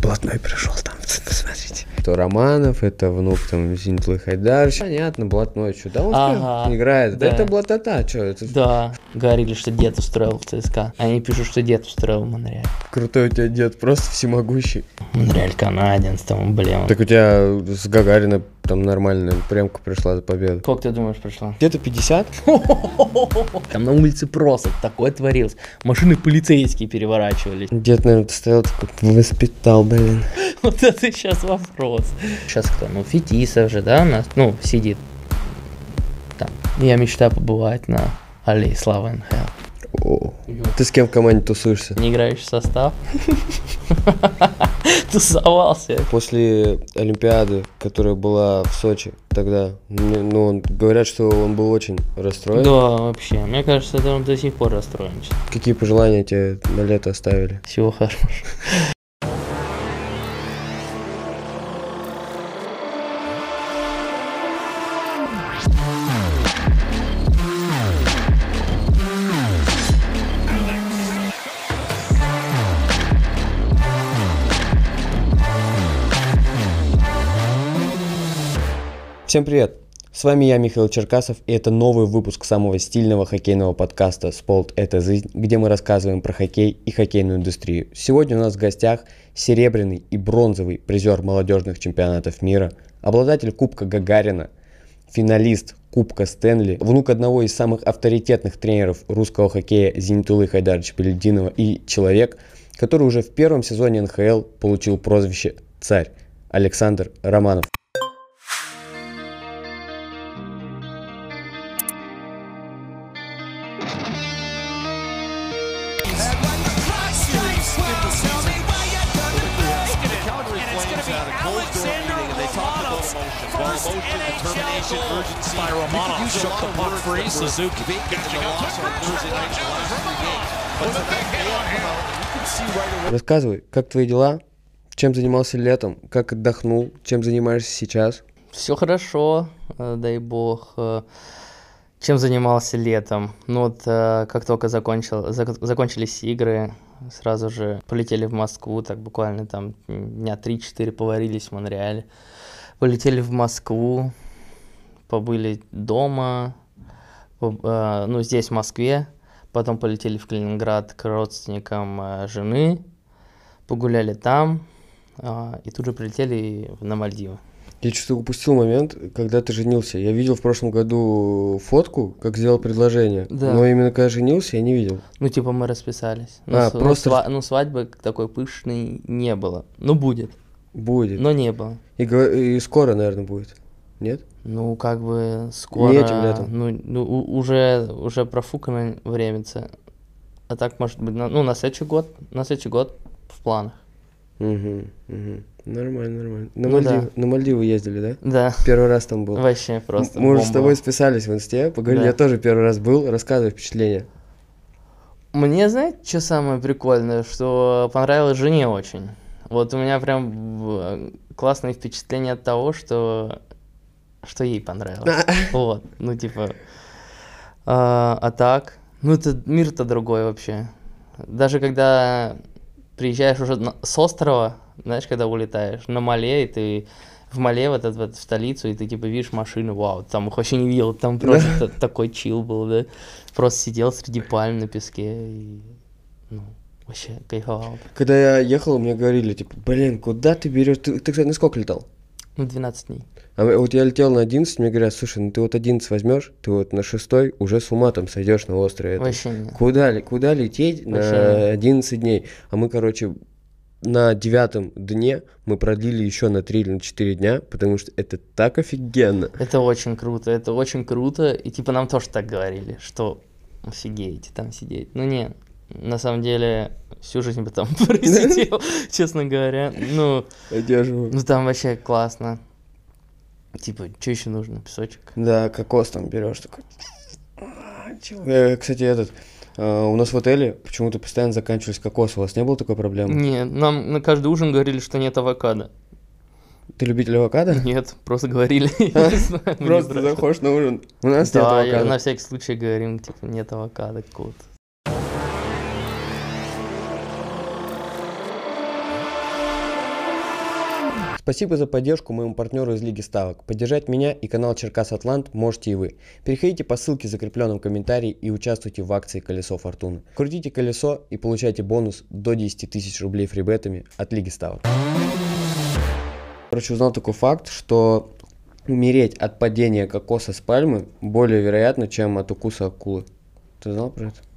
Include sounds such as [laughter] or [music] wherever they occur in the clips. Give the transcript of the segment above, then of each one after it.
блатной пришел там, [laughs] посмотрите. То Романов, это внук там Зенитлы Хайдар. Понятно, блатной, что да, он Ага, играет. Да. да. это блатота, что это Да, говорили, что дед устроил в ЦСКА. Они пишут, что дед устроил в Монреаль. крутой у тебя дед, просто всемогущий. Монреаль канадец, там, блин. Так у тебя с Гагарина там нормальная прямка пришла за победу. Сколько ты думаешь прошло? Где-то 50? [laughs] Там на улице просто такое творилось. Машины полицейские переворачивались. Дед, наверное, стоял такой, воспитал, блин. [laughs] Вот это сейчас вопрос. Сейчас кто? Ну, Фетисов же, да, у нас, ну, сидит там. Я мечтаю побывать на аллее славы НХЛ. О, Ты с кем в команде тусуешься? Не играющий состав. [laughs] Тусовался. После Олимпиады, которая была в Сочи тогда, ну, он- говорят, что он был очень расстроен. Да, вообще. Мне кажется, он до сих пор расстроен. Какие пожелания тебе на лето оставили? Всего хорошего. Всем привет! С вами я, Михаил Черкасов, и это новый выпуск самого стильного хоккейного подкаста «Спорт – это жизнь», где мы рассказываем про хоккей и хоккейную индустрию. Сегодня у нас в гостях серебряный и бронзовый призер молодежных чемпионатов мира, обладатель Кубка Гагарина, финалист Кубка Стэнли, внук одного из самых авторитетных тренеров русского хоккея Зенитулы Хайдаровича Белединова и человек, который уже в первом сезоне НХЛ получил прозвище «Царь» Александр Романов. Have come out and you can see right away. Рассказывай, как твои дела? Чем занимался летом? Как отдохнул? Чем занимаешься сейчас? Все хорошо, э, дай бог. Э, Чем занимался летом? Ну вот, э, как только закончил, зак- закончились игры, сразу же полетели в Москву, так буквально там дня 3-4 поварились в Монреале. Полетели в Москву, побыли дома, э, ну здесь, в Москве, потом полетели в Калининград к родственникам э, жены, погуляли там, а, и тут же прилетели на Мальдивы. Я что-то упустил момент, когда ты женился. Я видел в прошлом году фотку, как сделал предложение. Да. Но именно когда женился, я не видел. Ну, типа, мы расписались. Ну, А, ну, просто- сва- ну, свадьбы такой пышной не было. Ну, будет, Будет. но не было. И, и скоро, наверное, будет. Нет? Ну, как бы скоро... этим летом. Ну, ну, уже, уже профукано временце. А так, может быть, на, ну, на следующий год, на следующий год в планах. Угу, угу. Нормально, нормально. На, Ну Мальдивы, да. на Мальдивы ездили, да? Да, Первый раз там был. вообще просто Мы уже с тобой списались в инсте, поговорили. Да. Я тоже первый раз был. Рассказывай впечатления. Мне, знаете, что самое прикольное, что понравилось жене очень. Вот у меня прям в- классные впечатления от того, что что ей понравилось. Вот, ну типа. А, а так, ну это мир-то другой вообще. Даже когда приезжаешь уже на- с острова, знаешь, когда улетаешь на Мале, и ты в Мале, вот, этот вот в столицу, и ты типа видишь машины, вау, там их вообще не видел, там просто та- такой чил был, да. Просто сидел среди пальм на песке и, ну, вообще кайфовал. Когда я ехал, мне говорили, типа, блин, куда ты берешь? Ты, ты, кстати, на сколько летал? Ну, 12 дней. А вот я летел на 11, мне говорят, слушай, ну ты вот 11 возьмешь, ты вот на шестой уже с ума там сойдешь на острове. этом». Вообще не. Куда, куда лететь Вообще на 11 дней? А мы, короче, на девятом дне мы продлили еще на 3 или на 4 дня, потому что это так офигенно. Это очень круто, это очень круто. И типа нам тоже так говорили, что офигеете там сидеть. Ну не, на самом деле всю жизнь бы там [laughs] просидел, честно говоря. Ну, ну там вообще классно. Типа, что еще нужно? Песочек? Да, кокос там берешь такой. Э, Кстати, этот, э, у нас в отеле почему-то постоянно заканчивались кокосы. У вас не было такой проблемы? Нет, нам на каждый ужин говорили, что нет авокадо. Ты любитель авокадо? Нет, просто говорили. [laughs] Просто заходишь на ужин. У нас нет Да, авокадо. на всякий случай говорим, типа, нет авокадо какого-то. Спасибо за поддержку моему партнеру из Лиги Ставок. Поддержать меня и канал Черкас Атлант можете и вы. Переходите по ссылке в закрепленном комментарии и участвуйте в акции «Колесо Фортуны». Крутите колесо и получайте бонус до 10 тысяч рублей фрибетами от Лиги Ставок. Короче, узнал такой факт, что умереть от падения кокоса с пальмы более вероятно, чем от укуса акулы. Ты знал про это?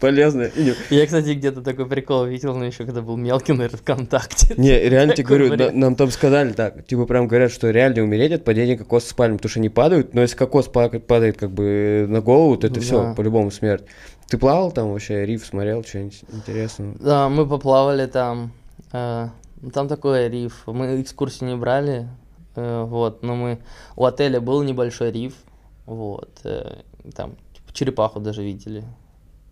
Полезно. Я, кстати, где-то такой прикол видел, но еще когда был мелкий, наверное, ВКонтакте. Не, реально тебе [laughs] говорю, нам там сказали так, типа прям говорят, что реально умереть от падения кокоса с пальмы, потому что они падают, но если кокос па- падает как бы на голову, то это все, Да. по-любому смерть. Ты плавал там вообще, риф смотрел, что-нибудь интересного? Да, мы поплавали там. э, ну, там такой риф. Мы экскурсии не брали, э, вот, но мы... У отеля был небольшой риф, вот. э, там типа, черепаху даже видели.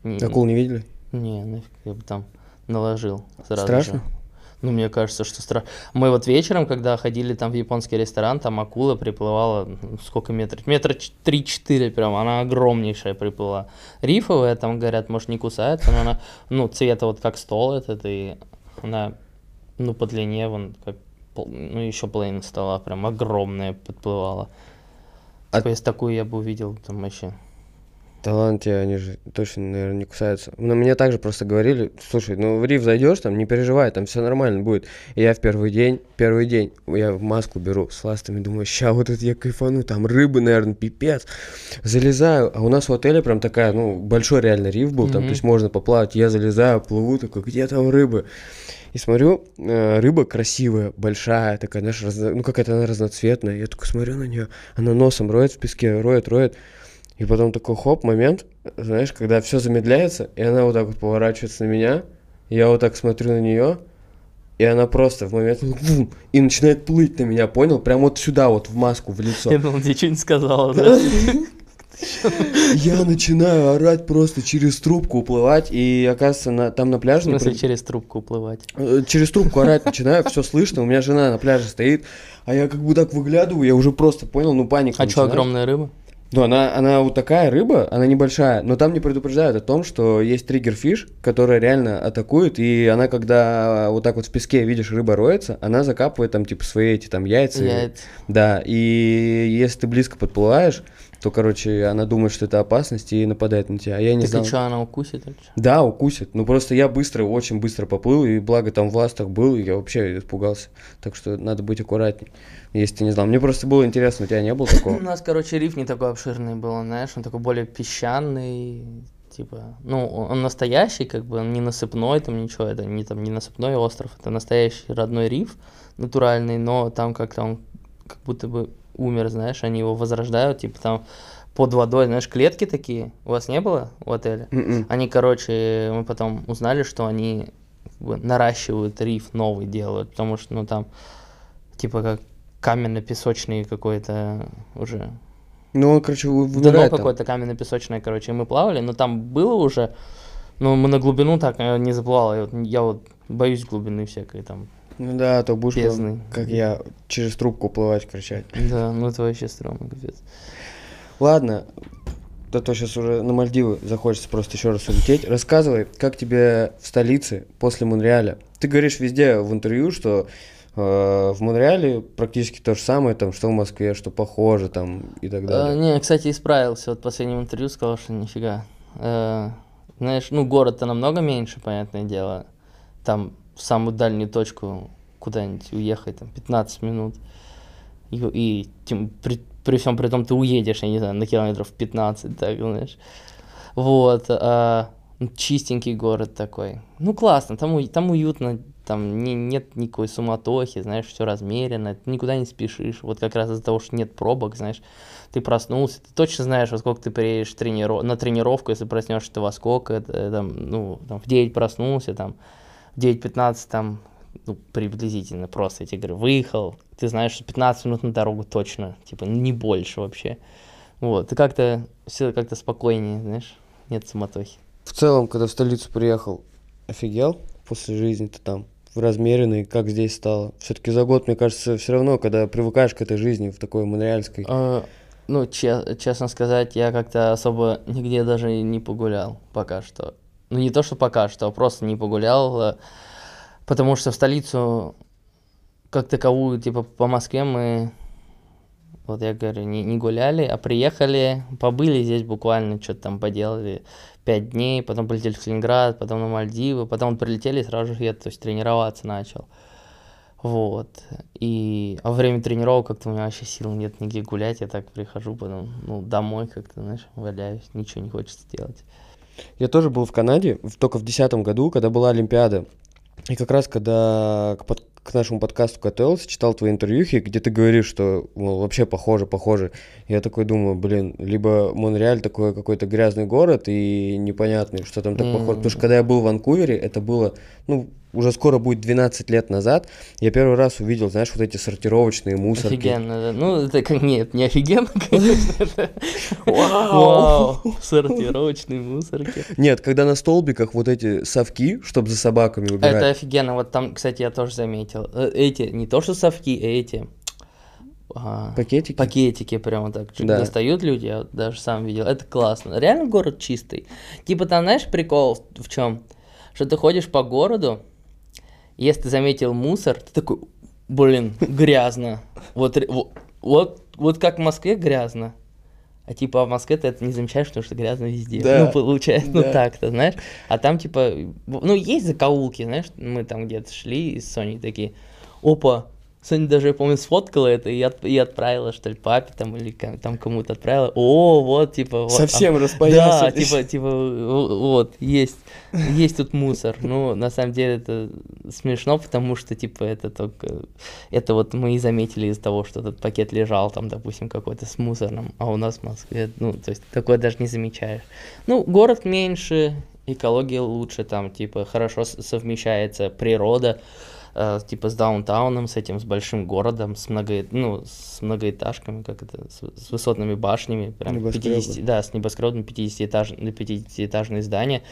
Не- Акул не видели? Не, нафиг, я бы там наложил сразу Страшно? же. Ну, мне кажется, что страшно. Мы вот вечером, когда ходили там в японский ресторан, там акула приплывала, ну, сколько метров? Метра 3-4 прям, она огромнейшая приплыла. Рифовая, там, говорят, может, не кусается, но она, ну, цвета вот как стол этот, и она, ну, по длине, вон, как, ну, еще половина стола, прям огромная подплывала. А- Типа, если такую я бы увидел, там вообще... Таланты, они же точно, наверное, не кусаются. Но мне также просто говорили, слушай, ну в риф зайдешь, там не переживай, там все нормально будет. И я в первый день, первый день, я в маску беру с ластами, думаю, ща вот это я кайфану, там рыбы, наверное, пипец. Залезаю, а у нас в отеле прям такая, ну, большой реально риф был, там, то есть можно поплавать. Я залезаю, плыву, такой, где там рыбы? И смотрю, э, рыба красивая, большая, такая, знаешь, разно- ну какая-то она разноцветная. Я такой смотрю на нее, она носом роет в песке, роет, роет. И потом такой хоп, момент, знаешь, когда все замедляется, и она вот так вот поворачивается на меня, я вот так смотрю на нее, и она просто в момент вум, и начинает плыть на меня, понял? Прям вот сюда, вот в маску, в лицо. Я думал, тебе что-нибудь сказала, да? [laughs] Я начинаю орать просто через трубку уплывать, и оказывается, на, там на В пляже... не смысле, про- через трубку уплывать. Э, Через трубку орать начинаю, все слышно, у меня жена на пляже стоит, а я как бы так выглядываю, я уже просто понял, ну паника А что, огромная рыба? Ну, она, она вот такая рыба, она небольшая, но там не предупреждают о том, что есть триггер-фиш, которая реально атакует, и она, когда вот так вот в песке, видишь, рыба роется, она закапывает там, типа, свои эти там яйца. Яйца. Да, и если ты близко подплываешь, то, короче, она думает, что это опасность и нападает на тебя. А я не Так знал. что, она укусит или что? Да, укусит. Ну, просто я быстро, очень быстро поплыл, и благо там в ластах был, и я вообще испугался. Так что надо быть аккуратней, если ты не знал. Мне просто было интересно, у тебя не было [clears throat] У такого? нас, короче, риф не такой обширный был, знаешь, он такой более песчаный, типа, ну, он настоящий, как бы, он не насыпной, там ничего, это не там не насыпной остров, это настоящий родной риф, натуральный, но там как-то он как будто бы умер, знаешь, они его возрождают, типа там под водой, знаешь, клетки такие, у вас не было в отеле? Мгм. Они, короче, мы потом узнали, что они как бы наращивают риф новый делают, потому что, ну, там, типа, как каменно-песочный какой-то уже... Ну, он, короче, вы- Дно вымирает там. какое-то каменно-песочное, короче, и мы плавали, но там было уже, но мы на глубину так э, не заплывал, я вот, я вот боюсь глубины всякой там. Ну да, то будешь, Бездны. как я, через трубку уплывать, кричать. Да, ну это вообще стрёмно, капец. Ладно, да то сейчас уже на Мальдивы захочется просто еще раз улететь. Рассказывай, как тебе в столице после Монреаля? Ты говоришь везде в интервью, что э, в Монреале практически то же самое, там, что в Москве, что похоже, там, и так А, далее. не, кстати, исправился. Вот в последнем интервью сказал, что нифига. Э, знаешь, ну город-то намного меньше, понятное дело. Там в самую дальнюю точку куда-нибудь уехать, там 15 минут. И, и тем, при, при всем при том ты уедешь, я не знаю, на километров 15, так, знаешь. Вот. а, ну, чистенький город такой. Ну, классно, там, у- там уютно, там не, нет никакой суматохи, знаешь, все размеренно, ты никуда не спешишь. Вот как раз из-за того, что нет пробок, знаешь, ты проснулся, ты точно знаешь, во сколько ты приедешь трениров... на тренировку, если проснешься ты во сколько, это, там, ну, там, в 9 проснулся, там, 9.15 там, ну, приблизительно просто, я тебе говорю, выехал, ты знаешь, что 15 минут на дорогу точно, типа, не больше вообще. Вот, и как-то все как-то спокойнее, знаешь, нет суматохи. В целом, когда в столицу приехал, офигел после жизни-то там? В размеренной, как здесь стало? Все-таки за год, мне кажется, все равно, когда привыкаешь к этой жизни в такой монреальской. А, ну, че- честно сказать, я как-то особо нигде даже не погулял пока что. Ну, не то, что пока что, а просто не погулял, э, потому что в столицу как таковую, типа, по Москве мы, вот я говорю, не, не гуляли, а приехали, побыли здесь буквально, что-то там поделали пять дней, потом полетели в Калининград, потом на Мальдивы, потом прилетели и сразу же я, то есть, тренироваться начал. Вот. И во время тренировок как-то у меня вообще сил нет нигде гулять. Я так прихожу потом, ну, домой как-то, знаешь, валяюсь, ничего не хочется делать. Я тоже был в Канаде, только в 2010 году, когда была Олимпиада. И как раз, когда к, под- к нашему подкасту готовился, читал твои интервьюхи, где ты говоришь, что мол, вообще похоже, похоже. Я такой думаю, блин, либо Монреаль такой какой-то грязный город и непонятный, что там так похоже. Потому что когда я был в Ванкувере, это было, ну, уже скоро будет 12 лет назад, я первый раз увидел, знаешь, вот эти сортировочные мусорки. Офигенно, да. Ну, это как, нет, не офигенно, [laughs] конечно. Вау! Сортировочные мусорки. Нет, когда на столбиках вот эти совки, чтобы за собаками убирать. Это офигенно. Вот там, кстати, я тоже заметил. Э, Эти, не то что совки, а эти а, Пакетики? пакетики прямо так Да. достают люди, я даже сам видел. Это классно. Реально город чистый. Типа там, знаешь, прикол в чем? Что ты ходишь по городу, если ты заметил мусор, ты такой, блин, грязно. Вот, вот, вот как в Москве грязно. А типа в Москве ты это не замечаешь, потому что грязно везде. Да. Ну, получается, ну Да. так-то, знаешь. А там типа, ну, есть закоулки, знаешь, мы там где-то шли с Соней такие, опа, Соня даже, я помню, сфоткала это и, от- и отправила, что ли, папе там или там кому-то отправила. О, вот, типа, вот. Совсем а- Да, распоясались. типа, типа, вот, есть, есть тут мусор. Ну, на самом деле это смешно, потому что, типа, это только, это вот мы и заметили из-за того, что этот пакет лежал там, допустим, какой-то с мусорным, а у нас в Москве, ну, то есть такое даже не замечаешь. Ну, город меньше, экология лучше, там, типа, хорошо совмещается природа, э, типа, с даунтауном, с этим, с большим городом, с, много, ну, с многоэтажками, как это, с, с высотными башнями, прям Небоскребы. 50, да, с небоскребами 50-этажные, 50-этажные здания,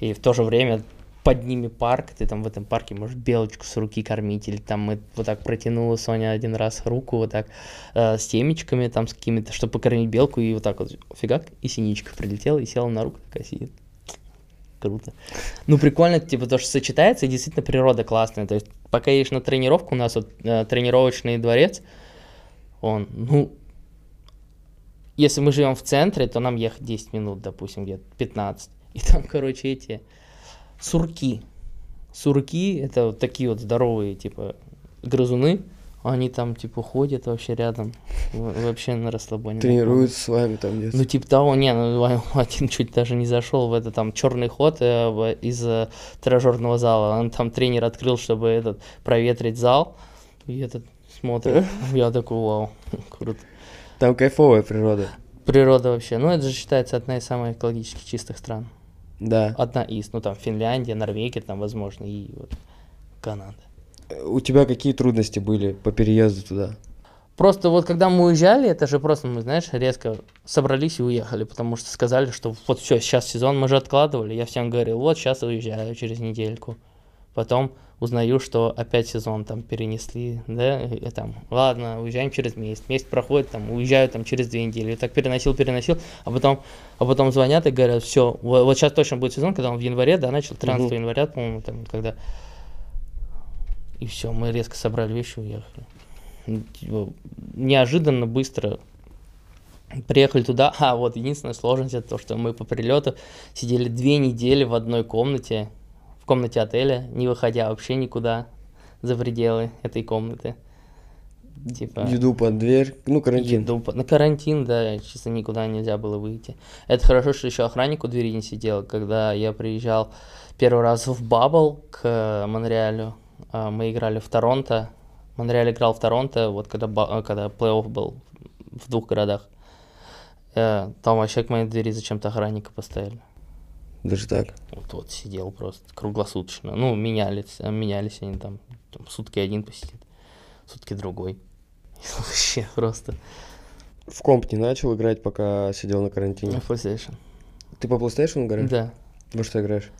и в то же время под ними парк, ты там в этом парке можешь белочку с руки кормить, или там мы вот так протянула Соня один раз руку вот так э, с темечками там с какими-то, чтобы покормить белку, и вот так вот фигак, и синичка прилетела и села на руку, такая сидит. Круто. Ну, прикольно, типа, то, что сочетается, и действительно природа классная. То есть, пока едешь на тренировку, у нас вот э, тренировочный дворец, он, ну, если мы живем в центре, то нам ехать 10 минут, допустим, где-то 15. [laughs] И там, короче, эти сурки. Сурки — это вот такие вот здоровые, типа, грызуны. Они там, типа, ходят вообще рядом. Вообще на расслабоне. Тренируются с вами там где-то. Ну, типа того, не, ну, [laughs] один чуть даже не зашел в это там черный ход э, из э, тренажерного зала. Он там тренер открыл, чтобы этот проветрить зал. И этот смотрит. [laughs] Я такой, вау, круто. Там кайфовая природа. Природа вообще. Ну, это же считается одна из самых экологически чистых стран. Да. Одна из. Ну, там Финляндия, Норвегия, там, возможно, и вот Канада. У тебя какие трудности были по переезду туда? Просто вот когда мы уезжали, это же просто мы, знаешь, резко собрались и уехали, потому что сказали, что вот все, сейчас сезон, мы же откладывали. Я всем говорил, вот сейчас уезжаю через недельку. Потом узнаю, что опять сезон там перенесли, да, и там, ладно, уезжаем через месяц. Месяц проходит, там, уезжаю там через две недели. И так переносил, переносил, а потом, а потом звонят и говорят, все, вот, сейчас точно будет сезон, когда он в январе, да, начал, 13 Мгм. января, по-моему, там, когда... И все, мы резко собрали вещи и уехали. Ну, типа, неожиданно быстро приехали туда. [laughs] А, вот единственная сложность это то, что мы по прилету сидели две недели в одной комнате, в комнате отеля, не выходя вообще никуда за пределы этой комнаты. Типа, Еду под дверь. Ну, карантин. еду по- на карантин, да, чисто никуда нельзя было выйти. Это хорошо, что еще охранник у двери не сидел. Когда я приезжал первый раз в Бабл к Монреалю, мы играли в Торонто. Монреаль играл в Торонто, вот когда, э, когда плей-офф был в двух городах. Э, Там вообще к моей двери зачем-то охранника поставили. Даже так. Вот, вот сидел просто круглосуточно. Ну, менялись, э, менялись они там. там сутки один посидит, сутки другой. [laughs] Вообще просто. В комп не начал играть, пока сидел на карантине. В PlayStation. Ты по PlayStation играешь? Да. Во что играешь?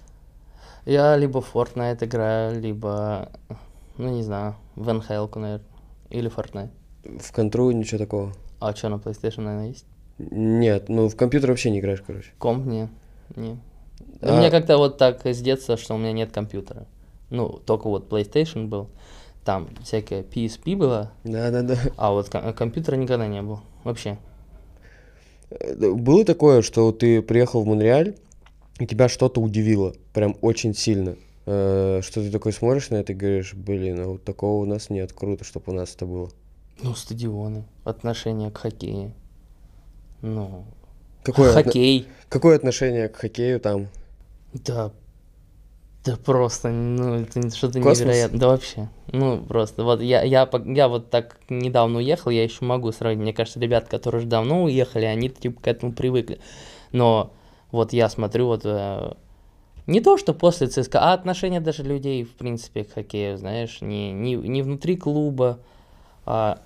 Я либо в Fortnite играю, либо, ну не знаю, в NHL, наверное, или Fortnite. В контру ничего такого. А что, на PlayStation, наверное, есть? Нет, ну в компьютер вообще не играешь, короче. Комп? Не. не. А- У меня как-то вот так с детства, что у меня нет компьютера. Ну, только вот PlayStation был. там всякая PSP была, Да-да-да. а вот ком- компьютера никогда не было. Вообще. Э, Было такое, что ты приехал в Монреаль, и тебя что-то удивило, прям очень сильно. Э, Что ты такой смотришь на это и говоришь, блин, а вот такого у нас нет, круто, чтобы у нас это было. Ну, стадионы, отношение к хоккею. Ну, Какое, отно- хоккей. какое отношение к хоккею там? Да, да просто, ну, это что-то невероятное. Да вообще, ну, просто, вот я, я, я вот так недавно уехал, я еще могу сравнить. Мне кажется, ребят, которые уже давно уехали, они типа к этому привыкли. Но вот я смотрю, вот э, не то, что после ЦСКА, а отношение даже людей, в принципе, к хоккею, знаешь, не, не, не внутри клуба, а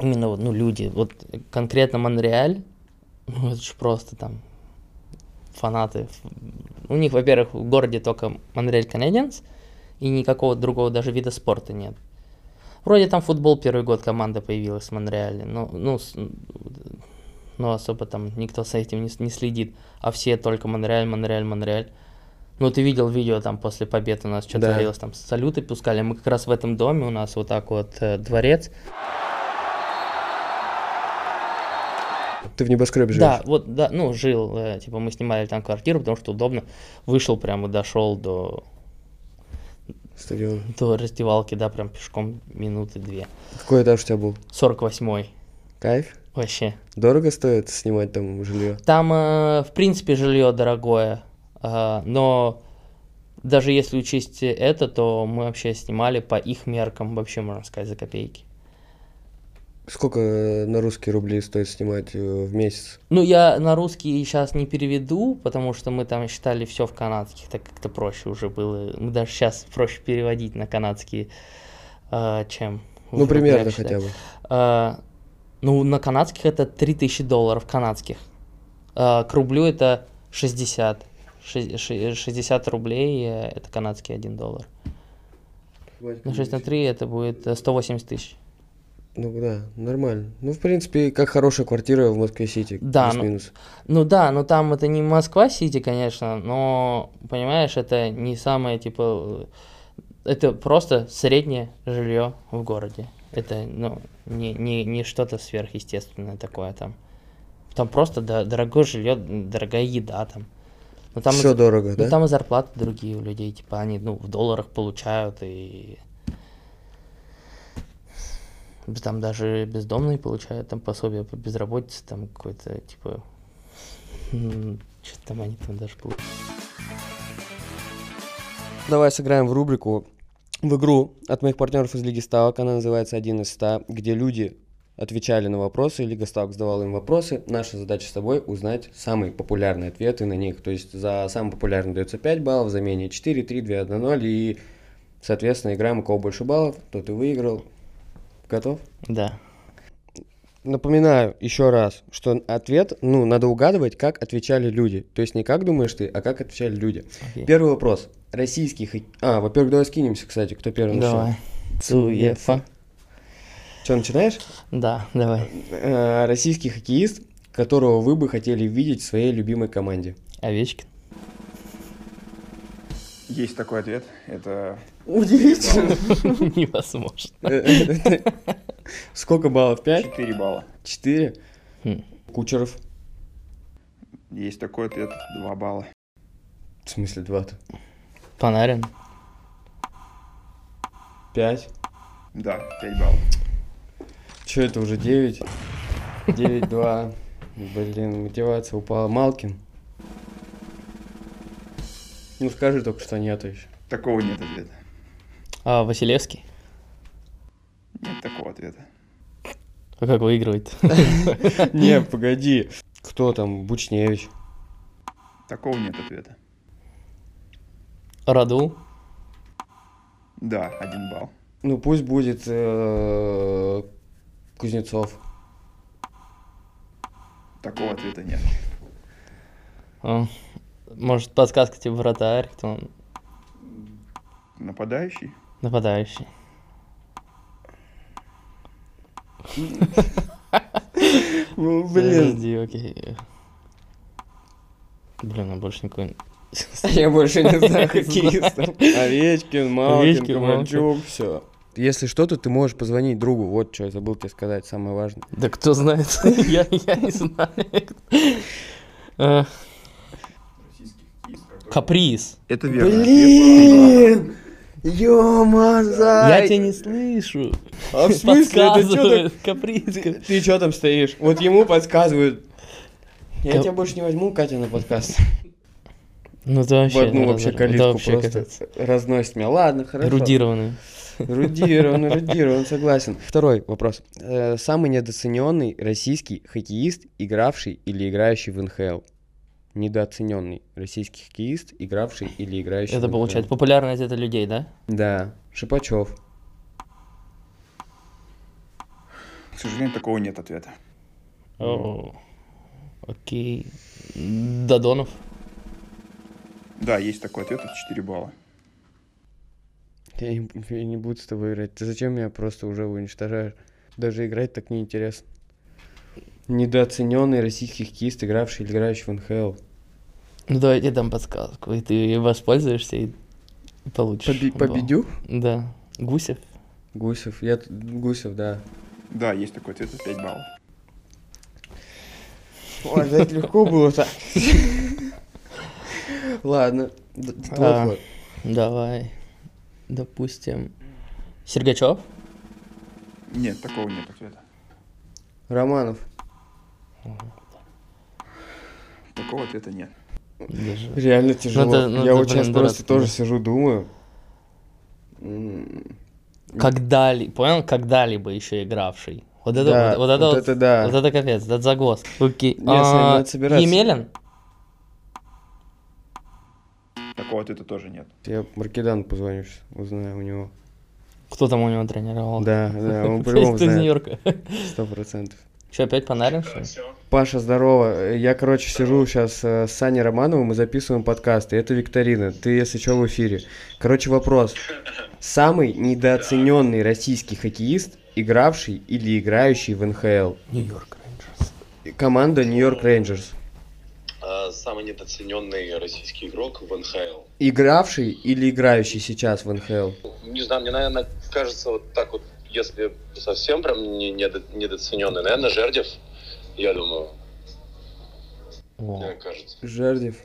именно ну, люди. Вот конкретно Монреаль, ну, это же просто там фанаты. У них, во-первых, в городе только Монреаль Canadiens, и никакого другого даже вида спорта нет. Вроде там футбол первый год команда появилась в Монреале, но, ну, но особо там никто с этим не, не следит, а все только Монреаль, Монреаль, Монреаль. Ну, ты видел видео там после победы у нас что Да. творилось, там салюты пускали. Мы как раз в этом доме, у нас вот так вот э, дворец. Ты в небоскребе живешь? Да, вот, да, ну, жил, э, типа, мы снимали там квартиру, потому что удобно. Вышел прям и дошел до, Стадион. до раздевалки, да, прям пешком минуты две. Какой этаж у тебя был? 48-й, Кайф? Вообще. Дорого стоит снимать там жилье? Там, э, в принципе, жилье дорогое, а, но даже если учесть это, то мы вообще снимали по их меркам, вообще, можно сказать, за копейки. Сколько э, на русские рубли стоит снимать э, в месяц? Ну, я на русский сейчас не переведу, потому что мы там считали все в канадских, так как-то проще уже было. Мы даже сейчас проще переводить на канадские, а, чем... Ну, примерно хотя бы. А, ну, на канадских это 3000 долларов канадских. А, к рублю это 60. Ши- ши- 60 рублей э, это канадский 1 доллар. На 6 на 3 это будет э, 180 тысяч. Ну да, нормально. Ну, в принципе, как хорошая квартира в Москве-Сити. Да, ну, плюс-минус. Ну да, но там это не Москва-Сити, конечно, но, понимаешь, это не самое, типа, э, это просто среднее жилье в городе. Это, ну, не, не, не что-то сверхъестественное такое там. Там просто да, дорогое жилье, дорогая еда там. Но там, и Все за- дорого, ну, да? там и зарплаты другие у людей, типа, они, ну, в долларах получают, и там даже бездомные получают там пособие по безработице, там какой-то, типа, что там они там даже получают. Давай сыграем в рубрику, в игру от моих партнеров из Лиги Ставок. Она называется «Один из ста», где люди отвечали на вопросы, Лига Ставок задавала им вопросы. Наша задача с тобой узнать самые популярные ответы на них. То есть за самый популярный дается 5 баллов, за менее 4, 3, 2, 1, 0. И, соответственно, играем, у кого больше баллов, тот и выиграл. Готов? Да. Напоминаю еще раз, что ответ, ну, надо угадывать, как отвечали люди. То есть не как думаешь ты, а как отвечали люди. Окей. Первый вопрос. Российский хок- А, во-первых, давай скинемся, кстати, кто первый начнет. Давай. Цуефа. Что, начинаешь? Да, давай. Э, Российский хоккеист, которого вы бы хотели видеть в своей любимой команде. Овечкин. Есть такой ответ. Это Удивительно. [laughs] Невозможно. [laughs] Сколько баллов? 5? 4 балла. 4? Хм. Кучеров. Есть такой ответ. 2 балла. В смысле 2-то? Панарин. 5? Да, 5 баллов. Че это уже 9? 9-2. Блин, мотивация упала. Малкин. Ну скажи только, что нету еще. Такого нет ответа. А, Василевский. Нет такого ответа. А как выигрывает? [laughs] Не, погоди. Кто там? Бучневич. Такого нет ответа. Радул. Да, 1 балл. Ну пусть будет э, Кузнецов. Такого ответа нет. А, Может, подсказка типа вратарь, кто он? Нападающий? Нападающий. Ну блин. Подожди, окей. Блин, а больше никакой... Я больше не знаю хоккеистов. Овечкин, Малкин, Ковальчук, все. Если что-то, ты можешь позвонить другу. Вот что я забыл тебе сказать, самое важное. Да кто знает, [laughs] я, я не знаю. Каприз. Это верно. Блин! Ё-ма, Я тебя не слышу. А в смысле? Это чё Подсказывает. Каприз. Ты, ты что там стоишь? Вот ему подсказывают. Я Ка- тебя больше не возьму, Катя, на подкаст. Ну это В вообще... одну разорвано. вообще Это калитку вообще просто капец. разносит меня. Ладно, хорошо. Эрудированный. Эрудирован, эрудирован, согласен. Второй вопрос. Э, Самый недооцененный российский хоккеист, игравший или играющий в НХЛ? Недооцененный российский хоккеист, игравший или играющий Это получается популярность это людей, да? Да, Шипачев. К сожалению, такого нет ответа. О, Окей. Додонов. Да, есть такой ответ, это 4 балла. Я не, я не буду с тобой играть. Ты зачем меня просто уже уничтожаешь? Даже играть так неинтересно. Недооцененный российский хоккеист, игравший или играющий в НХЛ. Ну давай я тебе дам подсказку, и ты воспользуешься и получишь. Поби- балл. победю? Да. Гусев. Гусев. Я Гусев, да. Да, есть такой ответ, это 5 баллов. Ой, это легко было так. Ладно, твой А. Давай. Допустим. Сергачев. Нет, такого нет ответа. Романов. Такого ответа нет. Даже. Реально тяжело. это- ну Я вот сейчас просто дурацкий, тоже да. сижу, думаю. Когда-либо, понял, когда-либо еще игравший. Вот это, Да, вот, вот это, вот вот- это да. вот это капец, это загвоздка. Окей. Не, Сань, А, надо собираться. Емелин? Такого ответа тоже нет. Я Маркидану позвоню узнаю у него. Кто там у него тренировал? Да, да, он [laughs] по-любому знает. Нью-Йорка. Сто процентов. Че, опять Панарин, что ли? Паша, здорово. Я, короче, сижу сейчас с Саней Романовым и записываем подкаст. И это викторина. Ты, если что, в эфире. Короче, вопрос. Самый недооцененный российский хоккеист, игравший или играющий в НХЛ? Нью-Йорк Рейнджерс. Команда Нью-Йорк Рейнджерс. А, самый недооцененный российский игрок в НХЛ. Игравший или играющий сейчас в НХЛ? Не знаю, мне, наверное, кажется, вот так вот, если совсем прям не, недо- недооцененный, наверное, Жердев, я думаю, О. мне кажется. Жердев.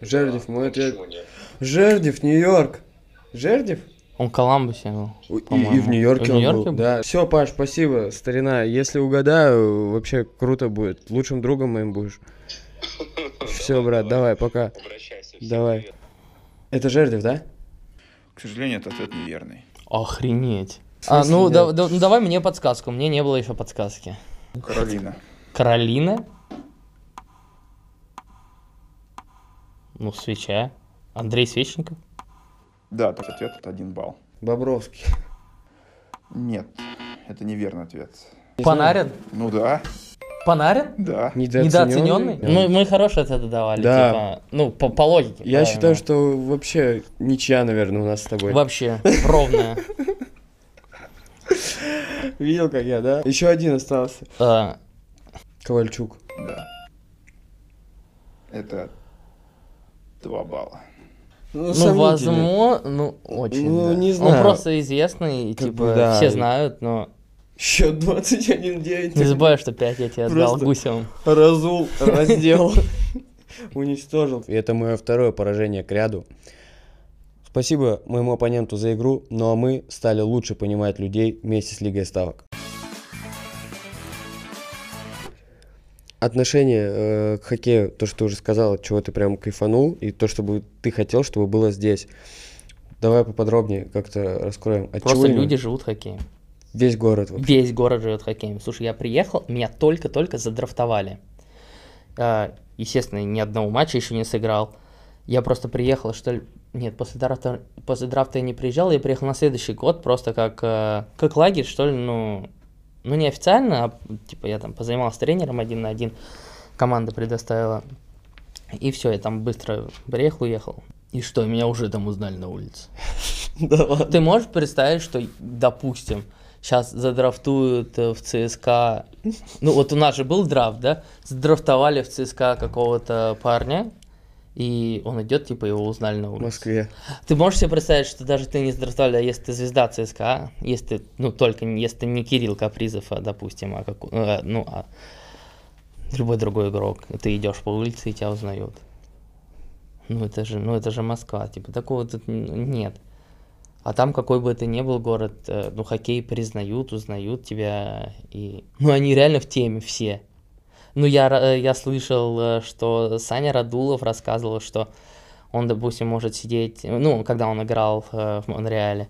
Жердев, Да, мой ну, ответ. Жердев, Нью-Йорк. Жердев? Он в Коламбусе был. И, и в Нью-Йорке В он Нью-Йорке был. был? Да. Все, Паш, спасибо, старина. Если угадаю, вообще круто будет. Лучшим другом моим будешь. [laughs] Все, брат, давай, пока. Давай. Это Жердев, да? К сожалению, этот ответ неверный. Охренеть. А, ну, да- да- ну давай мне подсказку, мне не было еще подсказки. Каролина. Каролина? Ну, свеча. Андрей Свечников? Да, тот ответ это один балл. Бобровский. Нет, это неверный ответ. Не знаю. Панарин? Ну да, Панарин? да. Недооцененный? Да. Ну, мы хорошие ответы давали, Да. типа, ну, по, по логике. Я правильно. считаю, что вообще ничья, наверное, у нас с тобой. Вообще, ровная. [laughs] Видел, как я, да? Еще один остался. А, Ковальчук. Да. Это два балла. Ну, Ну, возможно, ну, очень, Ну, да. не Он знаю. просто известный, Как типа, бы, да. все знают, но Счет 21-9. не забывай, что 5 я тебе отдал Гусевым. Разул, раздел, [laughs] уничтожил. И это мое второе поражение к ряду. Спасибо моему оппоненту за игру, ну а мы стали лучше понимать людей вместе с Лигой Ставок. Отношение э, к хоккею, то, что ты уже сказал, от чего ты прям кайфанул, и то, чтобы ты хотел, чтобы было здесь. Давай поподробнее как-то раскроем. От чего Просто именно? люди живут хоккеем. Весь город вообще. Весь город живет хоккеем. Слушай, я приехал, меня только-только задрафтовали. А, Естественно, ни одного матча еще не сыграл. Я просто приехал, что ли... Нет, после драфта, после драфта я не приезжал, я приехал на следующий год просто как, э, как лагерь, что ли, ну... Ну, не официально, а типа я там позанимался тренером один на один, команда предоставила. И все, я там быстро приехал, уехал. И что, меня уже там узнали на улице. [laughs] Ты можешь представить, что, допустим, сейчас задрафтуют э, в ЦСКА, [laughs] ну вот у нас же был драфт, да, задрафтовали в ЦСКА какого-то парня, И он идет, типа его узнали на В улице. Москве. Ты можешь себе представить, что даже ты не здравствуй, а если ты звезда ЦСКА, если ты, ну, только если ты не Кирилл Капризов, а, допустим, а как, э, ну, а любой другой игрок, ты идешь по улице и тебя узнают. Ну, это же, ну, это же Москва, типа, такого тут нет. А там, какой бы это ни был город, э, ну, хоккей признают, узнают тебя, и... Ну, они реально в теме все. Ну, я, э, я слышал, э, что Саня Радулов рассказывал, что он, допустим, может сидеть, ну, когда он играл э, в Монреале,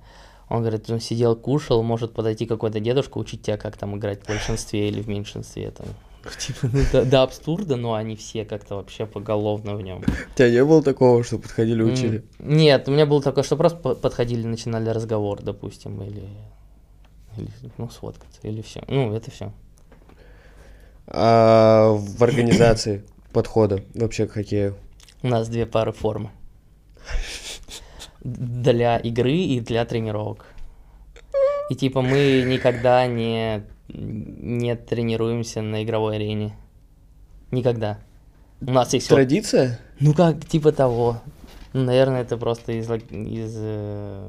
он говорит, он сидел, кушал, может подойти какой-то дедушка, учить тебя, как там играть в большинстве или в меньшинстве. Там. [laughs] Типа, ну, до, до абсурда, но они все как-то вообще поголовно в нем. У тебя не было такого, что подходили, учили? Нет, у меня было такое, что просто по- подходили, начинали разговор, допустим, или, или ну, сфоткаться, или все. Ну, это все. А в организации [coughs] подхода вообще к хоккею? У нас две пары формы. Для игры и для тренировок. И типа мы никогда не, не тренируемся на игровой арене. Никогда. У нас есть... вот- Традиция? Ну как, типа того. Наверное, это просто из... из э,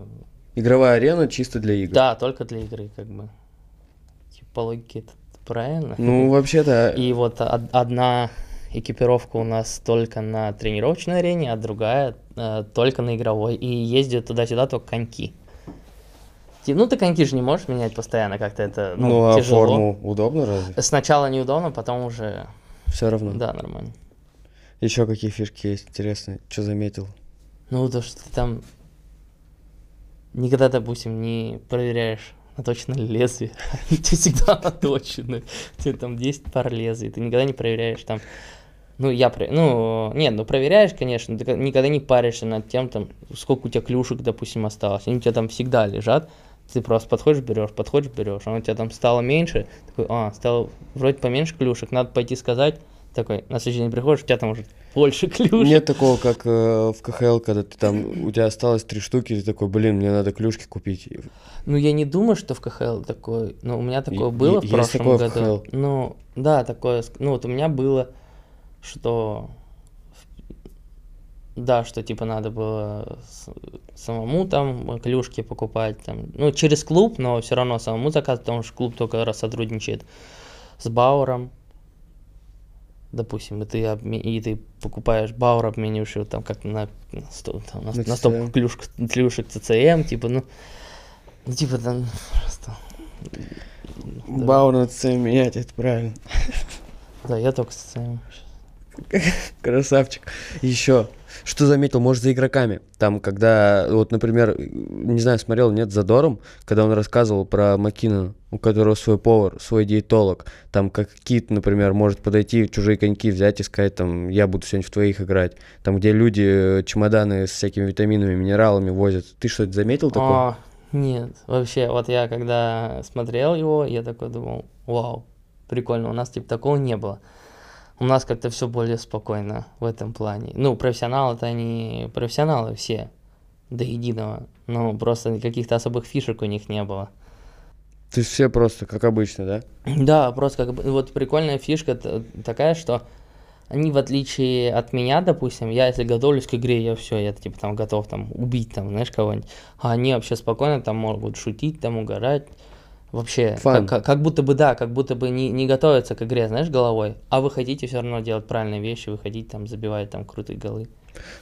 Игровая арена чисто для игр. Да, только для игры, как бы. Типа, по логике это правильно. Ну, вообще-то, И вот од- одна экипировка у нас только на тренировочной арене, а другая э, только на игровой. И ездят туда-сюда только коньки. Ну, ты коньки же не можешь менять постоянно, как-то это ну, ну, а тяжело. форму удобно разве? Сначала неудобно, потом уже, Все равно. да, нормально. Еще какие фишки есть интересные? Что заметил? Ну, то, что ты там никогда, допустим, не проверяешь, наточено лезвие. [laughs] Тебя всегда наточены. У тебя там 10 пар лезвий. Ты никогда не проверяешь там... Ну, я... про- Ну, нет, ну проверяешь, конечно, ты никогда не паришься над тем, там, сколько у тебя клюшек, допустим, осталось. Они у тебя там всегда лежат. Ты просто подходишь, берешь, подходишь, берешь. А у тебя там стало меньше. Такой, а, стало вроде поменьше клюшек, надо пойти сказать. Такой, на следующий день приходишь, у тебя там уже больше [laughs] клюшек. Нет такого, как э, в КХЛ, когда ты там, у тебя осталось три штуки, и ты такой, блин, мне надо клюшки купить. Ну, я не думаю, что в КХЛ такое. Ну, у меня такое И- было и- в прошлом такое в году. КХЛ? Ну, да, такое. Ну, вот у меня было, что. в- Да, что типа надо было самому там клюшки покупать. Там, ну, через клуб, но все равно самому заказывать, потому что клуб только раз сотрудничает с Бауэром. Допустим, и ты, обме- и ты покупаешь Бауэр, обмениваешь его там как на, на, сто- там, на, На на клюшек, клюшек ЦЦМ, типа, ну, ну, типа там просто... Да. Бауэр надо ЦМ менять, это правильно. Да, я только ЦЦМ. Красавчик. Еще, что заметил, может, за игроками. Там, когда, вот, например, не знаю, смотрел, нет, Задором, когда он рассказывал про Макина, у которого свой повар, свой диетолог. Там, как Кит, например, может подойти чужие коньки, взять и сказать, там, я буду сегодня в твоих играть. Там, где люди э, чемоданы с всякими витаминами, минералами возят. Ты что-то заметил такое? А, нет, вообще, вот я когда смотрел его, я такой думал, вау, прикольно, у нас типа такого не было. У нас как-то все более спокойно в этом плане. Ну, профессионалы-то они профессионалы все, до единого. Ну, просто каких-то особых фишек у них не было. То есть все просто, как обычно, да? Да, просто как бы, вот прикольная фишка такая, что они, в отличие от меня, допустим, я если готовлюсь к игре, я все, я типа там готов там убить там, знаешь, кого-нибудь. А они вообще спокойно там могут шутить, там угорать. Вообще, Фан. как, как- будто бы, да, как будто бы не, не готовятся к игре, знаешь, головой. А вы хотите все равно делать правильные вещи, вы хотите там забивать там крутые голы.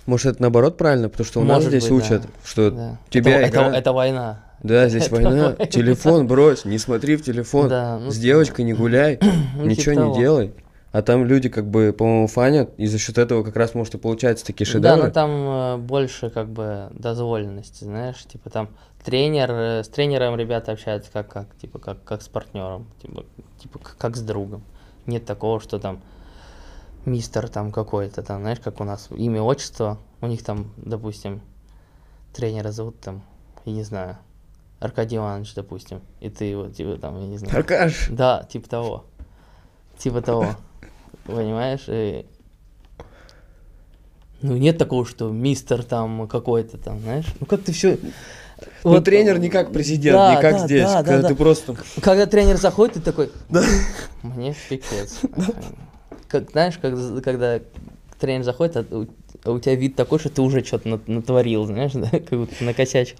Может, это наоборот правильно? Потому что у нас Может здесь быть, учат, да. что Да. тебя это, игра- это, это война. Да, здесь война. [laughs] Телефон брось, не смотри в телефон. Да, ну, С девочкой не гуляй, [clears throat] ну, ничего типа не того. делай. А там люди как бы, по-моему, фанят, и за счет этого как раз, может, и получаются такие Да, шедевры. но там э, больше как бы дозволенности, знаешь, типа там тренер, э, с тренером ребята общаются как, как, типа как, как с партнером, типа, типа к- как с другом. Нет такого, что там мистер там какой-то, там, знаешь, как у нас имя, отчество, у них там, допустим, тренера зовут там, я не знаю, Аркадий Иванович, допустим, и ты его, типа, там, я не знаю. Аркаш, Да, типа того. Типа того. Понимаешь? И... Ну, нет такого, что мистер там какой-то там, знаешь? Ну, как ты все... ну тренер не как президент, Да, не как да, здесь, да, да, когда да. ты просто... Когда тренер заходит, ты такой... Мне пипец. Как, знаешь, как, когда тренер заходит, а у- а у тебя вид такой, что ты уже что-то на- натворил, знаешь, да, как будто накосячил.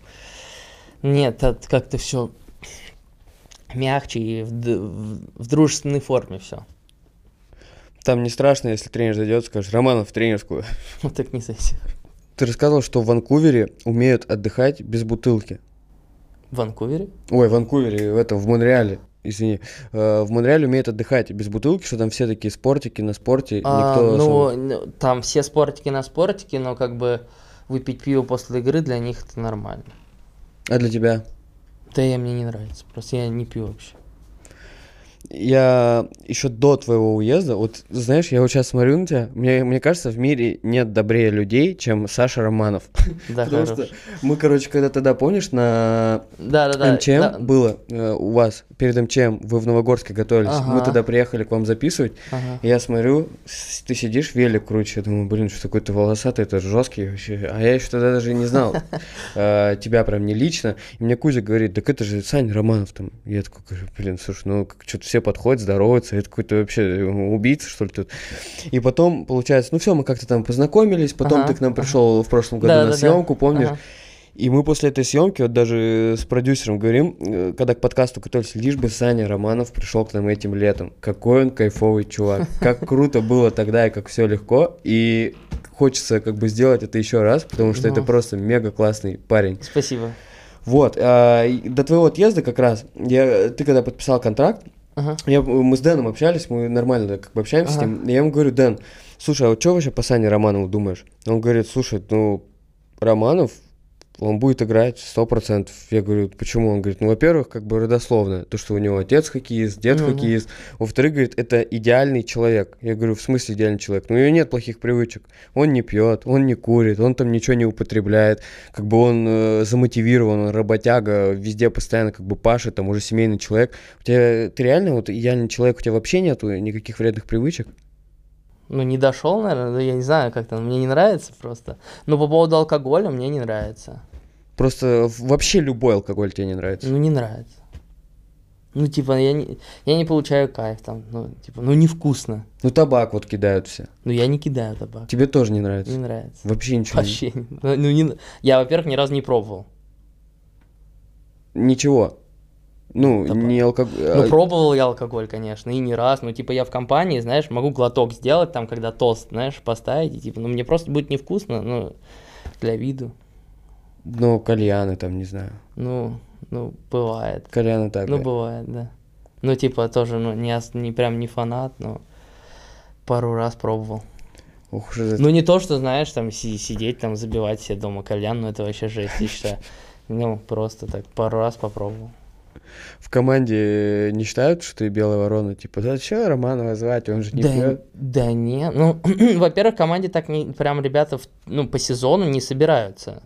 Нет, это как-то все мягче и в, в- в дружественной форме все. Там не страшно, если тренер зайдет, скажешь, Романов в тренерскую. [laughs] Вот так не совсем. Ты рассказывал, что в Ванкувере умеют отдыхать без бутылки. В Ванкувере? Ой, в Ванкувере, в этом, в Монреале, извини. Э, В Монреале умеют отдыхать без бутылки, что там все такие спортики на спорте, А, никто ну, особо- ну, там все спортики на спортике, но как бы выпить пиво после игры для них это нормально. А для тебя? Да я мне не нравится, просто я не пью вообще. Я еще до твоего уезда, вот знаешь, я вот сейчас смотрю на тебя, мне, мне кажется, в мире нет добрее людей, чем Саша Романов. [laughs] Да, [laughs] Потому хорош. что мы, короче, когда тогда, помнишь, на Да, да, да. МЧМ да. было э, у вас, перед МЧМ, вы в Новогорске готовились, мы Ага. тогда приехали к вам записывать, Ага. и я смотрю, ты сидишь, велик круче, я думаю, блин, что такой-то волосатый, это жесткий вообще, а я еще тогда даже не знал [laughs] э, тебя прям не лично, и мне Кузя говорит, так это же Сань Романов там, я такой блин, слушай, ну что-то все подходят, здороваются, это какой-то вообще э, убийца, что ли, тут, и потом, получается, ну все, мы как-то там познакомились, потом Ага, ты к нам ага. пришел в прошлом году Да, на да, да. съемку, помнишь, Ага. и мы после этой съемки, вот даже с продюсером говорим, э, когда к подкасту готовились, лишь бы Саня Романов пришел к нам этим летом. Какой он кайфовый чувак. [laughs] Как круто было тогда и как все легко. И хочется как бы сделать это еще раз, потому что это просто мега классный парень. Спасибо. Вот, и до твоего отъезда как раз, я, ты когда подписал контракт, Ага. я, мы с Дэном общались, мы нормально как бы общаемся с Ага. ним. И я ему говорю, Дэн, слушай, а вот что вообще по Сане Романову думаешь? Он говорит, слушай, ну, Романов, он будет играть сто процентов. Я говорю, почему? Он говорит, ну, во-первых, как бы родословно, то, что у него отец хоккеист, дед Ну-ну. хоккеист. Во-вторых, говорит, это идеальный человек. Я говорю, в смысле идеальный человек? Ну, у него нет плохих привычек. Он не пьет, он не курит, он там ничего не употребляет. Как бы он э, замотивирован, он работяга, везде постоянно как бы пашет, там уже семейный человек. У тебя, ты реально вот идеальный человек, у тебя вообще нету никаких вредных привычек? Ну, не дошел, наверное, я не знаю, как там, мне не нравится просто. Но по поводу алкоголя мне не нравится. Просто вообще любой алкоголь тебе не нравится. Ну, не нравится. Ну, типа, я не, я не получаю кайф там, ну, типа, ну, невкусно. Ну, табак вот кидают все. Ну, я не кидаю табак. Тебе тоже не нравится? Не нравится. Вообще ничего. Вообще. не- Ну, ну, не, я, во-первых, ни разу не пробовал. Ничего. Ну, Табак. не алкоголь. Ну, пробовал я алкоголь, конечно, и не раз. Ну, типа, я в компании, знаешь, могу глоток сделать, там, когда тост, знаешь, поставить, и, типа, ну, мне просто будет невкусно, ну, для виду. Ну, кальяны там, не знаю. Ну, ну, бывает. Кальяны так. Ну, бывает, да. Ну, типа, тоже, ну, не, не прям не фанат, но пару раз пробовал. Ух это- Ну, не то, что, знаешь, там, си- сидеть, там, забивать себе дома кальян, ну, это вообще жесть, я считаю. [laughs] Ну, просто так, пару раз попробовал. В команде не считают, что ты белая ворона? Типа, что Романова звать, он же не да, пьет. да не, ну, [clears throat] во-первых, в команде так не, прям ребята, ну, по сезону не собираются.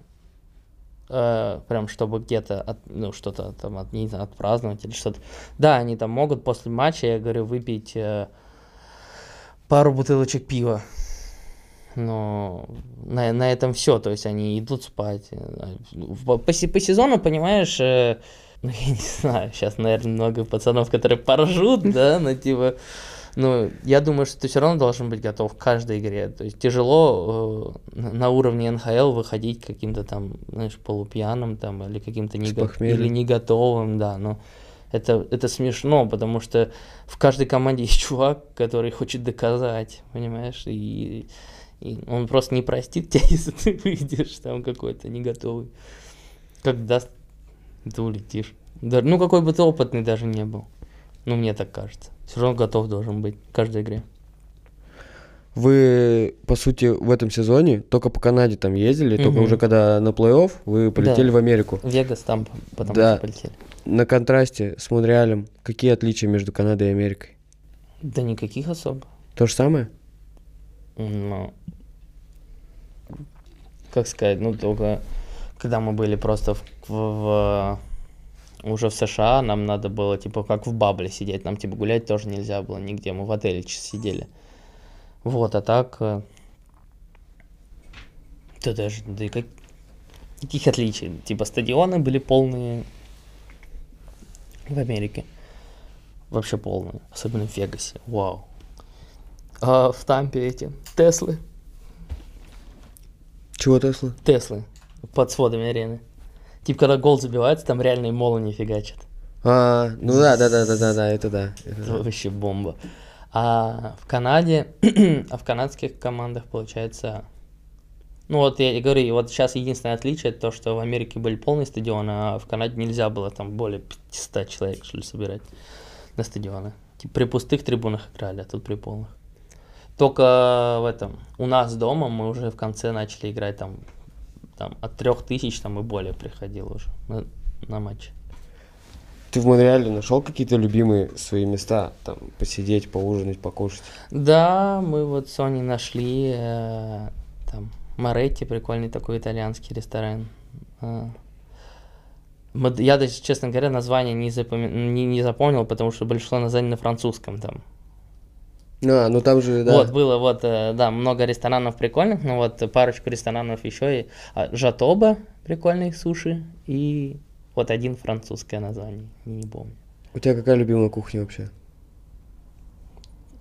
Э, прям, чтобы где-то, от- ну, что-то там, от, не знаю, отпраздновать или что-то. Да, они там могут после матча, я говорю, выпить э, пару бутылочек пива. Но на, на этом все, то есть они идут спать. Э, По, се- по сезону, понимаешь, э, ну, я не знаю, сейчас, наверное, много пацанов, которые поржут, да, [laughs] но типа, ну, я думаю, что ты все равно должен быть готов к каждой игре. То есть тяжело э, на уровне НХЛ выходить каким-то там, знаешь, полупьяным там или каким-то не, го- или не готовым, да, но это, это смешно, потому что в каждой команде [laughs] есть чувак, который хочет доказать, понимаешь, и, и он просто не простит тебя, [laughs] если ты выйдешь там какой-то не готовый. Как даст, ты улетишь. Да, ну, какой бы ты опытный даже не был. Ну, мне так кажется. Все равно готов должен быть в каждой игре. Вы, по сути, в этом сезоне только по Канаде там ездили, только Мгм. уже когда на плей-офф вы полетели Да. в Америку. Вегас там потом Да. полетели. На контрасте с Монреалем, какие отличия между Канадой и Америкой? Да никаких особо. То же самое? Ну, как сказать, ну только когда мы были просто в, в- в- уже в США, нам надо было типа как в бабле сидеть, нам типа гулять тоже нельзя было нигде, мы в отеле сидели. Вот, а так, э, да даже, да и как, каких отличий, типа стадионы были полные в Америке, вообще полные, особенно в Вегасе, вау. А в Тампе эти Теслы. Чего Тесла? Теслы под сводами арены. Типа, когда гол забивается, там реальные молнии фигачат. А, ну да, да, да, да, да, да, это да. это Это да. вообще бомба. А в Канаде, [clears throat] а в канадских командах получается... Ну вот я и говорю, вот сейчас единственное отличие, то, что в Америке были полные стадионы, а в Канаде нельзя было там более 500 человек, что ли, собирать на стадионы. Типа при пустых трибунах играли, а тут при полных. Только в этом, у нас дома мы уже в конце начали играть там, там от трех тысяч там и более приходило уже на, на матч. Ты в Монреале нашел какие-то любимые свои места? Там посидеть, поужинать, покушать? Да, мы вот с Соней нашли э, там Моретти, прикольный такой итальянский ресторан. Мы- Я даже, честно говоря, название не, запоми- не, не запомнил, потому что большинство названий на французском там. А, ну там же, да. Вот, было вот, э, да, много ресторанов прикольных, но вот парочку ресторанов еще и а, Жатоба, прикольные суши, и вот один французское название, не помню. У тебя какая любимая кухня вообще?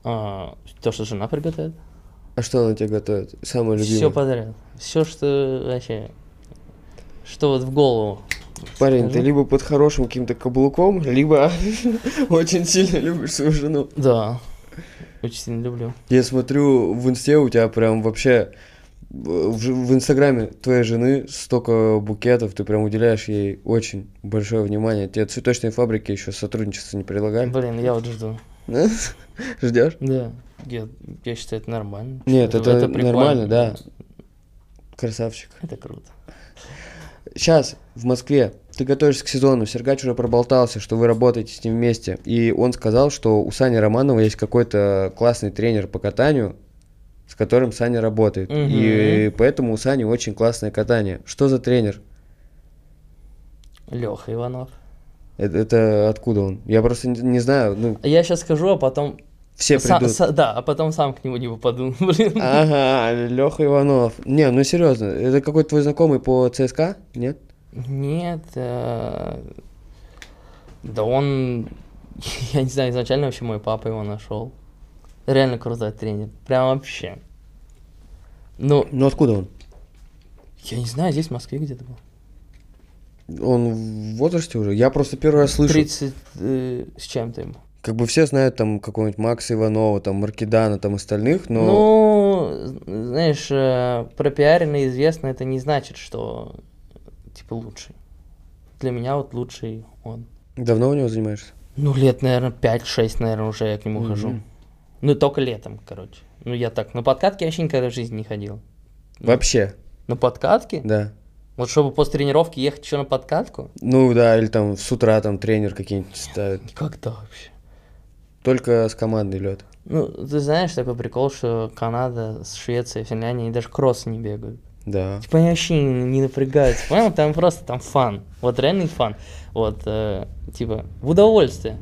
А, то, что жена приготовит. А что она тебе готовит? Самое любимое? Все подряд. Все, что вообще. Что вот в голову. Парень, ты скажу. либо под хорошим каким-то каблуком, либо [laughs] очень сильно любишь свою жену. Да. Очень сильно люблю. Я смотрю в инсте у тебя прям вообще в, в инстаграме твоей жены столько букетов, ты прям уделяешь ей очень большое внимание. Тебе цветочные фабрики еще сотрудничество не предлагали? Блин, я вот жду. [laughs] Ждешь? Да. Я, я считаю, это нормально. Нет, это, прикольно. нормально, да. Красавчик. Это круто. Сейчас в Москве ты готовишься к сезону, Сергач уже проболтался, что вы работаете с ним вместе, и он сказал, что у Сани Романова есть какой-то классный тренер по катанию, с которым Саня работает, и поэтому у Сани очень классное катание. Что за тренер? Леха Иванов. Это, это откуда он? Я просто не, не знаю, ну, Я сейчас скажу, а потом... все са- придут. са- да, а потом сам к нему не попаду. [laughs] Блин. Ага, Леха Иванов. Не, ну серьезно, это какой-то твой знакомый по ЦСКА? Нет? Нет. э, Да он... [laughs] Я не знаю, изначально вообще мой папа его нашел. Реально крутой тренер. Прям вообще. Ну, Ну откуда он? я не знаю, здесь в Москве где-то был. Он в возрасте уже? Я просто первый раз слышу. 30 э, с чем-то ему. Как бы все знают там какого-нибудь Макса Иванова, там Маркидана, там остальных, но... Ну, знаешь, э, пропиаренный известно, это не значит, что типа лучший. Для меня вот лучший он. Давно у него занимаешься? Ну, лет, наверное, 5-6, наверное, уже я к нему хожу. Мгм. Ну, только летом, короче. Ну, я так, на подкатке вообще никогда в жизни не ходил. Вообще, На подкатке? да. Вот чтобы после тренировки ехать еще на подкатку? Ну да, или там с утра там тренер какие-нибудь ставит. Никогда вообще. Только с командой лед. Ну, ты знаешь такой прикол, что Канада, с Швецией, Финляндией, они даже кроссы не бегают. Да. Типа они вообще не, не напрягаются, понял? Там просто там фан. Вот реальный фан. Вот, э, типа, в удовольствие.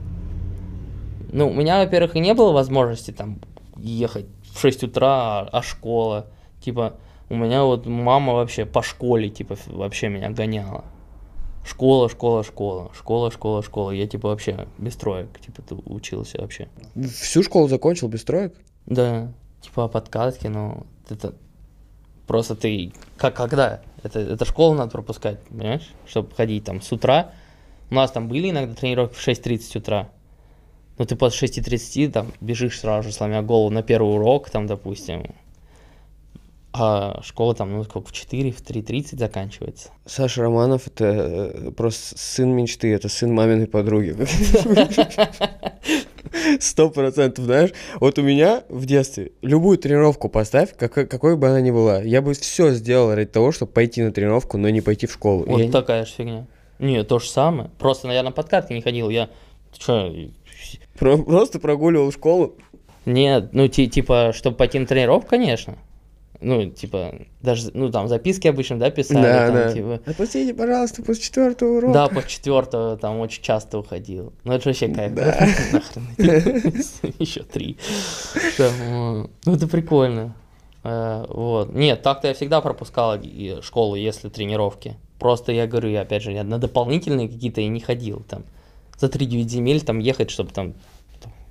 Ну, у меня, во-первых, и не было возможности там ехать в 6 утра, а, а школа. Типа, у меня вот мама вообще по школе, типа, вообще меня гоняла. Школа, школа, школа, школа, школа, школа. Я, типа, вообще без троек, типа, учился вообще. Всю школу закончил без троек? Да, типа о подкатке, но это просто ты как когда? Это, это школу надо пропускать, понимаешь? Чтобы ходить там с утра. У нас там были иногда тренировки в 6.30 утра. Но ты после 6.30 там бежишь сразу же, сломя голову на первый урок, там, допустим. А школа там, ну, сколько, в 4, в 3.30 заканчивается. Саша Романов это э, просто сын мечты, это сын маминой подруги. Сто процентов, знаешь. Вот у меня в детстве любую тренировку поставь, какой, какой бы она ни была, я бы все сделал ради того, чтобы пойти на тренировку, но не пойти в школу. Вот Я такая же фигня. Не, то же самое. Просто, наверное, на подкатке не ходил. Я, что, Про- просто прогуливал школу. Нет, ну ти- типа, чтобы пойти на тренировку, конечно. Ну, типа, даже, ну, там, записки обычно, да, писали, Да, там, да. типа. Отпустите, пожалуйста, после четвертого урока. Да, по четвертого там очень часто уходил. Ну, это вообще кайф. Да. [laughs] Нахрен. [laughs] Еще три. Ну, это прикольно. Э, Вот. Нет, так-то я всегда пропускал школу, если тренировки. Просто я говорю, я, опять же, я на дополнительные какие-то и не ходил там. За 3-9 земель там ехать, чтобы там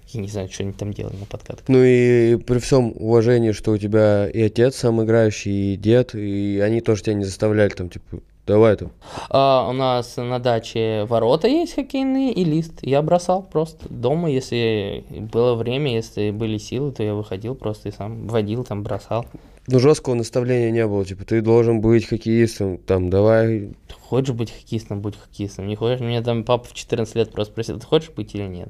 Я не знаю, что они там делали на подкатках. Ну и при всем уважении, что у тебя и отец сам играющий, и дед, и они тоже тебя не заставляли там, типа, давай там. А, у нас на даче ворота есть хоккейные и лист. Я бросал просто дома, если было время, если были силы, то я выходил просто и сам водил, там бросал. Ну, жесткого наставления не было, типа, ты должен быть хоккеистом, там, давай. Хочешь быть хоккеистом, будь хоккеистом. Не хочешь? Меня там папа в 14 лет просто спросил, ты хочешь быть или нет?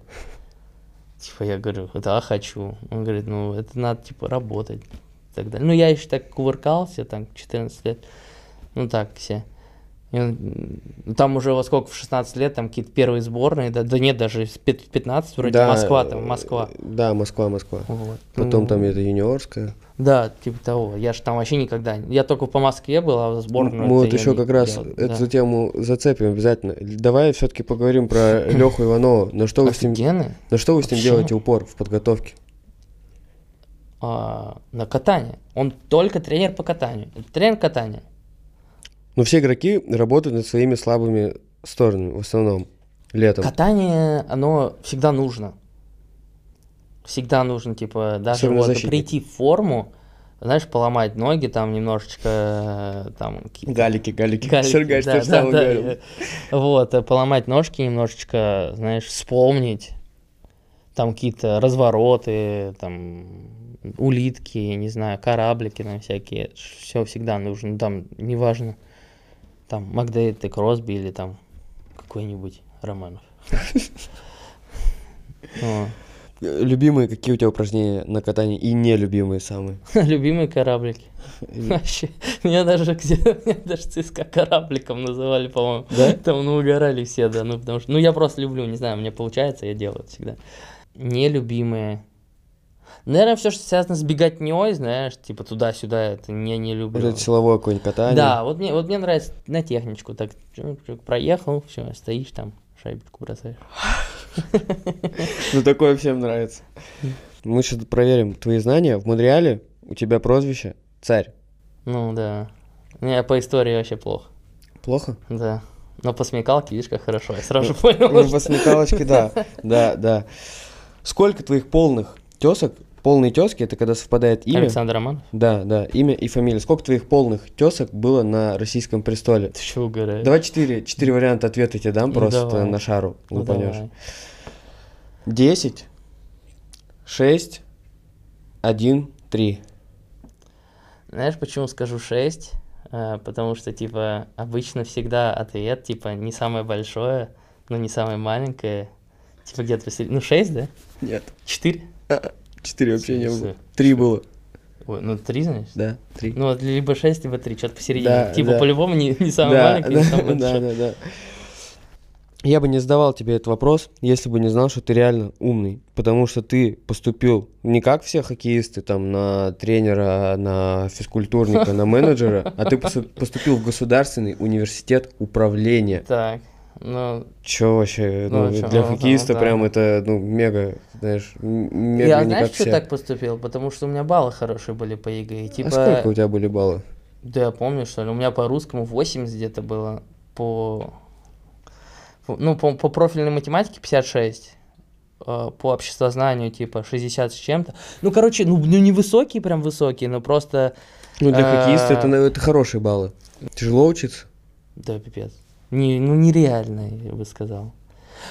Типа, я говорю, да, хочу. Он говорит, ну, это надо, типа, работать. И так далее. Ну, я еще так кувыркался, там, 14 лет. Ну, так все. И он, м, там уже во сколько, в 16 лет, там какие-то первые сборные, да, да нет, даже с пят- 15, вроде Да, Москва, там, э, Москва. Да, Москва, Москва. Вот. Потом Ну, там это юниорская. Да, типа того. Я же там вообще никогда... Я только по Москве был, а в сборную... Мы вот еще как раз делал. эту Да. тему зацепим обязательно. Давай все-таки поговорим про [clears throat] Леху Иванова. На что вы с ним, на что вы с ним делаете упор в подготовке? А, на катание. Он только тренер по катанию. Это Тренер катания. Ну, все игроки работают над своими слабыми сторонами в основном летом. Катание, оно всегда нужно. Всегда нужно, типа, даже вот прийти в форму, знаешь, поломать ноги, там немножечко, э, там, Галики, галики. [laughs] Галики, Сергей, да, да, да, говорил? Вот, э, поломать ножки немножечко, знаешь, вспомнить. Там какие-то развороты, там улитки, не знаю, кораблики там всякие. Все всегда нужно. Там, неважно, там Макдейт и Кросби или там какой-нибудь Романов. [laughs] Любимые какие у тебя упражнения на катании и нелюбимые самые? [laughs] Любимые кораблики. Вообще, меня даже где [laughs] меня даже ЦСКА корабликом называли, по-моему. Да? Там, ну, угорали все, да, ну, потому что, ну, я просто люблю, не знаю, мне получается, я делаю всегда. Нелюбимые. Наверное, все, что связано с беготней, знаешь, типа туда-сюда, это не, не Вот люблю. это силовое какое-нибудь катание. Да, вот мне, вот мне нравится на техничку, так, проехал, все, стоишь там, шайбочку бросаешь. [laughs] Ну, такое всем нравится. Мы сейчас проверим твои знания. В Монреале у тебя прозвище Царь. Ну, да. Я по истории вообще плохо, Плохо? да. Но по смекалке, видишь, как хорошо, я сразу [laughs] понял. Ну, по смекалочке, да. [laughs] Да, да. Сколько твоих полных тесок? Полные тески это когда совпадает имя. Александр Романов? Да, да, имя и фамилия. Сколько твоих полных тесок было на российском престоле? Ты что угораешь? Давай четыре, четыре варианта ответа тебе дам Ну, просто давай. на шару. Ну, лупанешь. давай. Десять, шесть, один, три. Знаешь, почему скажу 6? потому что, типа, обычно всегда ответ, типа, не самое большое, но не самое маленькое. Типа, где-то посередине. Ну, 6, да? Нет. 4? Четыре вообще не было. Три было. Ой, ну, 3, значит? Да, три. Ну, вот либо 6, либо 3, что-то посередине. Да, типа, да. по-любому не, не самое да, маленькое, да, не самое да, большое. да, да. Я бы не задавал тебе этот вопрос, если бы не знал, что ты реально умный. Потому что ты поступил не как все хоккеисты, там, на тренера, на физкультурника, на менеджера, а ты поступил в Государственный университет управления. Так, ну, Чё вообще, Ну, ну, чё, для ну, хоккеиста да. прям это, ну, мега, знаешь, мега я знаешь, что так поступил? Потому что у меня баллы хорошие были по ЕГЭ. и Типа, А сколько у тебя были баллы? Да я помню, что ли. У меня по русскому 80 где-то было. По... Ну, по, по профильной математике 56. э, По обществознанию, типа, 60 с чем-то. Ну, короче, ну, ну не высокие, прям высокие, но просто... Ну, для А. хоккеиста это, наверное, это хорошие баллы. Тяжело учиться? Да, пипец. Не, ну, нереально, я бы сказал.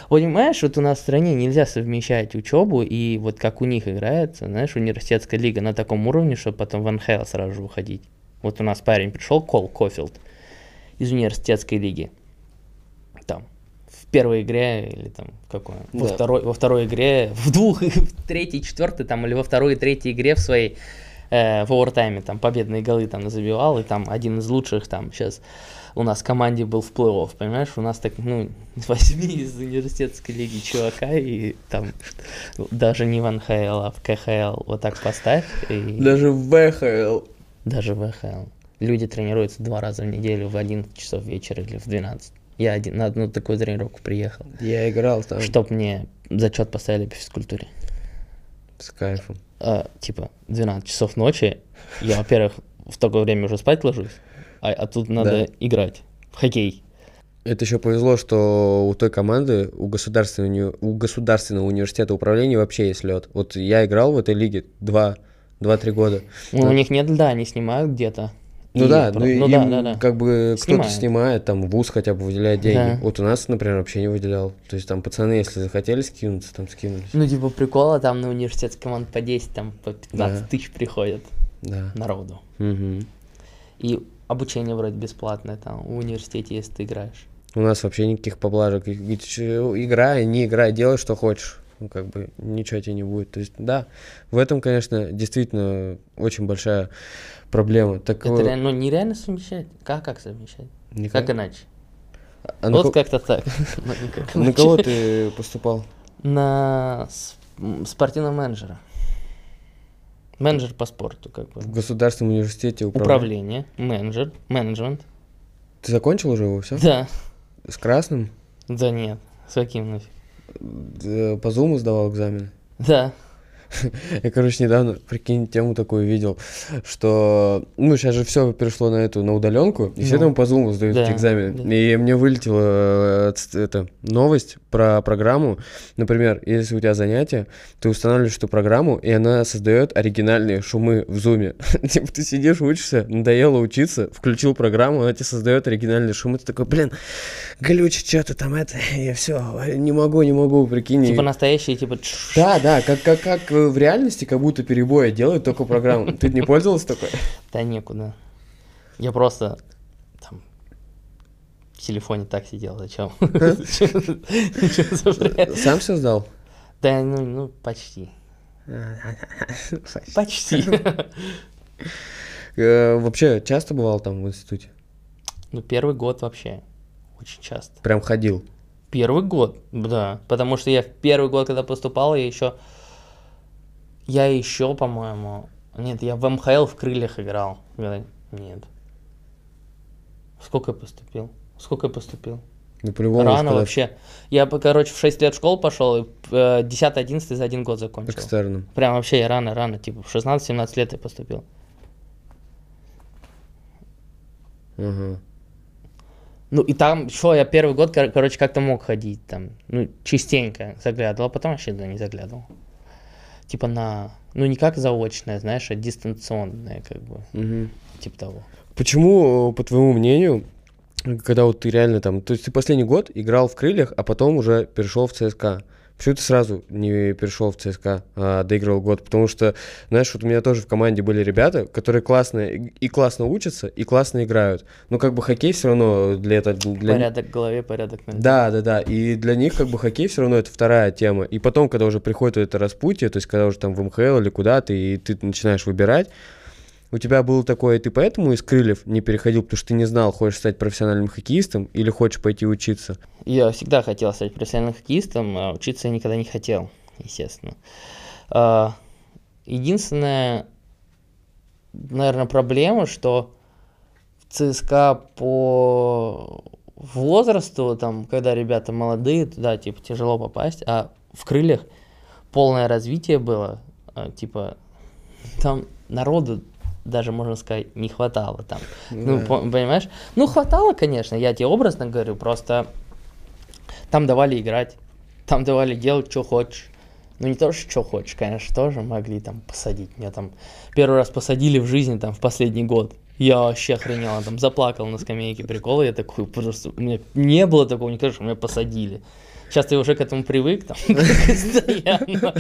Вот понимаешь, вот у нас в стране нельзя совмещать учебу и вот как у них играется, знаешь, университетская лига на таком уровне, чтобы потом в НХЛ сразу же уходить. Вот у нас парень пришел, Кол Кофилд, из университетской лиги. Там, в первой игре или там какой во, Да. второй, во второй игре, [laughs] в двух, [laughs] в третьей, четвертой там, или во второй и третьей игре в своей э, в овертайме там победные голы там забивал, и там один из лучших там сейчас у нас в команде был в плей-офф, понимаешь, у нас так, ну, [laughs] возьми из университетской лиги чувака и там даже не в НХЛ, а в КХЛ вот так поставь, и Даже в ВХЛ. даже в ХЛ. Люди тренируются два раза в неделю в 11 часов вечера или в 12. Я один, на одну такую тренировку приехал, Я играл там чтоб мне зачет поставили по физкультуре. с кайфом. А, типа, 12 часов ночи, я, во-первых, в такое время уже спать ложусь, а, а тут надо Да. играть в хоккей. Это еще повезло, что у той команды, у государственного, у государственного университета управления вообще есть лед. Вот я играл в этой лиге два, два-три года. Ну, Да. у них нет льда, они снимают где-то. Ну И да, про- ну, ну им да, да, да. как бы кто-то снимает, там вуз хотя бы выделяет деньги. Да. Вот у нас, например, вообще не выделял. То есть там пацаны, если захотели скинуться, там скинулись. Ну, типа, прикола, там на университетской команд по 10, там по 15 Да. тысяч приходят Да. народу. Мгм. И обучение вроде бесплатное там в университете, если ты играешь. У нас вообще никаких поблажек. Играй, не играй, делай, что хочешь. Ну, как бы ничего тебе не будет. То есть, да, в этом, конечно, действительно очень большая проблема. Так, Это реально, ну, нереально совмещать. Как, как совмещать? никак- Как иначе? А на, вот ко- как-то так. [laughs] [laughs] На кого ты поступал? На спортивного менеджера. Менеджер по спорту, как бы. В государственном университете управления. Управление, менеджер, менеджмент. Ты закончил уже его, все? Да. С красным? Да нет. С каким нафиг? Э, По зуму сдавал экзамен? Да. [laughs] Я, короче, недавно, прикинь, тему такую видел, что, ну, сейчас же все перешло на эту, на удаленку, и все Ну, там по зуму сдают да, эти экзамены. да. И мне вылетела э, эта новость про программу. Например, если у тебя занятие, ты устанавливаешь эту программу, и она создает оригинальные шумы в зуме. [laughs] Типа ты сидишь, учишься, надоело учиться, включил программу, она тебе создает оригинальные шумы, ты такой, блин, глючит что-то там это, [laughs] и все, не могу, не могу, прикинь. Типа настоящие, типа... да, да, как, как, как в реальности, как будто перебои делают только программу. Ты не пользовался такой? [laughs] Да некуда. Я просто телефоне так сидел, зачем? [laughs] [laughs] Сам все сдал? Да, ну, ну, почти. [laughs] Почти. Э, Вообще, часто бывал там в институте? Ну, первый год вообще. Очень часто. Прям ходил? Первый год, да. Потому что я в первый год, когда поступал, я еще... Я еще, по-моему... Нет, я в МХЛ в крыльях играл. Нет. Сколько я поступил? Сколько я поступил? Ну, по-любому. Рано когда вообще. Я, короче, в 6 лет в школу пошел, и э, 10-11 за один год закончил. Экстерном. Прям вообще я рано-рано, типа в 16-17 лет я поступил. Ага. Ну и там, что, я первый год, кор- короче, как-то мог ходить там, ну, частенько заглядывал, а потом вообще туда не заглядывал. Типа на, ну не как заочное, знаешь, а дистанционное, как бы, Мгм. типа того. Почему, э, по твоему мнению, когда вот ты реально там... То есть ты последний год играл в крыльях, а потом уже перешел в ЦСКА. Почему ты сразу не перешел в ЦСКА, а доиграл год? Потому что, знаешь, вот у меня тоже в команде были ребята, которые классно и классно учатся, и классно играют. Но как бы хоккей все равно для этого... Для... Порядок в голове, порядок на Да, да, да. И для них как бы хоккей все равно это вторая тема. И потом, когда уже приходит это распутье, то есть когда уже там в МХЛ или куда-то, и ты начинаешь выбирать, у тебя было такое, ты поэтому из крыльев не переходил, потому что ты не знал, хочешь стать профессиональным хоккеистом или хочешь пойти учиться. Я всегда хотел стать профессиональным хоккеистом, а учиться я никогда не хотел, естественно. А, Единственная, наверное, проблема, что в ЦСКА по возрасту, там, когда ребята молодые, туда, типа, тяжело попасть, а в крыльях полное развитие было, а, типа, там народу даже, можно сказать, не хватало там. Ну, Да. по- понимаешь? Ну, хватало, конечно, я тебе образно говорю, просто там давали играть, там давали делать, что хочешь. Ну, не то, что что хочешь, конечно, тоже могли там посадить. Меня там первый раз посадили в жизни, там, в последний год. Я вообще охренел, там, заплакал на скамейке, прикол, я такой, просто, у меня не было такого, никогда, что меня посадили. Сейчас ты уже к этому привык, там, [laughs] постоянно.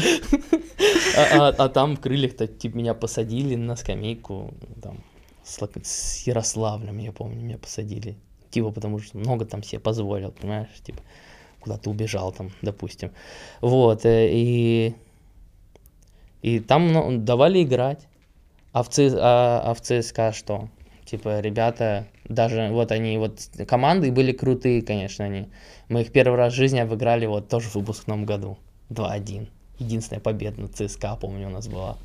А, а- а там в крыльях-то, типа, меня посадили на скамейку, там, с Ярославлем, я помню, меня посадили. Типа, потому что много там себе позволил, понимаешь, типа, куда-то убежал там, допустим. Вот, э, и, и там ну, давали играть. А в, ЦС а, а в ЦСКА что? Типа, ребята, даже вот они, вот команды были крутые, конечно, они. Мы их первый раз в жизни обыграли вот тоже в выпускном году. 2-1. Единственная победа на ЦСКА, помню, у нас была.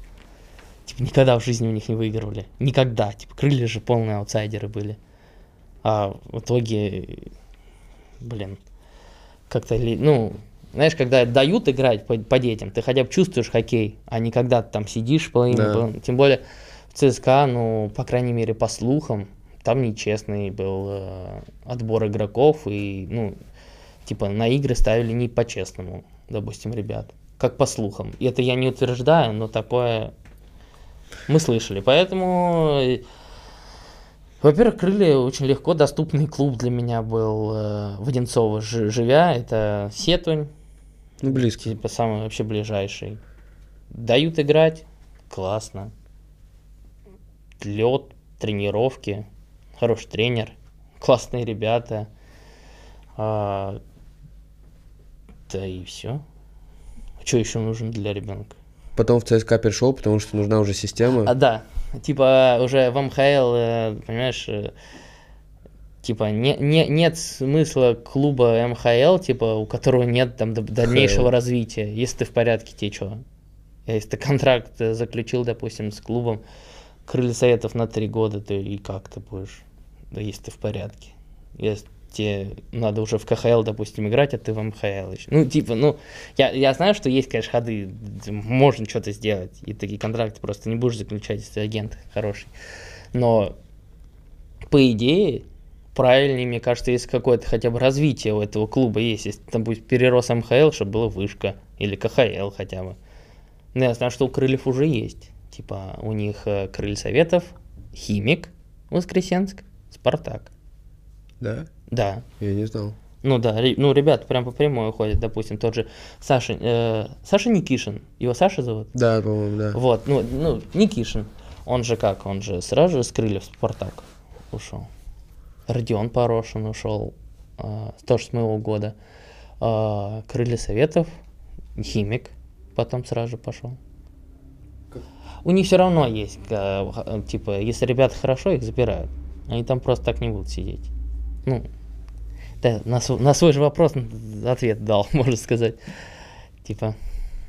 Типа, никогда в жизни у них не выигрывали. Никогда. Типа, крылья же полные аутсайдеры были. А в итоге, блин, как-то, ну, знаешь, когда дают играть по, по детям, ты хотя бы чувствуешь хоккей, а не когда ты там сидишь половину, Да. половину. Тем более в ЦСКА, ну, по крайней мере, по слухам, там нечестный был э, отбор игроков, и, ну, типа, на игры ставили не по-честному, допустим, ребят. Как по слухам. И это я не утверждаю, но такое мы слышали. Поэтому, э, во-первых, крылья очень легко доступный клуб для меня был э, в Одинцово жи- живя. Это Сетунь, Ну, близко. типа самый вообще ближайший. Дают играть, классно. Лед, тренировки, хороший тренер, [laughs] классные ребята. А, да и все. Что еще нужно для ребенка? Потом в ЦСКА перешел, потому что нужна уже система. А, да, типа уже в МХЛ, э, понимаешь, э, типа не, не, нет смысла клуба МХЛ, типа у которого нет там дальнейшего ХЛ. развития. Если ты в порядке, тебе что? Если ты контракт э, заключил, допустим, с клубом Крылья Советов на три года, то и как ты будешь, да, если ты в порядке. Если тебе надо уже в КХЛ, допустим, играть, а ты в МХЛ еще. Ну, типа, ну, я, я знаю, что есть, конечно, ходы, можно что-то сделать, и такие контракты просто не будешь заключать, если ты агент хороший. Но, по идее, правильнее, мне кажется, если какое-то хотя бы развитие у этого клуба есть, если там будет перерос МХЛ, чтобы была вышка, или КХЛ хотя бы. Ну, я знаю, что у Крыльев уже есть. Типа, у них э, Крылья Советов, Химик, Воскресенск, Спартак. Да? Да, Я не знал. ну да, ну ребята прям по прямой ходят, допустим, тот же Саша, э, Саша Никишин, его Саша зовут? Да, по-моему, да. Вот, ну, ну, Никишин, он же как, он же сразу же с крыльев Спартак ушел. Родион Порошин ушел, а, тоже с моего года. А, Крылья Советов, Химик, потом сразу же пошел. У них все равно есть, э, х- типа, если ребята хорошо, их забирают. Они там просто так не будут сидеть. Ну, да, на, св- на свой же вопрос [laughs] ответ дал, [laughs] можно сказать. Типа,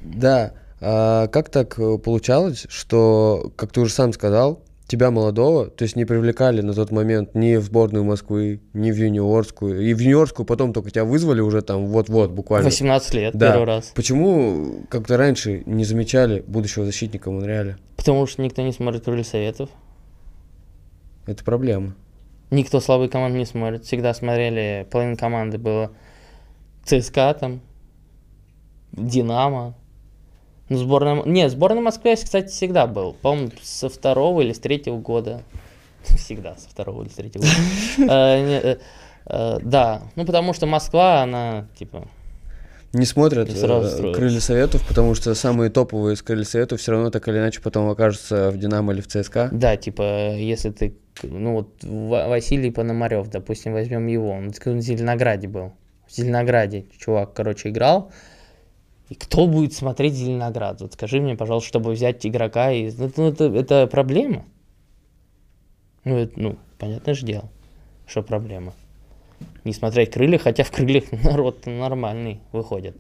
Да. А как так э, получалось, что, как ты уже сам сказал, тебя молодого, то есть не привлекали на тот момент ни в сборную Москвы, ни в юниорскую. И в юниорскую потом только тебя вызвали уже там вот-вот буквально. 18 лет Да. первый раз. Почему как-то раньше не замечали будущего защитника в Монреале? Потому что никто не смотрит Крылья Советов. Это проблема. Никто слабые команды не смотрит. Всегда смотрели, половина команды было ЦСКА там, Динамо. Ну, сборная... Не, сборная Москвы, кстати, всегда был. По-моему, со второго или с третьего года. [laughs] Всегда со второго или с третьего года. [laughs] Э, э, э, Да, ну потому что Москва, она, типа, Не смотрят э, крылья советов, потому что самые топовые из крылья советов все равно так или иначе потом окажутся в Динамо или в ЦСКА. Да, типа, если ты, ну вот Ва- Василий Пономарев, допустим, возьмем его, он в Зеленограде был. В Зеленограде чувак, короче, играл. И кто будет смотреть Зеленоград? Вот скажи мне, пожалуйста, чтобы взять игрока из... Ну, это, это проблема. Ну, это, ну, понятное же дело, что проблема. Не смотреть крылья, хотя в крыльях [laughs] народ нормальный выходит.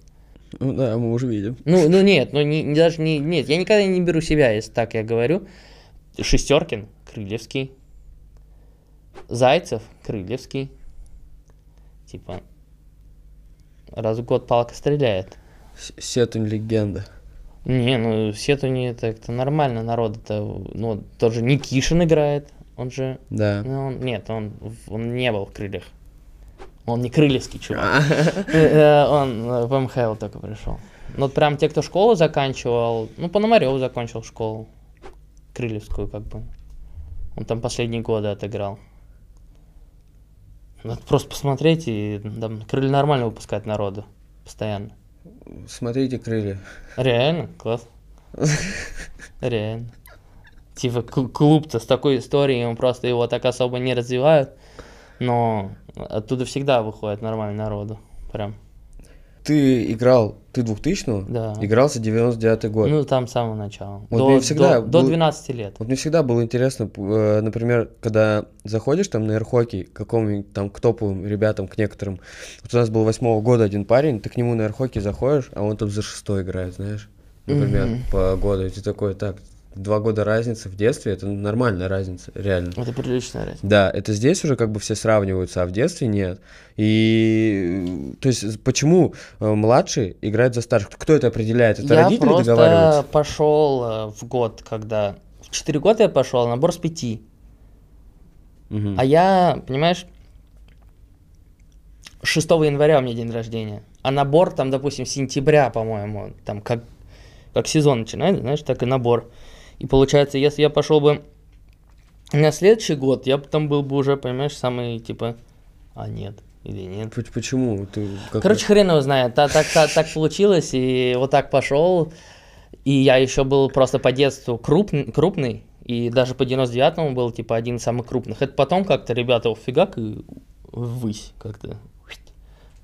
Ну да, мы уже видим. Ну, ну нет, ну не- даже не, нет, я никогда не беру себя, если так я говорю. Шестеркин, Крыльевский. Зайцев, Крыльевский. Типа, раз в год палка стреляет. Сетунь легенда. Не, ну Сетуни это, это нормально, народ это, ну, тоже Никишин играет, он же, Да. ну, он- нет, он, он не был в крыльях. Он не крыльевский чувак. Э, э, Он в МХЛ только пришел. Ну, вот прям те, кто школу заканчивал, ну, Пономарев закончил школу. Крыльевскую, как бы. Он там последние годы отыграл. Надо просто посмотреть, и там крылья нормально выпускают народу. Постоянно. Смотрите крылья. Реально, класс. Реально. Типа клуб-то с такой историей, он просто его так особо не развивают, но оттуда всегда выходит нормально народу. Прям. Ты играл, ты 2000 Да. Игрался 99 год. Ну, там с самого начала. Вот до, мне всегда до, до был- 12 лет. Вот мне всегда было интересно, э, например, когда заходишь там на эрхокей к какому-нибудь там к топовым ребятам, к некоторым. Вот у нас был восьмого года один парень, ты к нему на эрхокей заходишь, а он там за шестой играет, знаешь, например, Мгм. по году. И ты такой, так, два года разницы в детстве, это нормальная разница, реально. Это приличная разница. Да, это здесь уже как бы все сравниваются, а в детстве нет. И то есть почему э, младший играет за старших? Кто это определяет? Это я родители просто договариваются? пошел э, в год, когда... В 4 года я пошел, а набор с 5. Мгм. А я, понимаешь, 6 января у меня день рождения. А набор там, допустим, сентября, по-моему, там как, как сезон начинается, знаешь, так и набор. И получается, если я пошел бы на следующий год, я бы там был бы уже, понимаешь, самый, типа, а нет, или нет. Почему? Ты как- Короче, хрен его знает. Та- Так, так, так получилось, и вот так пошел. И я еще был просто по детству крупный, крупный, и даже по 99-му был типа один из самых крупных. Это потом как-то ребята фигак и ввысь как-то